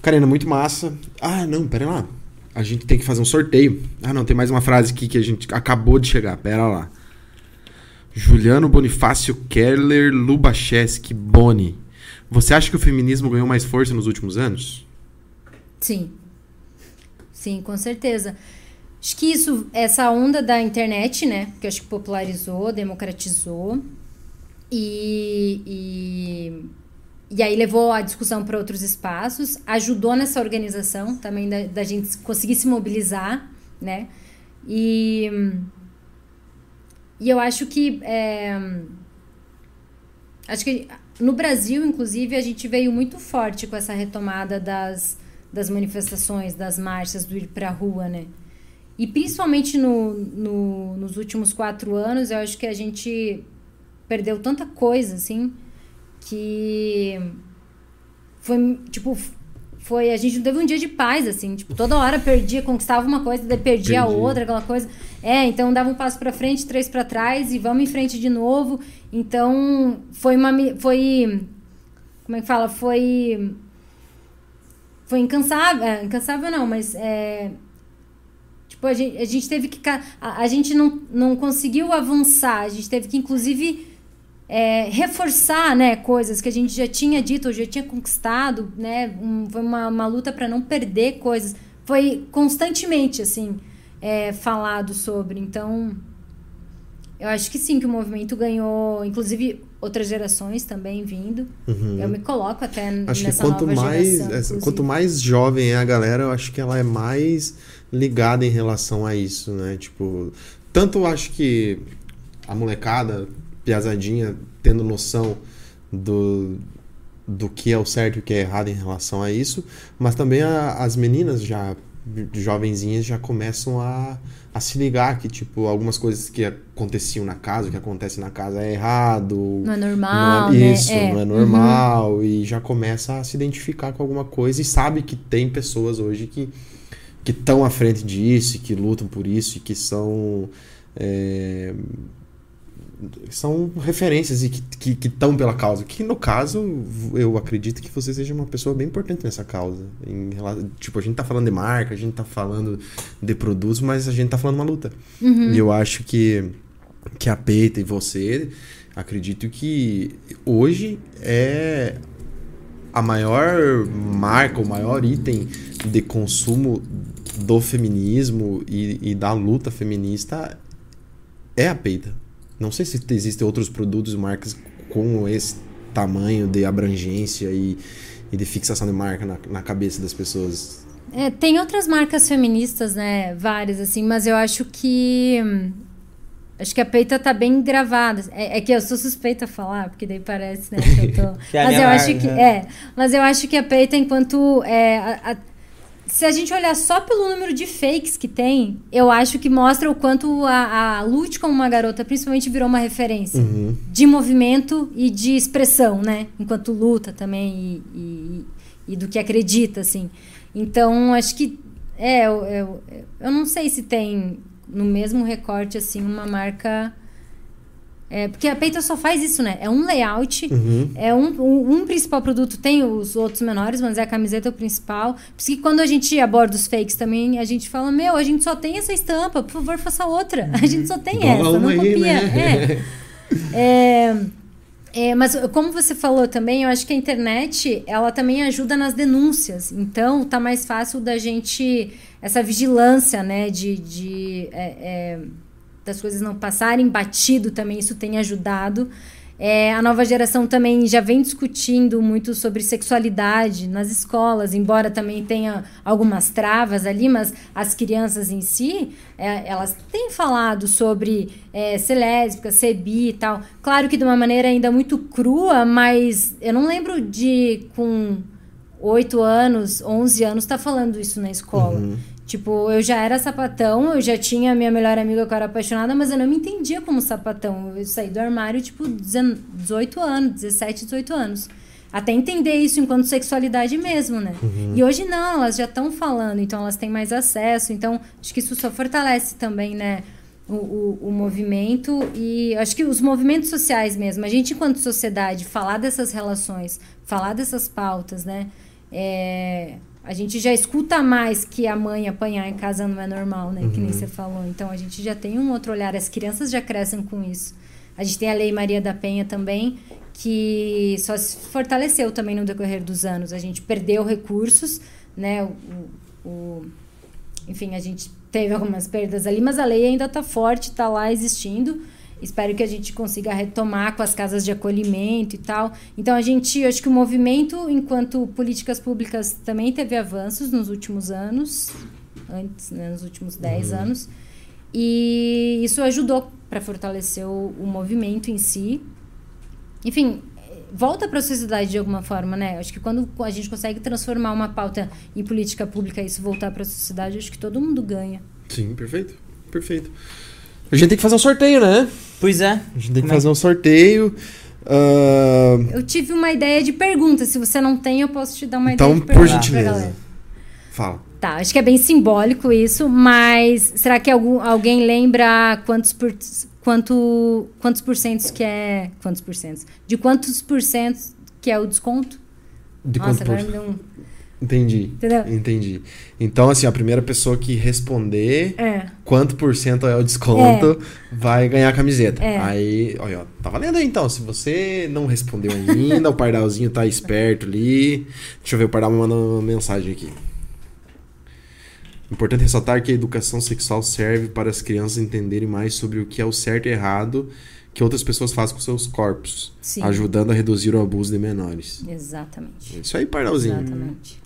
Karina, muito massa. Ah, não, pera lá a gente tem que fazer um sorteio. Ah, não, tem mais uma frase aqui que a gente acabou de chegar. Pera lá. Juliano Bonifácio Keller Lubacheski Boni. Você acha que o feminismo ganhou mais força nos últimos anos? Sim. Sim, com certeza. Acho que isso, essa onda da internet, né? Que acho que popularizou, democratizou. E, e e aí levou a discussão para outros espaços, ajudou nessa organização também da, da gente conseguir se mobilizar, né? E, e eu acho que é, acho que no Brasil, inclusive, a gente veio muito forte com essa retomada das, das manifestações, das marchas, do ir para a rua, né? E principalmente no, no, nos últimos quatro anos, eu acho que a gente perdeu tanta coisa, assim, que foi, tipo, foi, a gente não teve um dia de paz, assim, tipo, toda hora perdia, conquistava uma coisa, daí perdia Perdi. a outra, aquela coisa. É, então dava um passo para frente, três para trás e vamos em frente de novo. Então, foi uma foi como é que fala? Foi foi incansável, é, incansável não, mas é, tipo, a gente, a gente teve que a, a gente não, não conseguiu avançar, a gente teve que inclusive é, reforçar né, coisas que a gente já tinha dito, ou já tinha conquistado, né? Um, foi uma, uma luta para não perder coisas. Foi constantemente, assim, é, falado sobre. Então, eu acho que sim, que o movimento ganhou, inclusive outras gerações também vindo. Uhum. Eu me coloco até Acho que nessa quanto nova mais, geração. essa- quanto mais jovem é a galera, eu acho que ela é mais ligada em relação a isso, né? Tipo, tanto acho que a molecada, piazadinha, tendo noção do, do que é o certo e o que é errado em relação a isso, mas também a- as meninas já jovenzinhas já começam a, a se ligar que tipo algumas coisas que aconteciam na casa, o que acontece na casa é errado, Não é normal, não é, né? Isso, É. não é normal. E já começa a se identificar com alguma coisa e sabe que tem pessoas hoje que que estão à frente disso, que lutam por isso e que são. é, são referências e que estão pela causa. Que no caso, eu acredito que você seja uma pessoa bem importante nessa causa. Em tipo, a gente tá falando de marca, a gente tá falando de produtos, mas a gente tá falando uma luta. Uhum. E eu acho que, que a Peita e você, acredito que hoje é a maior marca, o maior item de consumo do feminismo e, e da luta feminista é a Peita. Não sei se existem outros produtos e marcas com esse tamanho de abrangência e, e de fixação de marca na, na cabeça das pessoas. É, tem outras marcas feministas, né? Várias, assim, mas eu acho que. Acho que a peita tá bem gravada. É, é que eu sou suspeita a falar, porque daí parece, né, que eu tô. *laughs* Que é mas eu acho marca, que. né? É. Mas eu acho que a peita, enquanto. É, a- a- se a gente olhar só pelo número de fakes que tem, eu acho que mostra o quanto a, a Lute como uma garota, principalmente, virou uma referência Uhum. de movimento e de expressão, né? Enquanto luta também e, e, e do que acredita, assim. Então, acho que. É, eu, eu, eu não sei se tem no mesmo recorte, assim, uma marca. É, porque a Peita só faz isso, né? É um layout, Uhum. é um, um, um principal produto, tem os outros menores, mas é a camiseta o principal. Por isso que quando a gente aborda os fakes também, a gente fala, meu, a gente só tem essa estampa, por favor, faça outra. *laughs* A gente só tem essa, uma não aí, copia. né? É. *laughs* É, é, mas como você falou também, eu acho que a internet ela também ajuda nas denúncias. Então tá mais fácil da gente essa vigilância, né, de, de é, é, das coisas não passarem batido também isso tem ajudado. É, a nova geração também já vem discutindo muito sobre sexualidade nas escolas, embora também tenha algumas travas ali, mas as crianças em si, é, elas têm falado sobre é, ser lésbica, ser bi e tal. Claro que de uma maneira ainda muito crua, mas eu não lembro de, com 8 anos, 11 anos, estar falando isso na escola. Uhum. Tipo, eu já era sapatão, eu já tinha minha melhor amiga que eu era apaixonada, mas eu não me entendia como sapatão. Eu saí do armário, tipo, 18 anos, 17, 18 anos. Até entender isso enquanto sexualidade mesmo, né? E hoje não, elas já estão falando, então elas têm mais acesso. Então, acho que isso só fortalece também, né? O, o, o movimento e acho que os movimentos sociais mesmo. A gente, enquanto sociedade, falar dessas relações, falar dessas pautas, né? É, a gente já escuta mais que a mãe apanhar em casa não é normal, né? Que nem você falou. Então a gente já tem um outro olhar. As crianças já crescem com isso. A gente tem a Lei Maria da Penha também, que só se fortaleceu também no decorrer dos anos. A gente perdeu recursos, né? O, o- o- enfim, a gente teve algumas perdas ali, mas a lei ainda está forte, está lá existindo. Espero que a gente consiga retomar com as casas de acolhimento e tal. Então, a gente, acho que o movimento, enquanto políticas públicas, também teve avanços nos últimos anos, antes, né, nos últimos 10 anos. E isso ajudou para fortalecer o, o movimento em si. Enfim, volta para a sociedade de alguma forma, né? Acho que quando a gente consegue transformar uma pauta em política pública e isso voltar para a sociedade, acho que todo mundo ganha. Sim, perfeito. Perfeito. A gente tem que fazer um sorteio, né? Pois é. A gente tem que Como é fazer um sorteio. Ah, Eu tive uma ideia de pergunta. Se você não tem, eu posso te dar uma Então, ideia de por pergunta pra gentileza. galera. fala. Tá, acho que é bem simbólico isso, mas será que algum, alguém lembra quantos por, quanto, quantos porcentos que é. Quantos porcentos? De quantos porcentos que é o desconto? De Nossa, por... agora me deu um. Entendi. Entendeu? Entendi. Então, assim, a primeira pessoa que responder É. quanto por cento é o desconto vai ganhar a camiseta. É. Aí, olha, ó, tá valendo aí então. Se você não respondeu ainda, o Pardalzinho tá esperto ali. Deixa eu ver, o Pardal me mandou uma mensagem aqui. Importante ressaltar que a educação sexual serve para as crianças entenderem mais sobre o que é o certo e errado que outras pessoas fazem com seus corpos, Sim. ajudando a reduzir o abuso de menores. Exatamente. É Isso aí, Pardalzinho. Exatamente.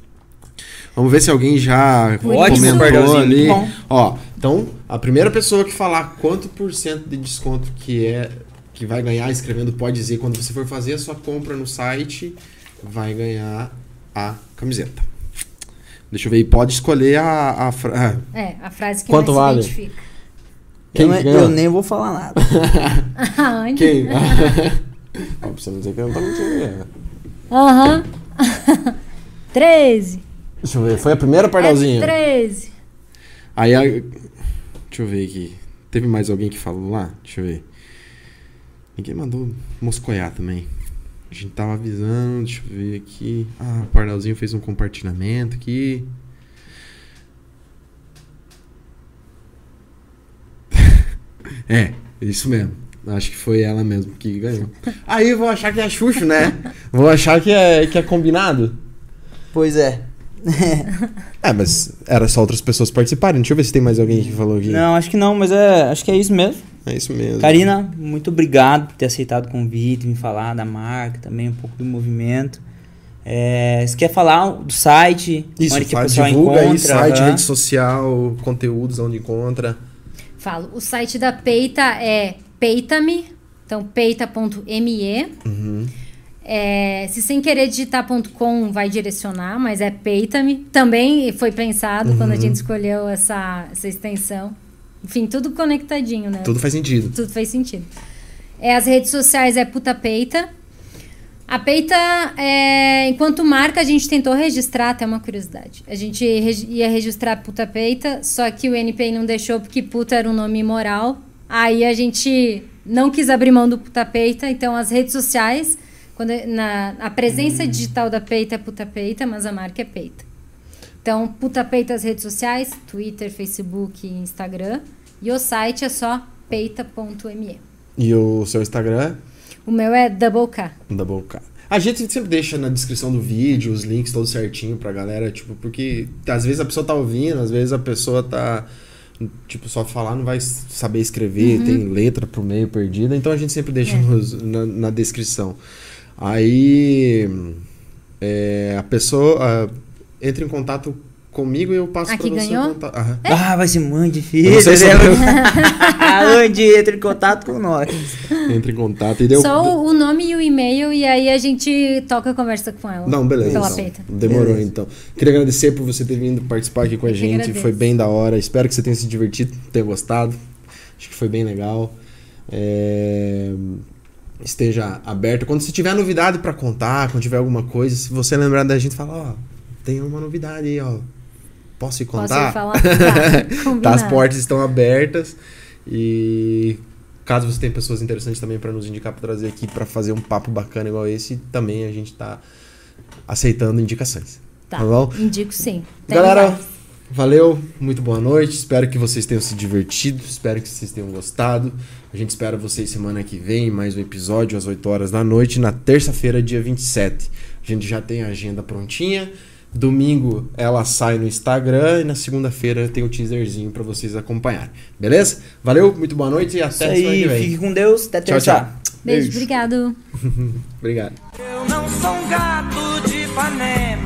Vamos ver se alguém já Ótimo, comentou ali. muito bom. Ó, então, a primeira pessoa que falar quanto por cento de desconto que é que vai ganhar escrevendo pode dizer quando você for fazer a sua compra no site, vai ganhar a camiseta. Deixa eu ver, pode escolher a, a fra- ah, É, a frase que Quanto mais vale? se identifica. Quem eu, eu nem vou falar nada. *laughs* Aonde? quem? Ó, pra você não dizer que eu não tô mentindo. Aham. *laughs* 13. Deixa eu ver, foi a primeira pardalzinha. É 13. Aí a... Deixa eu ver aqui. Teve mais alguém que falou lá? Deixa eu ver. Ninguém mandou moscoiar também. A gente tava avisando, deixa eu ver aqui. Ah, o Pardalzinho fez um compartilhamento aqui. *laughs* é, isso mesmo. Acho que foi ela mesmo que ganhou. Aí eu vou achar que é Xuxo, né? Vou achar que é, que é combinado. Pois é. *laughs* É, mas era só outras pessoas participarem. Deixa eu ver se tem mais alguém que falou aqui. Não, acho que não, mas é, acho que é isso mesmo. É isso mesmo. Karina, muito obrigado por ter aceitado o convite, me falar da marca, também um pouco do movimento. É, você quer falar do site? Isso, onde que o faz, pessoal divulga aí, encontra? site, aham. rede social, conteúdos, onde encontra. Falo. O site da Peita é peitame, então peita.me. Uhum. É, se sem querer digitar .com vai direcionar, mas é peitame. Também foi pensado quando Uhum. a gente escolheu essa, essa extensão. Enfim, tudo conectadinho, né? Tudo faz sentido. Tudo fez sentido. É, as redes sociais é Puta Peita. A Peita, é, enquanto marca, a gente tentou registrar, até uma curiosidade. A gente ia registrar Puta Peita, só que o NPI não deixou porque puta era um nome imoral. Aí a gente não quis abrir mão do Puta Peita, então as redes sociais, quando, na, a presença digital da Peita é Puta Peita, mas a marca é Peita. Então, Puta Peita as redes sociais, Twitter, Facebook Instagram. E o site é só peita.me. E o seu Instagram? O meu é Double K. Da boca. A gente sempre deixa na descrição do vídeo os links todos certinho pra galera, tipo, porque às vezes a pessoa tá ouvindo, às vezes a pessoa tá. Tipo, só falar não vai saber escrever, tem letra pro meio perdida, então a gente sempre deixa É. nos- na, na descrição. Aí. é, a pessoa ah, entra em contato comigo e eu passo Ah, pra que você ganhou? contato. Aham. Ah, vai ser muito difícil. não sei se né? eu- Onde *laughs* entra em contato com nós. Entra em contato e deu. Só o, o nome e o e-mail, e aí a gente toca a conversa com ela. Não, beleza. Pela então. peita. Demorou, Beleza. então. Queria agradecer por você ter vindo participar aqui com a Eu gente. Foi bem da hora. Espero que você tenha se divertido, tenha gostado. Acho que foi bem legal. É, Esteja aberto. Quando você tiver novidade pra contar, quando tiver alguma coisa, se você lembrar da gente, fala, ó, tem uma novidade aí, ó. Posso ir Posso contar? ir falar? *laughs* Tá. Tá, as portas estão abertas e caso você tenha pessoas interessantes também para nos indicar para trazer aqui para fazer um papo bacana igual esse, também a gente tá aceitando indicações. Tá, Tá bom? indico sim. Tem Galera, mais. valeu, muito boa noite. Espero que vocês tenham se divertido, espero que vocês tenham gostado. A gente espera vocês semana que vem, mais um episódio às 8 horas da noite, na terça-feira, dia 27. A gente já tem a agenda prontinha. Domingo ela sai no Instagram e na segunda-feira tem o teaserzinho para vocês acompanharem. Beleza? Valeu, muito boa noite e Isso até semana que aí, vem. fique com Deus. Até Tchau, terça. tchau. Beijo, obrigado. *laughs* Obrigado.